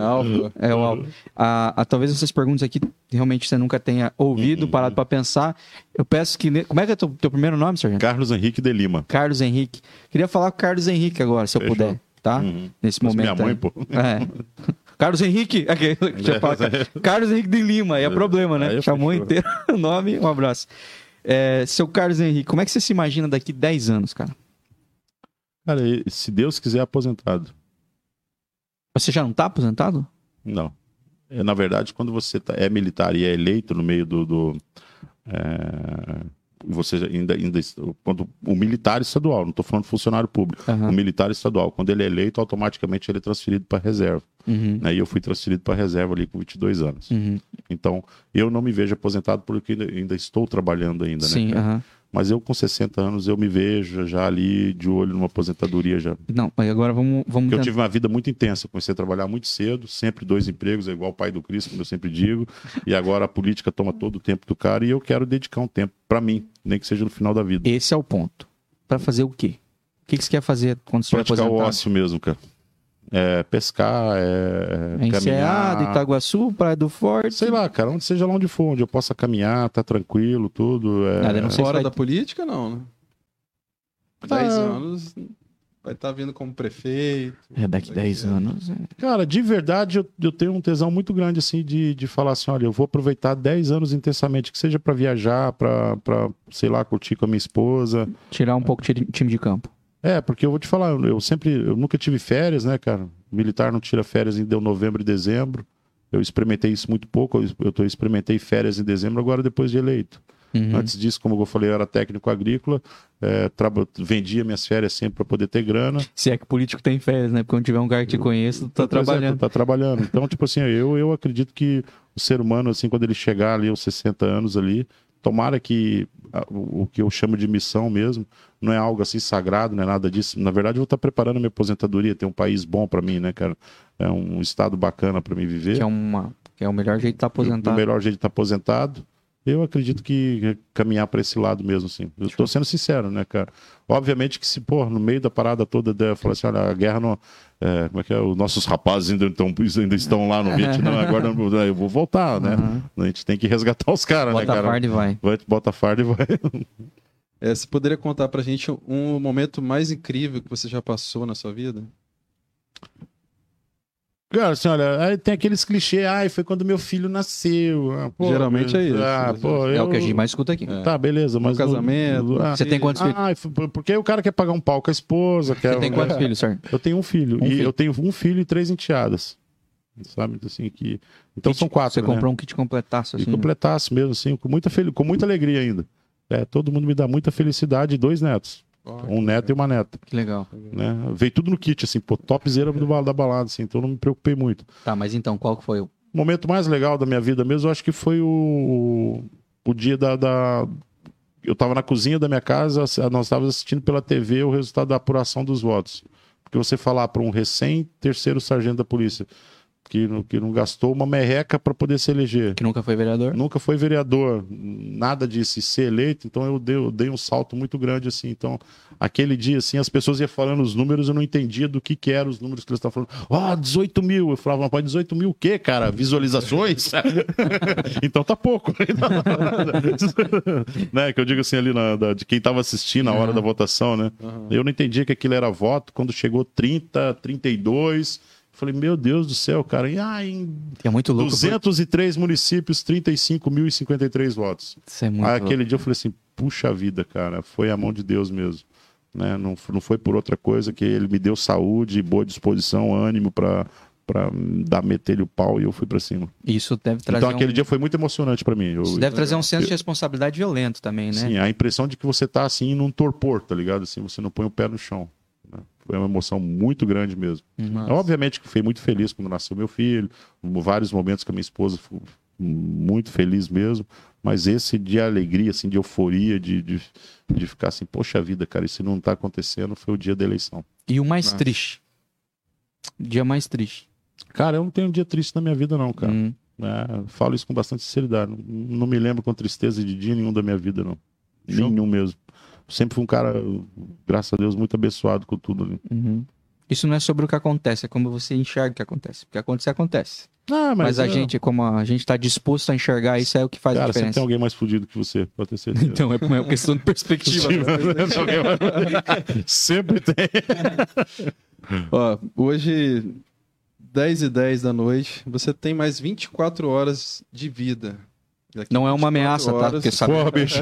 É, o alvo. A, a- talvez essas perguntas aqui realmente você nunca tenha ouvido, parado pra pensar. Eu peço que. Como é que é teu, teu primeiro nome, Sargento? Carlos Henrique de Lima. Carlos Henrique. Queria falar com o Carlos Henrique agora, se eu Fechou. puder, tá? Uhum. Nesse Mas momento. minha mãe, aí. pô. É. Carlos Henrique. Falar, Carlos Henrique de Lima, aí é problema, né? Aí Chamou inteiro o nome, um abraço. É, seu Carlos Henrique, como é que você se imagina daqui 10 anos, cara? Cara, se Deus quiser aposentado. Você já não tá aposentado? Não. É, na verdade, quando você tá- é militar e é eleito no meio do. do, é, você ainda, ainda. Quando, o militar estadual, não estou falando funcionário público. Aham. O militar estadual, quando ele é eleito, automaticamente ele é transferido para reserva. Uhum. Né? E eu fui transferido para reserva ali com 22 anos. Uhum. Então, eu não me vejo aposentado porque ainda, ainda estou trabalhando ainda, Sim, né? Mas eu com 60 anos, eu me vejo já ali de olho numa aposentadoria já. Não, mas agora vamos, vamos Porque eu tive uma vida muito intensa, comecei a trabalhar muito cedo, sempre dois empregos, é igual o pai do Cristo, como eu sempre digo, e agora a política toma todo o tempo do cara e eu quero dedicar um tempo para mim, nem que seja no final da vida. Esse é o ponto. Pra fazer o quê? O que, que você quer fazer quando você Praticar o ócio mesmo, cara. É pescar, é, É Enseado. Itaguaçu, Praia do Forte. Sei lá, cara, onde seja lá onde for, onde eu possa caminhar, tá tranquilo, tudo. É... Nada, não sei Fora vai- da política, não, né? Dez Ah. anos vai estar vindo como prefeito. É, daqui 10 anos. é. Cara, de verdade, eu, eu tenho um tesão muito grande, assim, de, de falar assim, olha, eu vou aproveitar 10 anos intensamente, que seja para viajar, para, sei lá, curtir com a minha esposa. Tirar um pouco de time de campo. É, porque eu vou te falar, eu sempre, eu nunca tive férias, né, cara? O militar não tira férias em novembro e dezembro. Eu experimentei isso muito pouco, eu, eu experimentei férias em dezembro agora depois de eleito. Uhum. Antes disso, como eu falei, eu era técnico agrícola, é, vendia minhas férias sempre para poder ter grana. Se é que político tem férias, né? Porque quando tiver um cara que te conheça, tu tá Por exemplo, trabalhando. Tá trabalhando. Então, tipo assim, eu, eu acredito que o ser humano, assim, quando ele chegar ali aos 60 anos ali, tomara que o, o que eu chamo de missão mesmo, não é algo assim sagrado, não é nada disso. Na verdade, eu vou estar preparando a minha aposentadoria, ter um país bom para mim, né, cara? É um estado bacana para mim viver. Que é, uma, que é o melhor jeito de estar O aposentado. melhor jeito de estar aposentado. Eu acredito que caminhar para esse lado mesmo, assim. Eu tô sendo sincero, né, cara? Obviamente que se, pô, no meio da parada toda, der, falar assim, olha, a guerra não. é, como é que é? Os nossos rapazes ainda, estão ainda estão lá no Vietnã, agora eu vou voltar, né? Uhum. A gente tem que resgatar os caras, né, Bota a cara? farda e vai. Vai, bota a farda e vai. É, você poderia contar pra gente um momento mais incrível que você já passou na sua vida? Cara, assim, olha, aí tem aqueles clichês, ai, foi quando meu filho nasceu. Ah, pô, Geralmente é isso. Ah, pô, É eu... o que a gente mais escuta aqui. É. Tá, beleza, mas. Um casamento, Ah, Você tem quantos filhos? Ah, porque o cara quer pagar um pau com a esposa. Quer... Você tem quantos filhos, Sérgio? Eu tenho um filho. Um e filho. eu tenho um filho e três enteadas. Sabe? Assim, que... Então são quatro. Você né? comprou um kit completaço, E assim. completasse mesmo, assim, com muita, fel... com muita alegria ainda. É, todo mundo me dá muita felicidade e dois netos. Um neto e uma neta. Que legal. Né? Veio tudo no kit, assim, pô, topzera da balada, assim, então não me preocupei muito. Tá, mas então, qual que foi o... O momento mais legal da minha vida mesmo, eu acho que foi o, o dia da, da- Eu tava na cozinha da minha casa, nós estávamos assistindo pela TV o resultado da apuração dos votos. Porque você falar para um recém-terceiro sargento da polícia que, não- que não gastou uma merreca para poder se eleger. Que nunca foi vereador? Nunca foi vereador, nada disso, e ser eleito, então eu dei, eu dei um salto muito grande, assim. Então, aquele dia, assim, as pessoas iam falando os números, eu não entendia do que que eram os números que eles estavam falando. Ó, 18 mil. Eu falava, mas 18 mil o quê, cara? Visualizações? então tá pouco. né? Que eu digo assim ali, na, da- de quem tava assistindo na hora da votação, né? Eu não entendia que aquilo era voto. Quando chegou 30, 32, eu falei, meu Deus do céu, cara. E, ah, em é muito louco. 203 municípios, 35.053 votos. Isso é muito Aí, aquele dia eu falei assim, puxa vida, cara, foi a mão de Deus mesmo. Né? Não, não foi por outra coisa que ele me deu saúde, boa disposição, ânimo para para dar meter o pau e eu fui para cima. Isso deve trazer então aquele um... dia foi muito emocionante para mim. Eu- Isso deve trazer um senso de responsabilidade violento também, né? Sim, a impressão de que você tá assim num torpor, tá ligado? Assim, você não põe o pé no chão. Foi uma emoção muito grande mesmo. Uhum. Obviamente que fui muito feliz quando nasceu meu filho, vários momentos com a minha esposa, fui muito feliz mesmo, mas esse de alegria, assim, de euforia, de, de, de ficar assim, poxa vida, cara, isso não tá acontecendo, foi o dia da eleição. E o mais Nossa. triste? Dia mais triste. Cara, eu não tenho um dia triste na minha vida não, cara. Hum. É, falo isso com bastante sinceridade, não, não me lembro com tristeza de dia nenhum da minha vida, não. Show. Nenhum mesmo. Sempre fui um cara, graças a Deus, muito abençoado com tudo ali. Uhum. Isso não é sobre o que acontece, é como você enxerga o que acontece. Porque acontecer, acontece. Ah, Mas, a é- gente, como a gente tá disposto a enxergar, isso é o que faz a Cara, sempre diferença. tem alguém mais fudido que você, pode ter certeza. Então, é uma questão de perspectiva. né? Sempre tem. Ó, hoje, 10 e 10 da noite, você tem mais 24 horas de vida. Daqui Não é uma 24 ameaça, tá? horas- Porque sabe, Porra, bicho.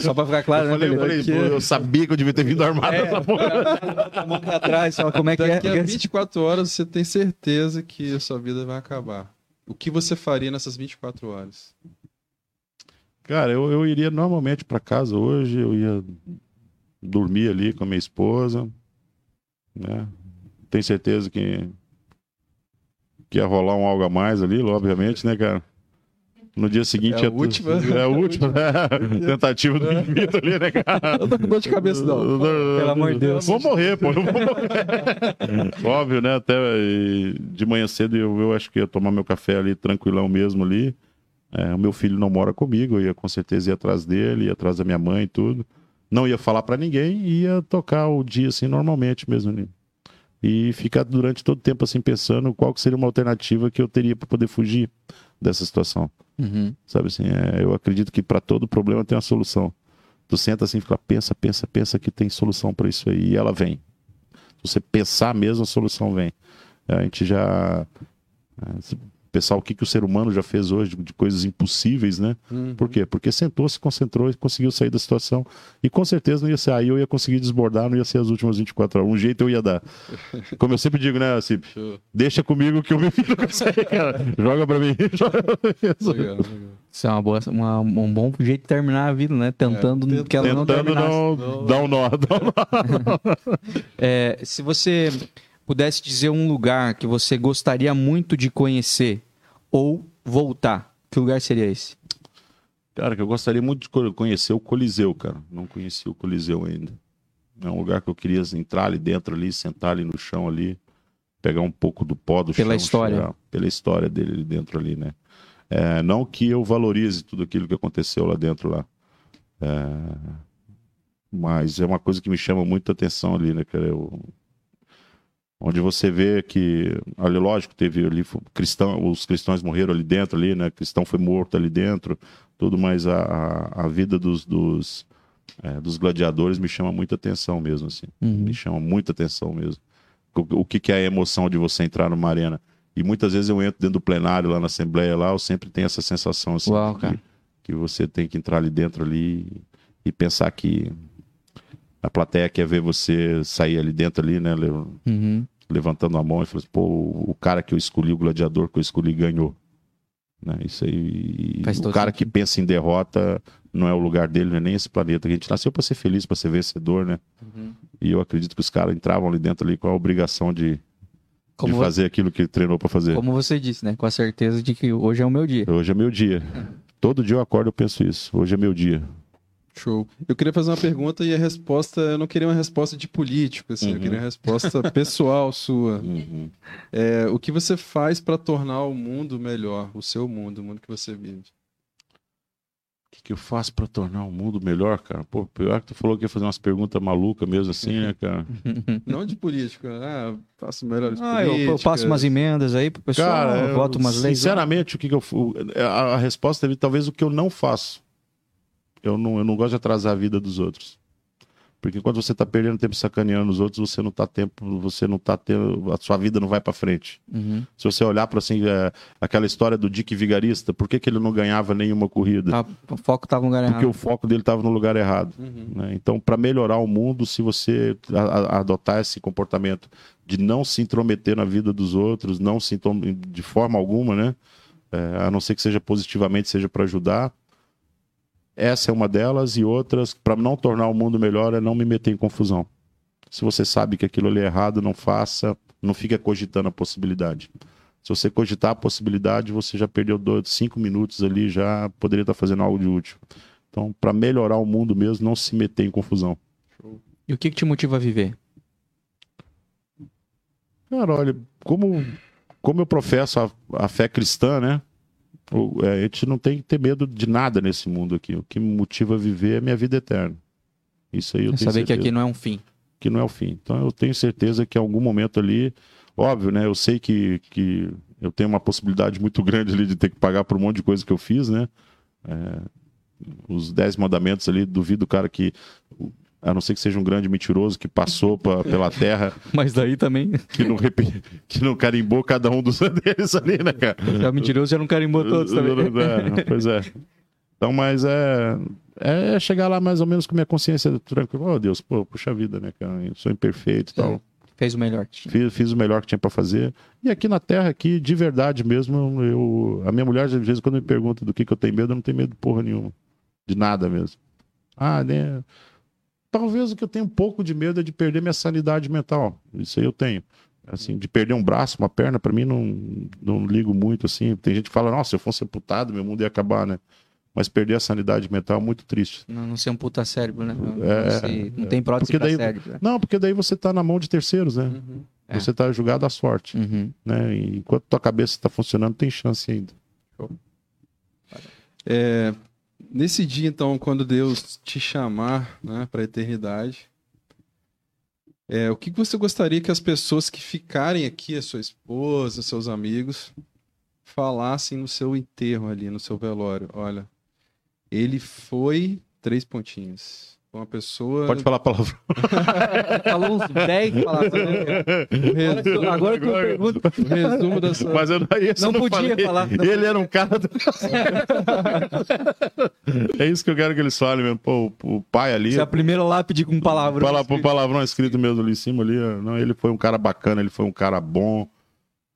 só pra ficar claro, eu, né, falei, eu, falei, pô, eu sabia que eu devia ter vindo armado É. nessa porra. Pra trás, fala como é que Daqui é. a 24 horas você tem certeza que a sua vida vai acabar. O que você faria nessas 24 horas? Cara, eu, eu iria normalmente pra casa hoje, eu ia dormir ali com a minha esposa, né? Tenho certeza que, que ia rolar um algo a mais ali, obviamente, né, cara? No dia seguinte É a tu- última. É a última, né? Tentativa do infinito ali, né, cara? Eu tô com dor de cabeça, não. Pelo amor de Deus. Vou morrer, pô. Vou morrer. Óbvio, né? Até de manhã cedo eu, eu acho que ia tomar meu café ali tranquilão mesmo ali. É, o meu filho não mora comigo, eu ia com certeza ir atrás dele, ia atrás da minha mãe e tudo. Não ia falar pra ninguém, ia tocar o dia assim normalmente mesmo ali. E ficar durante todo o tempo assim pensando qual que seria uma alternativa que eu teria para poder fugir dessa situação. Uhum. Sabe assim, é, eu acredito que para todo problema tem uma solução. Tu senta assim fica, pensa, pensa, pensa que tem solução para isso aí. E ela vem. Se você pensar mesmo, a solução vem. A gente já. É, pensar o que, que o ser humano já fez hoje de coisas impossíveis, né? Uhum. Por quê? Porque sentou, se concentrou e conseguiu sair da situação. E com certeza não ia ser aí, eu ia conseguir desbordar, não ia ser as últimas 24 horas. Um jeito eu ia dar. Como eu sempre digo, né, Cip? Show. Deixa comigo que eu me viro com isso aí, cara. Joga pra mim. Joga pra mim. Legal, legal. Isso é uma boa, uma- um bom jeito de terminar a vida, né? Tentando tentando- que ela não Tentando terminasse. não, Não. dar um nó. Dar um nó. É, se você pudesse dizer um lugar que você gostaria muito de conhecer ou voltar, que lugar seria esse? Cara, que eu gostaria muito de co- conhecer o Coliseu, cara. Não conheci o Coliseu ainda. É um lugar que eu queria entrar ali dentro, ali, sentar ali no chão ali, pegar um pouco do pó do Pela chão. história. chegar- pela história dele ali dentro ali, né? É, não que eu valorize tudo aquilo que aconteceu lá dentro lá. É, mas é uma coisa que me chama muita atenção ali, né, cara? Eu- onde você vê que, ali, lógico, teve ali cristão, os cristãos morreram ali dentro, ali, né? Cristão foi morto ali dentro, tudo, mas a, a, vida dos, dos, é, dos gladiadores me chama muita atenção mesmo, assim. Uhum. Me chama muita atenção mesmo. O, o que, que é a emoção de você entrar numa arena? E muitas vezes eu entro dentro do plenário lá na Assembleia, lá, eu sempre tenho essa sensação, assim, Uau, que- cara. que você tem que entrar ali dentro ali e pensar que a plateia quer ver você sair ali dentro ali, né? Uhum. Levantando a mão e falando assim, pô, o cara que eu escolhi, o gladiador que eu escolhi ganhou. Né? Isso aí. Faz o cara que pensa em derrota não é o lugar dele, não é nem esse planeta. A gente nasceu para ser feliz, para ser vencedor, né? Uhum. E eu acredito que os caras entravam ali dentro ali com a obrigação de, Como, de fazer aquilo que ele treinou para fazer. como você disse, né? Com a certeza de que hoje é o meu dia. Hoje é meu dia. Todo dia eu acordo e penso isso. Hoje é meu dia. Show. Eu queria fazer uma pergunta e a resposta, eu não queria uma resposta de político, assim, eu Uhum. queria uma resposta pessoal sua. Uhum. É, o que você faz para tornar o mundo melhor, o seu mundo, o mundo que você vive? O que, que eu faço para tornar o mundo melhor, cara? Pô, pior que tu falou que ia fazer umas perguntas malucas mesmo assim, né, cara? Não de política, ah, faço melhores Ah, eu, eu passo umas emendas aí pro pessoal, Cara, eu eu- voto umas leis. Sinceramente, o que, que eu. A, a resposta é talvez o que eu não faço. Eu não, eu não gosto de atrasar a vida dos outros. Porque quando você tá perdendo tempo sacaneando os outros, você não tá tempo, você não tá tendo. A sua vida não vai para frente. Uhum. Se você olhar para assim, é, aquela história do Dick Vigarista, por que, que ele não ganhava nenhuma corrida? Tá, o foco tava no lugar Porque errado. o foco dele estava no lugar errado. Uhum. né? Então, para melhorar o mundo, se você a- a- adotar esse comportamento de não se intrometer na vida dos outros, não se de forma alguma, né? É, a não ser que seja positivamente, seja para ajudar. Essa é uma delas, e outras, para não tornar o mundo melhor, é não me meter em confusão. Se você sabe que aquilo ali é errado, não faça, não fica cogitando a possibilidade. Se você cogitar a possibilidade, você já perdeu dois, cinco minutos ali, já poderia estar fazendo algo de útil. Então, para melhorar o mundo mesmo, não se meter em confusão. E o que, que te motiva a viver? Cara, olha, como, como eu professo a, a fé cristã, né? O- é, a gente não tem que ter medo de nada nesse mundo aqui. O que me motiva a viver é minha vida eterna. Isso aí eu É tenho saber que certeza. aqui não é um fim. que não é o fim. Então eu tenho certeza que em algum momento ali, óbvio, né? Eu sei que, que eu tenho uma possibilidade muito grande ali de ter que pagar por um monte de coisa que eu fiz, né? É, os dez mandamentos ali, duvido o cara que, a não ser que seja um grande mentiroso que passou pa- pela terra, Mas daí também, que não, repe- que não carimbou cada um dos deles ali, né, cara? é mentiroso, já não carimbou todos também. É, pois é. Então, mas é, é chegar lá mais ou menos com minha consciência tranquila. Oh, Deus, pô, puxa vida, né, cara? Eu sou imperfeito e tal. Fez o melhor que tinha. Fiz, fiz o melhor que tinha pra fazer. E aqui na Terra, aqui, de verdade mesmo, eu, a minha mulher, às vezes, quando me pergunta do que, que eu tenho medo, eu não tenho medo de porra nenhuma. De nada mesmo. Ah, né? Talvez o que eu tenho um pouco de medo é de perder minha sanidade mental. Isso aí eu tenho. Assim, de perder um braço, uma perna, pra mim não, não ligo muito, assim. Tem gente que fala, nossa, se eu fosse amputado, meu mundo ia acabar, né? Mas perder a sanidade mental é muito triste. Não, não ser um puta cérebro, né? Não, É, não ser- não tem prótese daí- cérebro. né? Não, porque daí você tá na mão de terceiros, né? Uhum. É. Você tá julgado à sorte. Uhum. né? E enquanto tua cabeça está funcionando, tem chance ainda. É, nesse dia, então, quando Deus te chamar né, para a eternidade, é, o que você gostaria que as pessoas que ficarem aqui, a sua esposa, seus amigos, falassem no seu enterro ali, no seu velório? Olha, ele foi três pontinhos. Uma pessoa. Pode falar palavrão. Falou uns 10 palavras. né? Agora que eu- pergunto. O resumo da sua. Mas eu não, esse eu Não podia falei. falar, não Ele era um cara do... É isso que eu quero que eles falem mesmo. Pô, o o pai ali... Essa é a primeira lápide com palavras. Fala pro palavrão escrito mesmo ali em cima ali. Não, ele foi um cara bacana, ele foi um cara bom.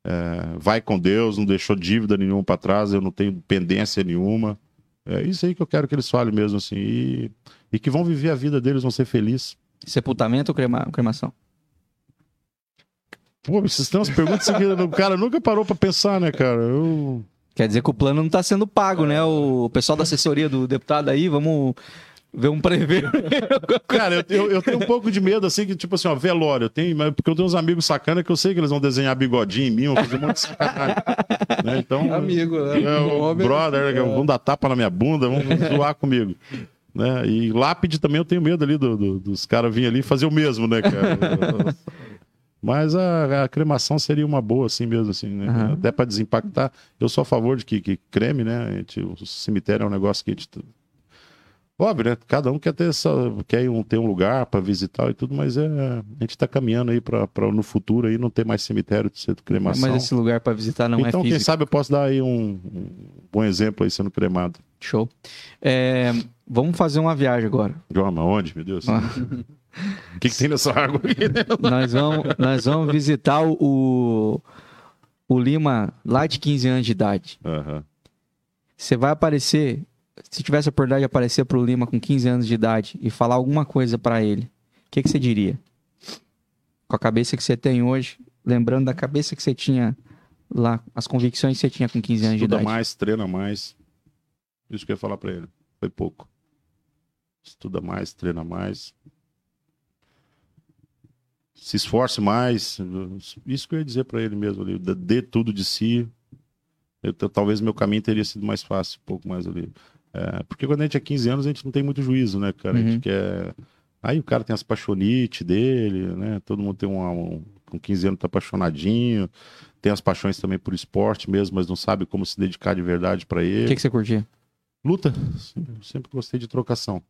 é, vai com Deus, não deixou dívida nenhuma pra trás, eu não tenho pendência nenhuma. É isso aí que eu quero que eles falem mesmo, assim. E, e que vão viver a vida deles, vão ser felizes. Sepultamento ou crema- cremação? Pô, vocês têm umas perguntas que o cara nunca parou pra pensar, né, cara? Eu... Quer dizer que o plano não tá sendo pago, né? O pessoal da assessoria do deputado aí, vamos ver um prever. Cara, eu, eu, eu tenho um pouco de medo, assim, que, tipo assim, ó, velório, eu tenho, mas porque eu tenho uns amigos sacana que eu sei que eles vão desenhar bigodinho em mim, vão fazer um monte de sacanagem. né? Então, Amigo, né? é, o Homem- brother, né, vão dar tapa na minha bunda, vão zoar comigo. Né? E lápide também eu tenho medo ali do- do- dos caras virem ali e fazer o mesmo, né, cara? Mas a, a cremação seria uma boa, assim mesmo, assim, né? Aham. Até para desimpactar. Eu sou a favor de que, que creme, né? A gente- o cemitério é um negócio que a gente Óbvio, né? Cada um quer ter, essa, quer ir um, ter um lugar para visitar e tudo, mas é, a gente está caminhando aí para no futuro aí não ter mais cemitério de ser cremação. Mas esse lugar para visitar não então, é quem físico. sabe eu posso dar aí um, um bom exemplo aí sendo cremado. Show. É, vamos fazer uma viagem agora. Joma, onde, meu Deus? Ah. O que, que tem nessa água aqui? Nós vamos, nós vamos visitar o, o Lima lá de 15 anos de idade. Aham. Você vai aparecer, se tivesse a oportunidade de aparecer pro Lima com 15 anos de idade e falar alguma coisa para ele, o que, que você diria? Com a cabeça que você tem hoje, lembrando da cabeça que você tinha lá, as convicções que você tinha com 15 anos de Estuda idade. mais, treina mais. Isso que eu ia falar para ele. Foi pouco. Estuda mais, treina mais. Se esforce mais. Isso que eu ia dizer para ele mesmo ali. Dê- tudo de si. Eu talvez meu caminho teria sido mais fácil, um pouco mais ali. É, porque quando a gente é 15 anos, a gente não tem muito juízo, né, cara? A Uhum. gente quer. Aí o cara tem as paixonites dele, né? Todo mundo tem uma, um. Com 15 anos tá apaixonadinho. Tem as paixões também por esporte mesmo, mas não sabe como se dedicar de verdade para O ele. que, que você curtia? Luta. Eu sempre gostei de trocação.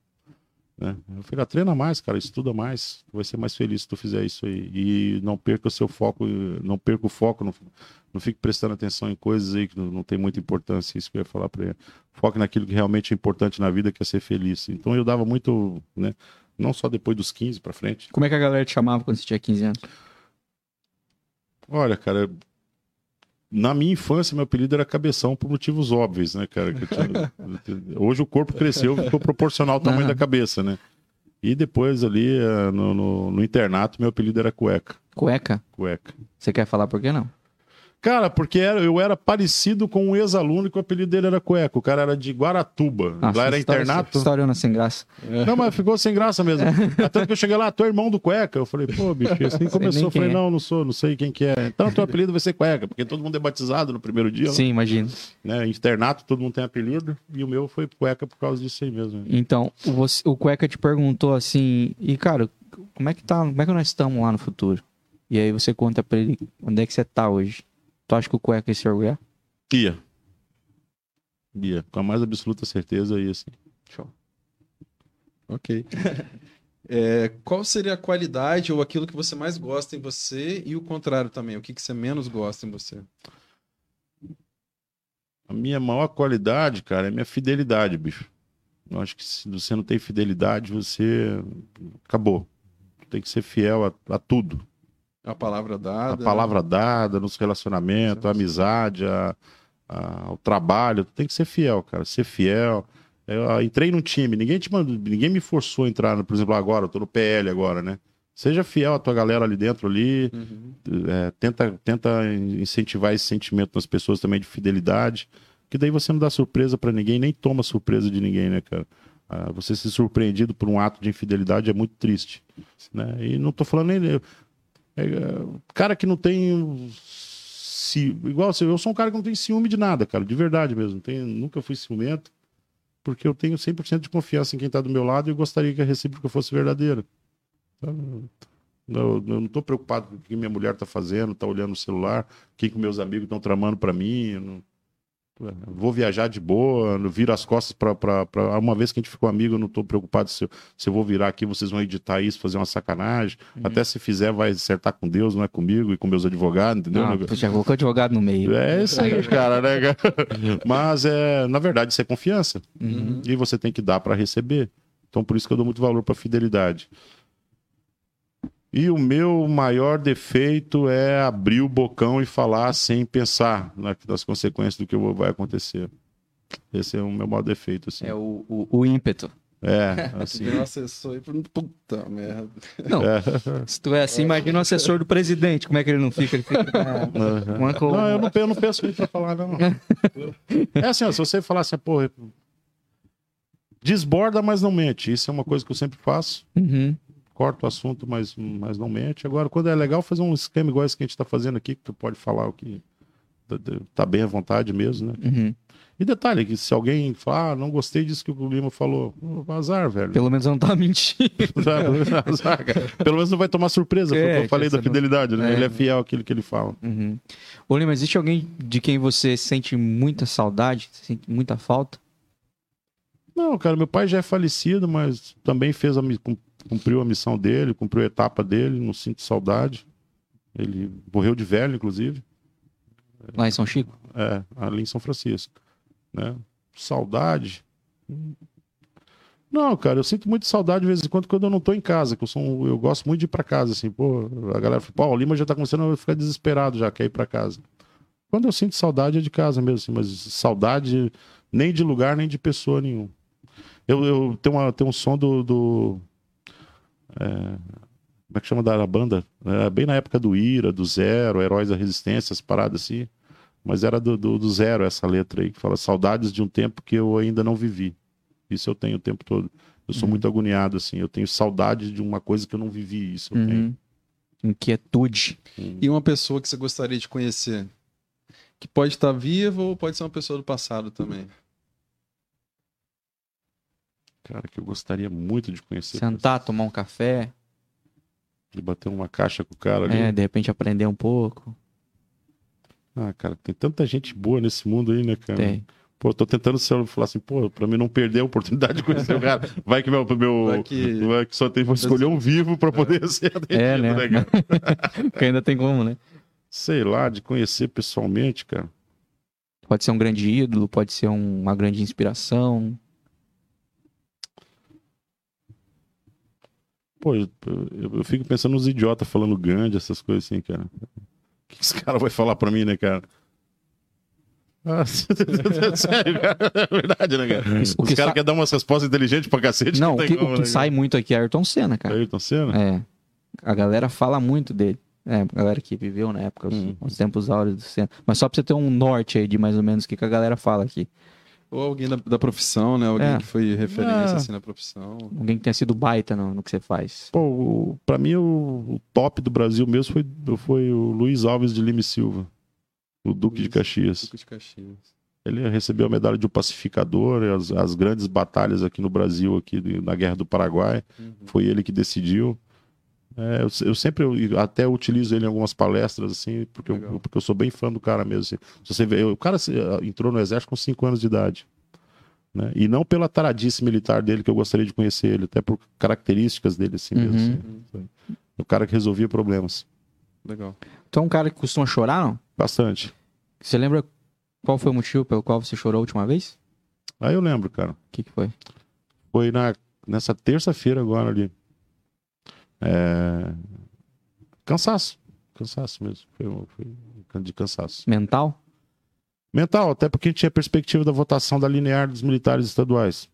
Né? Eu falei, ah, treina mais, cara, estuda mais. Tu vai ser mais feliz se tu fizer isso aí. E não perca o seu foco, não perca o foco, não, não fique prestando atenção em coisas aí que não, não tem muita importância. Isso que eu ia falar para ele. Foque naquilo que realmente é importante na vida, que é ser feliz. Então eu dava muito, né? Não só depois dos 15 para frente. Como é que a galera te chamava quando você tinha 15 anos? Olha, cara, na minha infância, meu apelido era Cabeção por motivos óbvios, né, cara? Tinha- Hoje o corpo cresceu, ficou proporcional ao tamanho Aham. da cabeça, né? E depois ali eh, no, no- no internato, meu apelido era Cueca. Cueca? Cueca. Você quer falar por que não? Cara, porque era- eu era parecido com um ex-aluno que o apelido dele era Cueca. O cara era de Guaratuba. Nossa, lá era história- internato. História sem graça. Não, mas ficou sem graça mesmo. Até que eu cheguei lá, tu é irmão do Cueca. Eu falei, pô, bicho, assim começou. Eu falei, é. não, não sou, não sei quem que é. Então, teu apelido vai ser Cueca, porque todo mundo é batizado no primeiro dia. lá. Sim, imagino. né? Internato, todo mundo tem apelido, e o meu foi cueca por causa disso aí mesmo. Então, o você- o Cueca te perguntou assim, e cara, como é que tá, como é que nós estamos lá no futuro? E aí você conta pra ele onde é que você tá hoje. Tu acha que o Cueca ia se orgulhar? Ia. Ia. Com a mais absoluta certeza, ia sim. Ok. É, qual seria a qualidade ou aquilo que você mais gosta em você e o contrário também? O que, que você menos gosta em você? A minha maior qualidade, cara, é minha fidelidade, bicho. Eu acho que se você não tem fidelidade, você acabou. Tem que ser fiel a, a tudo. A palavra dada. A palavra dada, nos relacionamentos, a amizade, a, a- ao trabalho. Tem que ser fiel, cara. Ser fiel. Eu ah, entrei num time, ninguém te mandou, ninguém me forçou a entrar, por exemplo, agora, eu tô no PL agora, né? Seja fiel à tua galera ali dentro ali, Uhum. é, tenta, tenta incentivar esse sentimento nas pessoas também de fidelidade, que daí você não dá surpresa pra ninguém, nem toma surpresa de ninguém, né, cara? Ah, você ser surpreendido por um ato de infidelidade é muito triste, né? E não tô falando nem... é, cara que não tem... igual assim, eu sou um cara que não tem ciúme de nada, cara, de verdade mesmo. Nunca fui ciumento, porque eu tenho 100% de confiança em quem tá do meu lado e eu gostaria que a recíproca fosse verdadeira. Então, eu, eu não tô preocupado com o que minha mulher tá fazendo, tá olhando o celular, o que, que meus amigos estão tramando para mim. não- Vou viajar de boa, não viro as costas pra, pra, pra- Uma vez que a gente ficou amigo, eu não tô preocupado se eu, se eu vou virar aqui, vocês vão editar isso, fazer uma sacanagem. Até se fizer, vai acertar com Deus, não é comigo e com meus advogados, entendeu? Ah, nego? já colocou advogado no meio. É isso aí, cara, né? cara? Mas, é, na verdade, isso é confiança. Uhum. E você tem que dar para receber. Então, por isso que eu dou muito valor para fidelidade. E o meu maior defeito é abrir o bocão e falar sem pensar na- nas consequências do que vai acontecer. Esse é o meu maior defeito, assim. É o, o, o ímpeto. É, assim. Meu assessor e falando, puta merda. Não, se tu é assim, imagina o assessor do presidente, como é que ele não fica? Ele fica ah, uma Não, eu não, eu não penso muito pra falar, não. É assim, ó, se você falar assim, pô, desborda, mas não mente. Isso é uma coisa que eu sempre faço. Uhum. Corta o assunto, mas, mas não mente. Agora, quando é legal fazer um esquema igual esse que a gente está fazendo aqui, que tu pode falar o que tá- bem à vontade mesmo, né? Uhum. E detalhe, que se alguém falar, ah, não gostei disso que o Lima falou, "Ô, azar, velho. Pelo menos não tá mentindo. azar, cara. Pelo menos não vai tomar surpresa, É, eu falei da você não- fidelidade, né? É. Ele é fiel àquilo que ele fala. Uhum. Ô, Lima, existe alguém de quem você sente muita saudade, sente muita falta? Não, cara, meu pai já é falecido, mas também fez cumpriu a missão dele, cumpriu a etapa dele, não sinto saudade. Ele morreu de velho, inclusive. Lá em São Chico? É, ali em São Francisco. Né? Saudade. Não, cara, eu sinto muito saudade de vez em quando quando eu não tô em casa, que eu sou um- eu gosto muito de ir pra casa, assim, pô, a galera fala, pô, o Lima já tá começando a ficar desesperado já, quer ir pra casa. Quando eu sinto saudade é de casa mesmo, assim, mas saudade nem de lugar, nem de pessoa nenhuma. Eu, eu tenho, uma, tenho um som do. do como é que chama da banda? É, bem na época do Ira, do Zero, Heróis da Resistência, as paradas assim. Mas era do, do, do Zero essa letra aí, que fala saudades de um tempo que eu ainda não vivi. Isso eu tenho o tempo todo. Eu sou Uhum. muito agoniado, assim. Eu tenho saudade de uma coisa que eu não vivi. Isso eu tenho. Uhum. Inquietude. E uma pessoa que você gostaria de conhecer? Que pode estar viva ou pode ser uma pessoa do passado também. Cara, que eu gostaria muito de conhecer. Sentar, tomar um café, De bater uma caixa com o cara ali. é, de repente aprender um pouco. Ah, cara, tem tanta gente boa nesse mundo aí, né, cara? Tem. Pô, eu tô tentando ser- falar assim, pô, pra mim não perder a oportunidade de conhecer o cara. Vai que meu. meu Vai que- vai que só tem vou escolher um vivo pra poder ser atendido, É, né? cara? Porque ainda tem como, né? Sei lá, de conhecer pessoalmente, cara. Pode ser um grande ídolo, pode ser um- uma grande inspiração. Pô, eu, eu- eu fico pensando nos idiotas falando Gandhi, essas coisas assim, cara. O que esse cara vai falar pra mim, né, cara? Ah, sério, cara? É verdade, né, cara? O Os caras sa- querem dar umas respostas inteligentes pra cacete. Não, o tem que, como, o que né, sai muito aqui é Ayrton Senna, cara? cara. Ayrton Senna? É. A galera fala muito dele. É, a galera que viveu na época, os, Hum. os tempos áureos do Senna. Mas só pra você ter um norte aí de mais ou menos o que, que a galera fala aqui. Ou alguém da, da profissão, né? Alguém É. que foi referência Ah. assim na profissão. Alguém que tenha sido baita no, no que você faz. Pô, o- pra mim o, o top do Brasil mesmo foi, foi o Luiz Alves de Lima e Silva, o Duque de Luiz- Caxias. Duque de Caxias. Ele recebeu a medalha de um pacificador, as, as grandes batalhas aqui no Brasil, aqui de- na Guerra do Paraguai, Uhum. foi ele que decidiu. É, eu, eu sempre eu até utilizo ele em algumas palestras, assim, porque eu, porque eu sou bem fã do cara mesmo. assim. Se você vê, o cara se- entrou no exército com 5 anos de idade. Né? E não pela taradice militar dele, que eu gostaria de conhecer ele, até por características dele, assim mesmo. Uhum. assim. O cara que resolvia problemas. Legal. Tu é um cara que costuma chorar, não? Bastante. Você lembra qual foi o motivo pelo qual você chorou a última vez? Aí eu lembro, cara. O que, que foi? Foi na, nessa terça-feira agora ali. É... Cansaço. Cansaço mesmo. Foi, foi de cansaço. Mental? Mental, até porque tinha perspectiva da votação da linear dos militares estaduais.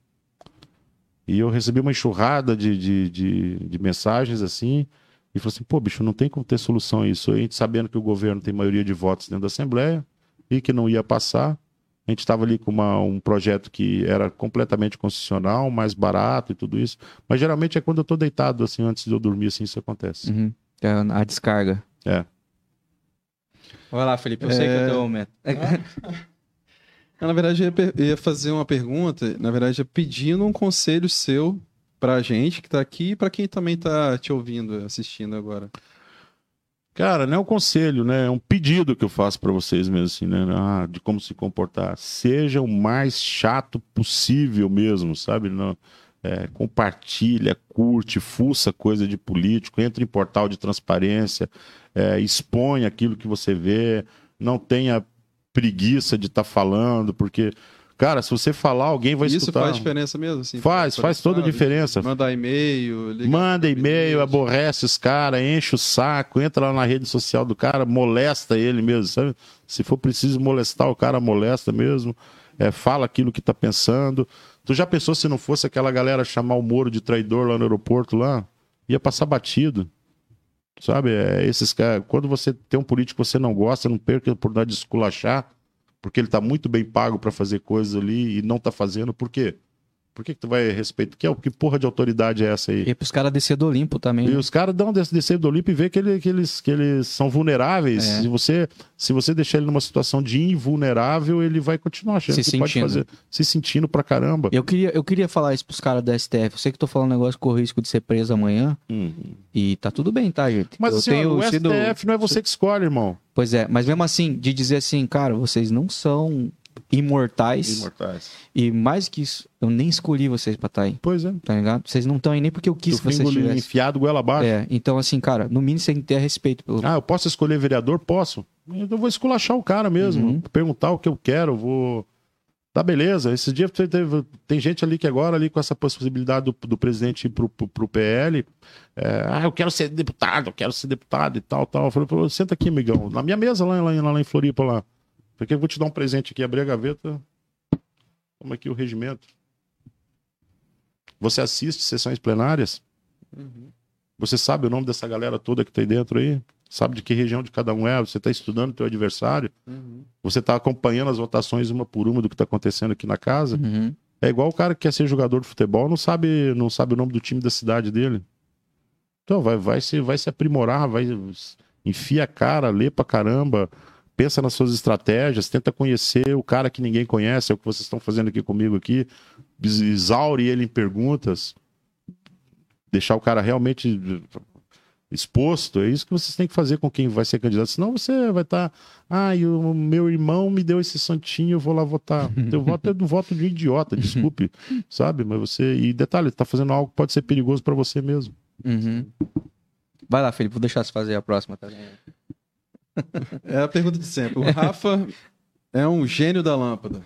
E eu recebi uma enxurrada de, de, de, de mensagens assim. E falei assim: pô, bicho, não tem como ter solução a isso. A gente sabendo que o governo tem maioria de votos dentro da Assembleia e que não ia passar. A gente estava ali com uma- um projeto que era completamente constitucional, mais barato e tudo isso. Mas geralmente é quando eu tô deitado, assim, antes de eu dormir, assim, isso acontece. Uhum. É A descarga. É. Vai lá, Felipe. Eu É. sei que eu tenho um método. Ah, Na verdade, eu ia, fazer uma pergunta, na verdade, é pedindo um conselho seu pra gente que tá aqui e pra quem também tá te ouvindo, assistindo agora. Cara, não é um conselho, né? É um pedido que eu faço pra vocês mesmo, assim, né? Ah, de como se comportar. Seja o mais chato possível mesmo, sabe? Não, é, compartilha, curte, fuça coisa de político, entra em portal de transparência, é, expõe aquilo que você vê, não tenha preguiça de estar falando, porque, cara, se você falar, alguém vai Isso escutar. faz diferença mesmo? Assim, Faz, pra- faz toda a diferença. Mandar e-mail. Manda e-mail, aborrece os caras, enche o saco, entra lá na rede social do cara, molesta ele mesmo, sabe? Se for preciso molestar o cara, molesta mesmo. É, fala aquilo que tá pensando. Tu já pensou se não fosse aquela galera chamar o Moro de traidor lá no aeroporto lá? Ia passar batido. Sabe? É, esses caras. Quando você tem um político que você não gosta, não perca a oportunidade de esculachar, porque ele tá muito bem pago para fazer coisas ali e não tá fazendo. Por quê? Por que, que tu vai respeitar? Que, que porra de autoridade é essa aí? E pros caras descer do Olimpo também. E né? os caras dão descer do Olimpo e vê que, ele- que eles, que eles são vulneráveis. É. Se, você, se você deixar ele numa situação de invulnerável, ele vai continuar achando Se que pode sentindo. fazer. Se sentindo pra caramba. Eu queria, eu queria falar isso pros caras da STF. Eu sei que tô falando um negócio com risco de ser preso amanhã. Uhum. E tá tudo bem, tá, gente? Mas eu assim, tenho o sido. STF não é você que escolhe, irmão. Pois é, mas mesmo assim, de dizer assim, cara, vocês não são imortais. Imortais. E mais que isso, eu nem escolhi vocês pra estar aí, Pois é. tá ligado? Vocês não estão aí nem porque eu quis Tu que vocês estivessem. enfiado goela abaixo. É, então assim, cara, no mínimo você tem que ter respeito pelo. Ah, eu posso escolher vereador? Posso. Eu vou esculachar o cara mesmo. Uhum. Perguntar o que eu quero, vou. Tá beleza. Esse dia teve- tem gente ali que agora, ali com essa possibilidade do, do presidente ir pro, pro, pro PL, é, ah, eu quero ser deputado, eu quero ser deputado e tal, tal. Eu falei, senta aqui, amigão, na minha mesa lá, lá, em- lá em Floripa lá. Porque eu vou te dar um presente aqui, abrir a gaveta. Toma aqui o regimento. Você assiste sessões plenárias? Você sabe o nome dessa galera toda que tem dentro aí? Sabe de que região de cada um é? Você está estudando o teu adversário? Você está acompanhando as votações uma por uma do que está acontecendo aqui na casa? Uhum. É igual o cara que quer ser jogador de futebol, não sabe, não sabe o nome do time da cidade dele. Então vai, vai, se, vai se aprimorar, vai enfia a cara, lê pra caramba, pensa nas suas estratégias, tenta conhecer o cara que ninguém conhece, é o que vocês estão fazendo aqui comigo aqui. Ex- Exaure ele em perguntas, deixar o cara realmente exposto. É isso que vocês têm que fazer com quem vai ser candidato. Senão você vai estar. Ah, e o meu irmão me deu esse santinho, eu vou lá votar. Teu voto é do voto de um idiota, desculpe. sabe? Mas você. E detalhe, tá fazendo algo que pode ser perigoso para você mesmo. Uhum. Vai lá, Felipe, vou deixar você fazer a próxima também. É a pergunta de sempre. O Rafa é um gênio da lâmpada.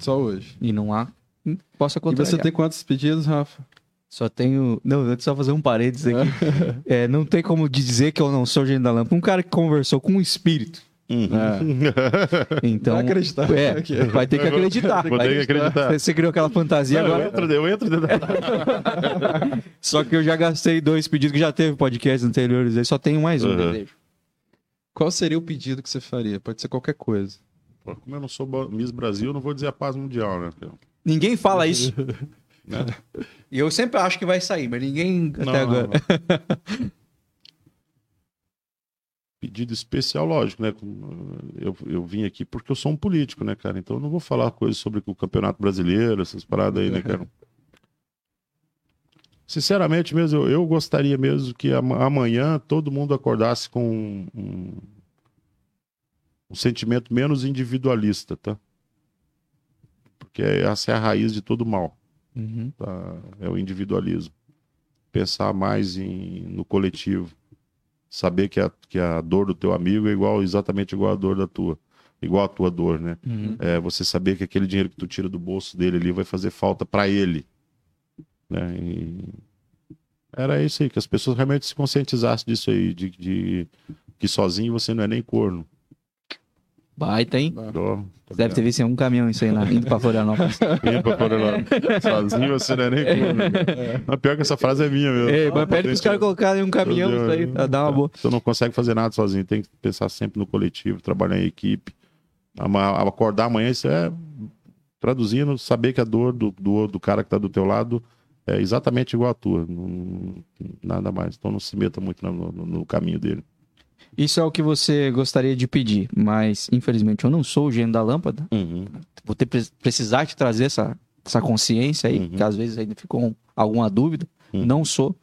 Só hoje. E não há. hum, Possa E você tem quantos pedidos, Rafa? Só tenho. Não, deixa eu só fazer um parênteses aqui. É, não tem como dizer que eu não sou gênio da lâmpada. Um cara que conversou com um espírito. Então. Vai acreditar. É, vai ter que acreditar. Vou ter que acreditar. Você criou aquela fantasia eu agora. entro, eu entro dentro da- Só que eu já gastei dois pedidos que já teve podcasts anteriores. Aí só tenho mais um Uhum. desejo. Qual seria o pedido que você faria? Pode ser qualquer coisa. Pô, Como eu não sou Miss Brasil, eu não vou dizer a paz mundial, né? Ninguém fala isso. E eu sempre acho que vai sair, mas ninguém Não, até não, agora. não. Pedido especial, lógico, né? Eu, eu vim aqui porque eu sou um político, né, cara? Então eu não vou falar coisas sobre o Campeonato Brasileiro, essas paradas aí, né, cara? Sinceramente mesmo, eu, eu gostaria mesmo que ama- amanhã todo mundo acordasse com um, um- um sentimento menos individualista, tá? Porque essa é a raiz de todo mal Uhum. tá? é o individualismo. Pensar mais em, no coletivo. Saber que a, que a dor do teu amigo é igual, exatamente igual a dor da tua. Igual a tua dor, né? Uhum. É você saber que aquele dinheiro que tu tira do bolso dele ali vai fazer falta para ele. Né? E Era isso aí, que as pessoas realmente se conscientizassem disso aí, de, de que sozinho você não é nem corno. Baita, hein? Ó, tá Deve ter visto em um caminhão isso aí, lá, indo pra Florianópolis. Vem pra Florianópolis. Sozinho você não é nem corno. Mas pior que essa frase é minha mesmo. Ei, mas pede pros caras colocarem um caminhão isso aí, pra dar uma boa. Você não consegue fazer nada sozinho, tem que pensar sempre no coletivo, trabalhar em equipe. Acordar amanhã, isso é traduzindo, saber que a dor do, do, do cara que tá do teu lado é exatamente igual a tua. Não- nada mais. Então não se meta muito no, no- no caminho dele. Isso é o que você gostaria de pedir, mas infelizmente eu não sou o gênio da lâmpada. Vou ter pre- precisar te trazer essa, essa consciência aí, Uhum. que às vezes ainda ficou alguma dúvida. Uhum. Não sou,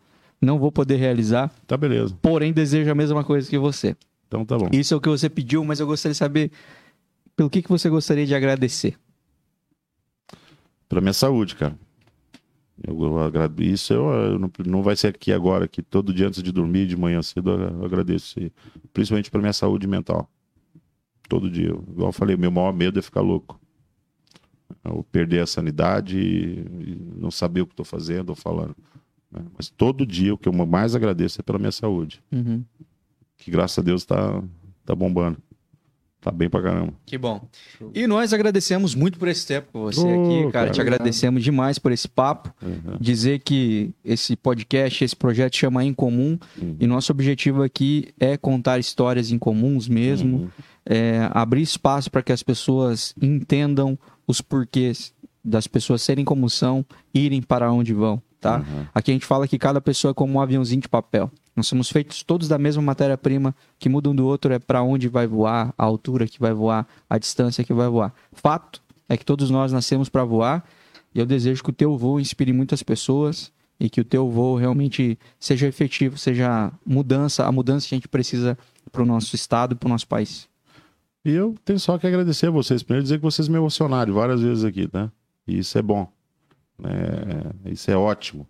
não vou poder realizar, Tá beleza. porém desejo a mesma coisa que você. Então tá bom. Isso é o que você pediu, mas eu gostaria de saber pelo que, que você gostaria de agradecer. Pela minha saúde, cara. Eu, eu agrade- Isso eu, eu não, não vai ser aqui agora, que todo dia antes de dormir, de manhã cedo, eu, agradeço. Principalmente pela minha saúde mental. Todo dia. Eu- Igual eu falei, meu maior medo é ficar louco. Eu perder a sanidade e, não saber o que estou fazendo ou falando. né? Mas todo dia o que eu mais agradeço é pela minha saúde. Uhum. Que graças a Deus tá, tá bombando. Tá bem pra caramba. Que bom. E nós agradecemos muito por esse tempo com você Ô, aqui, cara. cara, Te agradecemos demais por esse papo. Uhum. Dizer que esse podcast, esse projeto chama Em Comum. Uhum. E nosso objetivo aqui é contar histórias em comuns mesmo. Uhum. é, abrir espaço para que as pessoas entendam os porquês das pessoas serem como são, irem para onde vão, tá? Uhum. Aqui a gente fala que cada pessoa é como um aviãozinho de papel. Nós somos feitos todos da mesma matéria-prima, que muda um do outro é para onde vai voar, a altura que vai voar, a distância que vai voar. Fato é que todos nós nascemos para voar e eu desejo que o teu voo inspire muitas pessoas e que o teu voo realmente seja efetivo, seja mudança, a mudança que a gente precisa para o nosso estado e para o nosso país. E eu tenho só que agradecer a vocês. Primeiro, dizer que vocês me emocionaram várias vezes aqui, tá? E isso é bom. É, isso é ótimo.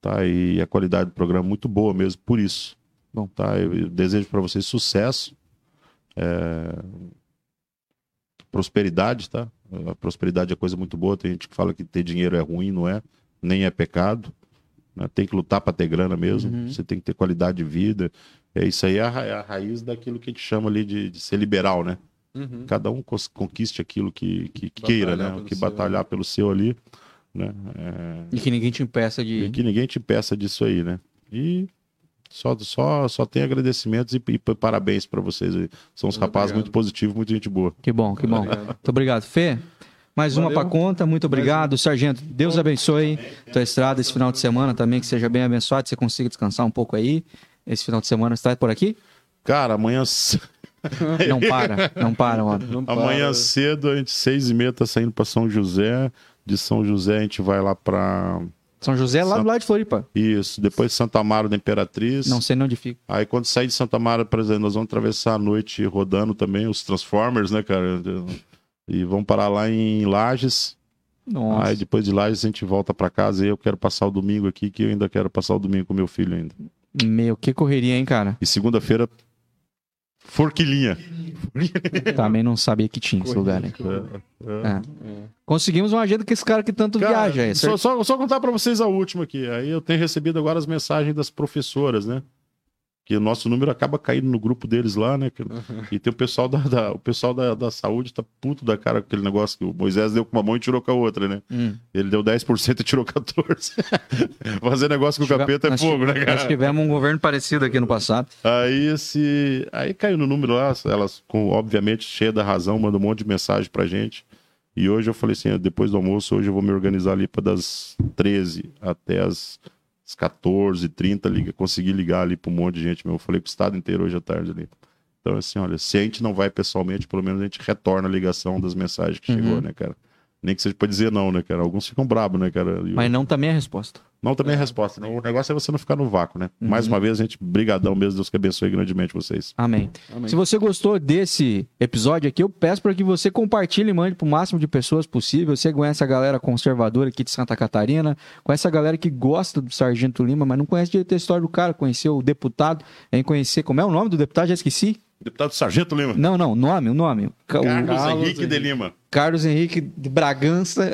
Tá? E a qualidade do programa é muito boa mesmo, por isso. Bom. Tá? Eu, eu desejo para vocês sucesso, é, prosperidade, tá? A prosperidade é coisa muito boa. Tem gente que fala que ter dinheiro é ruim, não é? Nem é pecado. né? Tem que lutar para ter grana mesmo. Uhum. Você tem que ter qualidade de vida. É isso aí é a, ra- é a raiz daquilo que a gente chama ali de, de ser liberal, né? Uhum. Cada um conquiste aquilo que, que queira, Batalhar né? Que batalhar pelo seu ali, né? É, E que ninguém te impeça de. e que ninguém te peça disso aí, né? E só, só, só tem agradecimentos e, e parabéns para vocês aí. São uns Muito rapazes obrigado. muito positivos, muito gente boa. Que bom, que bom. Obrigado. Muito obrigado. Fê, mais uma Valeu. pra conta. Muito obrigado. Sargento, Deus abençoe tua estrada esse final de semana também, que seja bem abençoado, que você consiga descansar um pouco aí. Esse final de semana você tá por aqui? Cara, amanhã, Não para, não para, mano. Não para. amanhã cedo, a gente, seis e meia, tá saindo para São José. De São José, a gente vai lá para São José é lá do lado de Floripa. Isso, depois Santa Amaro da Imperatriz. Não sei onde fica. Aí quando sair de Santa Mara, por exemplo, nós vamos atravessar a noite rodando também os Transformers, né, cara? E vamos parar lá em Lages. Nossa. Aí depois de Lages a gente volta pra casa e eu quero passar o domingo aqui, que eu ainda quero passar o domingo com meu filho ainda. Meu, que correria, hein, cara? E segunda-feira, Forquilinha. Também não sabia que tinha esse lugar, né? É, é. Conseguimos uma agenda que esse cara que tanto Cara, viaja. É só, só, só contar pra vocês a última aqui. Aí eu tenho recebido agora as mensagens das professoras, né? Que o nosso número acaba caindo no grupo deles lá, né? Que- E tem o pessoal da, da- o pessoal da, da saúde tá puto da cara com aquele negócio que o Moisés deu com uma mão e tirou com a outra, né? Hum. Ele deu 10% e tirou 14%. Fazer negócio com o capeta é fogo, né, cara? Nós tivemos um governo parecido aqui no passado. Aí esse. Aí caiu no número lá, elas, com, obviamente, cheia da razão, mandam um monte de mensagem pra gente. E hoje eu falei assim: depois do almoço, hoje eu vou me organizar ali para das 13 até as, as 14h30, liga, conseguir ligar ali pra um monte de gente meu. Eu falei pro estado inteiro hoje à tarde ali. Então, assim, olha, se a gente não vai pessoalmente, pelo menos a gente retorna a ligação das mensagens que chegou, Uhum. né, cara? Nem que seja pra dizer não, né, cara? Alguns ficam brabos, né, cara? E Mas não também é a resposta. não, também é a resposta. né? O negócio é você não ficar no vácuo, né? Uhum. Mais uma vez, a gente, brigadão mesmo, Deus que abençoe grandemente vocês. Amém. Amém. Se você gostou desse episódio aqui, eu peço para que você compartilhe e mande para o máximo de pessoas possível. Você conhece a galera conservadora aqui de Santa Catarina, conhece a galera que gosta do Sargento Lima, mas não conhece direito a história do cara, conheceu o deputado, em conhecer como é o nome do deputado, já esqueci. Deputado Sargento Lima. Não, não, o nome, o nome. Carlos, Carlos Henrique de. Lima. Carlos Henrique de Bragança.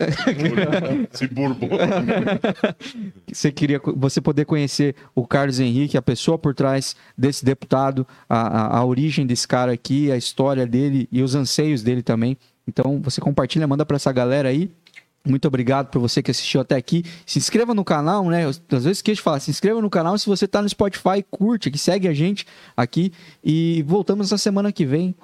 Esse bourbon. você queria você poder conhecer o Carlos Henrique, a pessoa por trás desse deputado, a, a, a origem desse cara aqui, a história dele e os anseios dele também. Então você compartilha, manda para essa galera aí. Muito obrigado por você que assistiu até aqui. Se inscreva no canal, né? Eu, às vezes esqueço de falar, se inscreva no canal se você tá no Spotify, curte, que segue a gente aqui. E voltamos na semana que vem.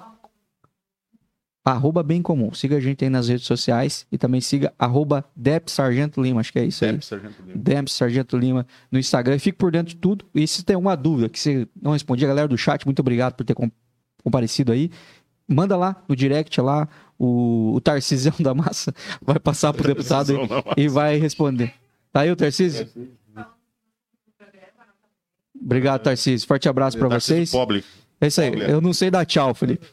Arroba bem comum. Siga a gente aí nas redes sociais e também siga arroba Dep Sargento Lima. Acho que é isso aí. Sargento Lima. Sargento Lima no Instagram. Fique por dentro de tudo. E se tem alguma dúvida que você não respondia, galera do chat, muito obrigado por ter com- comparecido aí. Manda lá no direct lá, o, o Tarcisão da Massa vai passar pro deputado Massa. e vai responder. Tá aí o Tarcísio? Obrigado, Tarcísio. Forte abraço pra Tarcísio vocês. Pobre. É isso aí. Pobre. Eu não sei dar tchau, Felipe.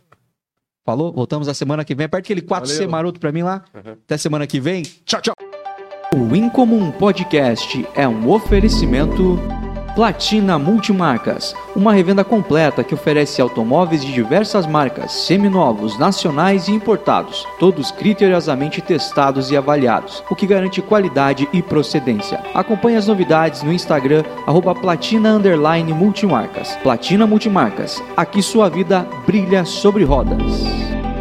Falou? Voltamos a semana que vem. Aperta aquele 4C Valeu. maroto pra mim lá. Até semana que vem. Tchau, tchau. O Incomum Podcast é um oferecimento Platina Multimarcas, uma revenda completa que oferece automóveis de diversas marcas, seminovos, nacionais e importados, todos criteriosamente testados e avaliados, o que garante qualidade e procedência. Acompanhe as novidades no Instagram arroba Platina Underline Multimarcas. Platina Multimarcas, aqui sua vida brilha sobre rodas.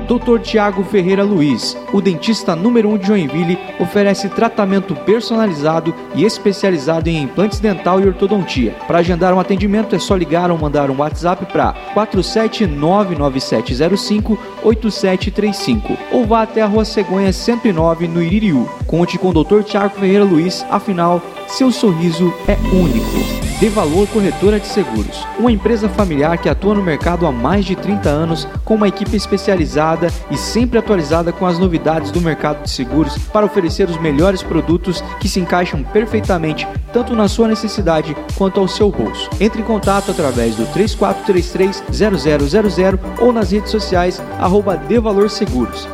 Dr. Tiago Ferreira Luiz, o dentista número 1 um de Joinville, oferece tratamento personalizado e especializado em implantes dental e ortodontia. Para agendar um atendimento é só ligar ou mandar um WhatsApp para 47997058735 ou vá até a Rua Cegonha 109 no Iririú. Conte com o Dr. Tiago Ferreira Luiz, afinal, seu sorriso é único. De Valor Corretora de Seguros, uma empresa familiar que atua no mercado há mais de 30 anos, com uma equipe especializada e sempre atualizada com as novidades do mercado de seguros para oferecer os melhores produtos que se encaixam perfeitamente tanto na sua necessidade quanto ao seu bolso. Entre em contato através do 3433-0000 ou nas redes sociais arroba De Valor Seguros.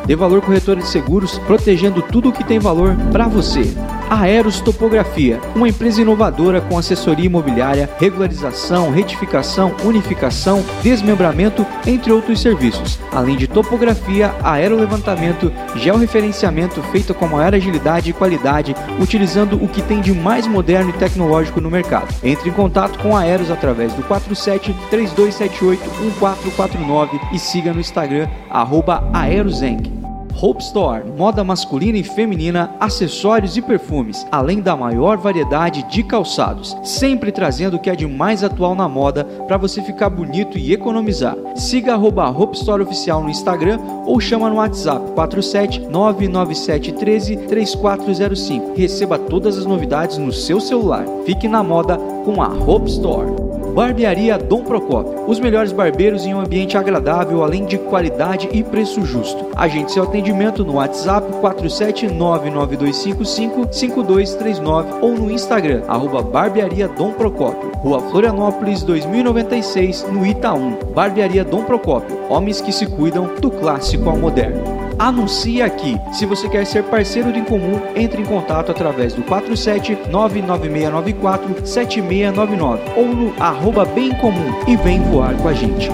Corretora de Seguros, protegendo tudo o que tem valor para você. Aeros Topografia, uma empresa inovadora com assessoria imobiliária, regularização, retificação, unificação, desmembramento, entre outros serviços, além de topografia, aerolevantamento, georreferenciamento feito com maior agilidade e qualidade, utilizando o que tem de mais moderno e tecnológico no mercado. Entre em contato com a Aeros através do 47 3278 1449 e siga no Instagram arroba. Hope Store, moda masculina e feminina, acessórios e perfumes, além da maior variedade de calçados, sempre trazendo o que é de mais atual na moda para você ficar bonito e economizar. Siga arroba Hope Store Oficial no Instagram ou chama no WhatsApp 47 99713 3405. Receba todas as novidades no seu celular. Fique na moda com a Hope Store. Barbearia Dom Procópio. Os melhores barbeiros em um ambiente agradável, além de qualidade e preço justo. Agende seu atendimento no WhatsApp 47992555239 ou no Instagram, arroba Barbearia Dom Procópio. Rua Florianópolis 2096, no Itaú. Barbearia Dom Procópio. Homens que se cuidam do clássico ao moderno. Anuncie aqui. Se você quer ser parceiro do Incomum, entre em contato através do 47 99694 7699 ou no arroba bem comum e vem voar com a gente.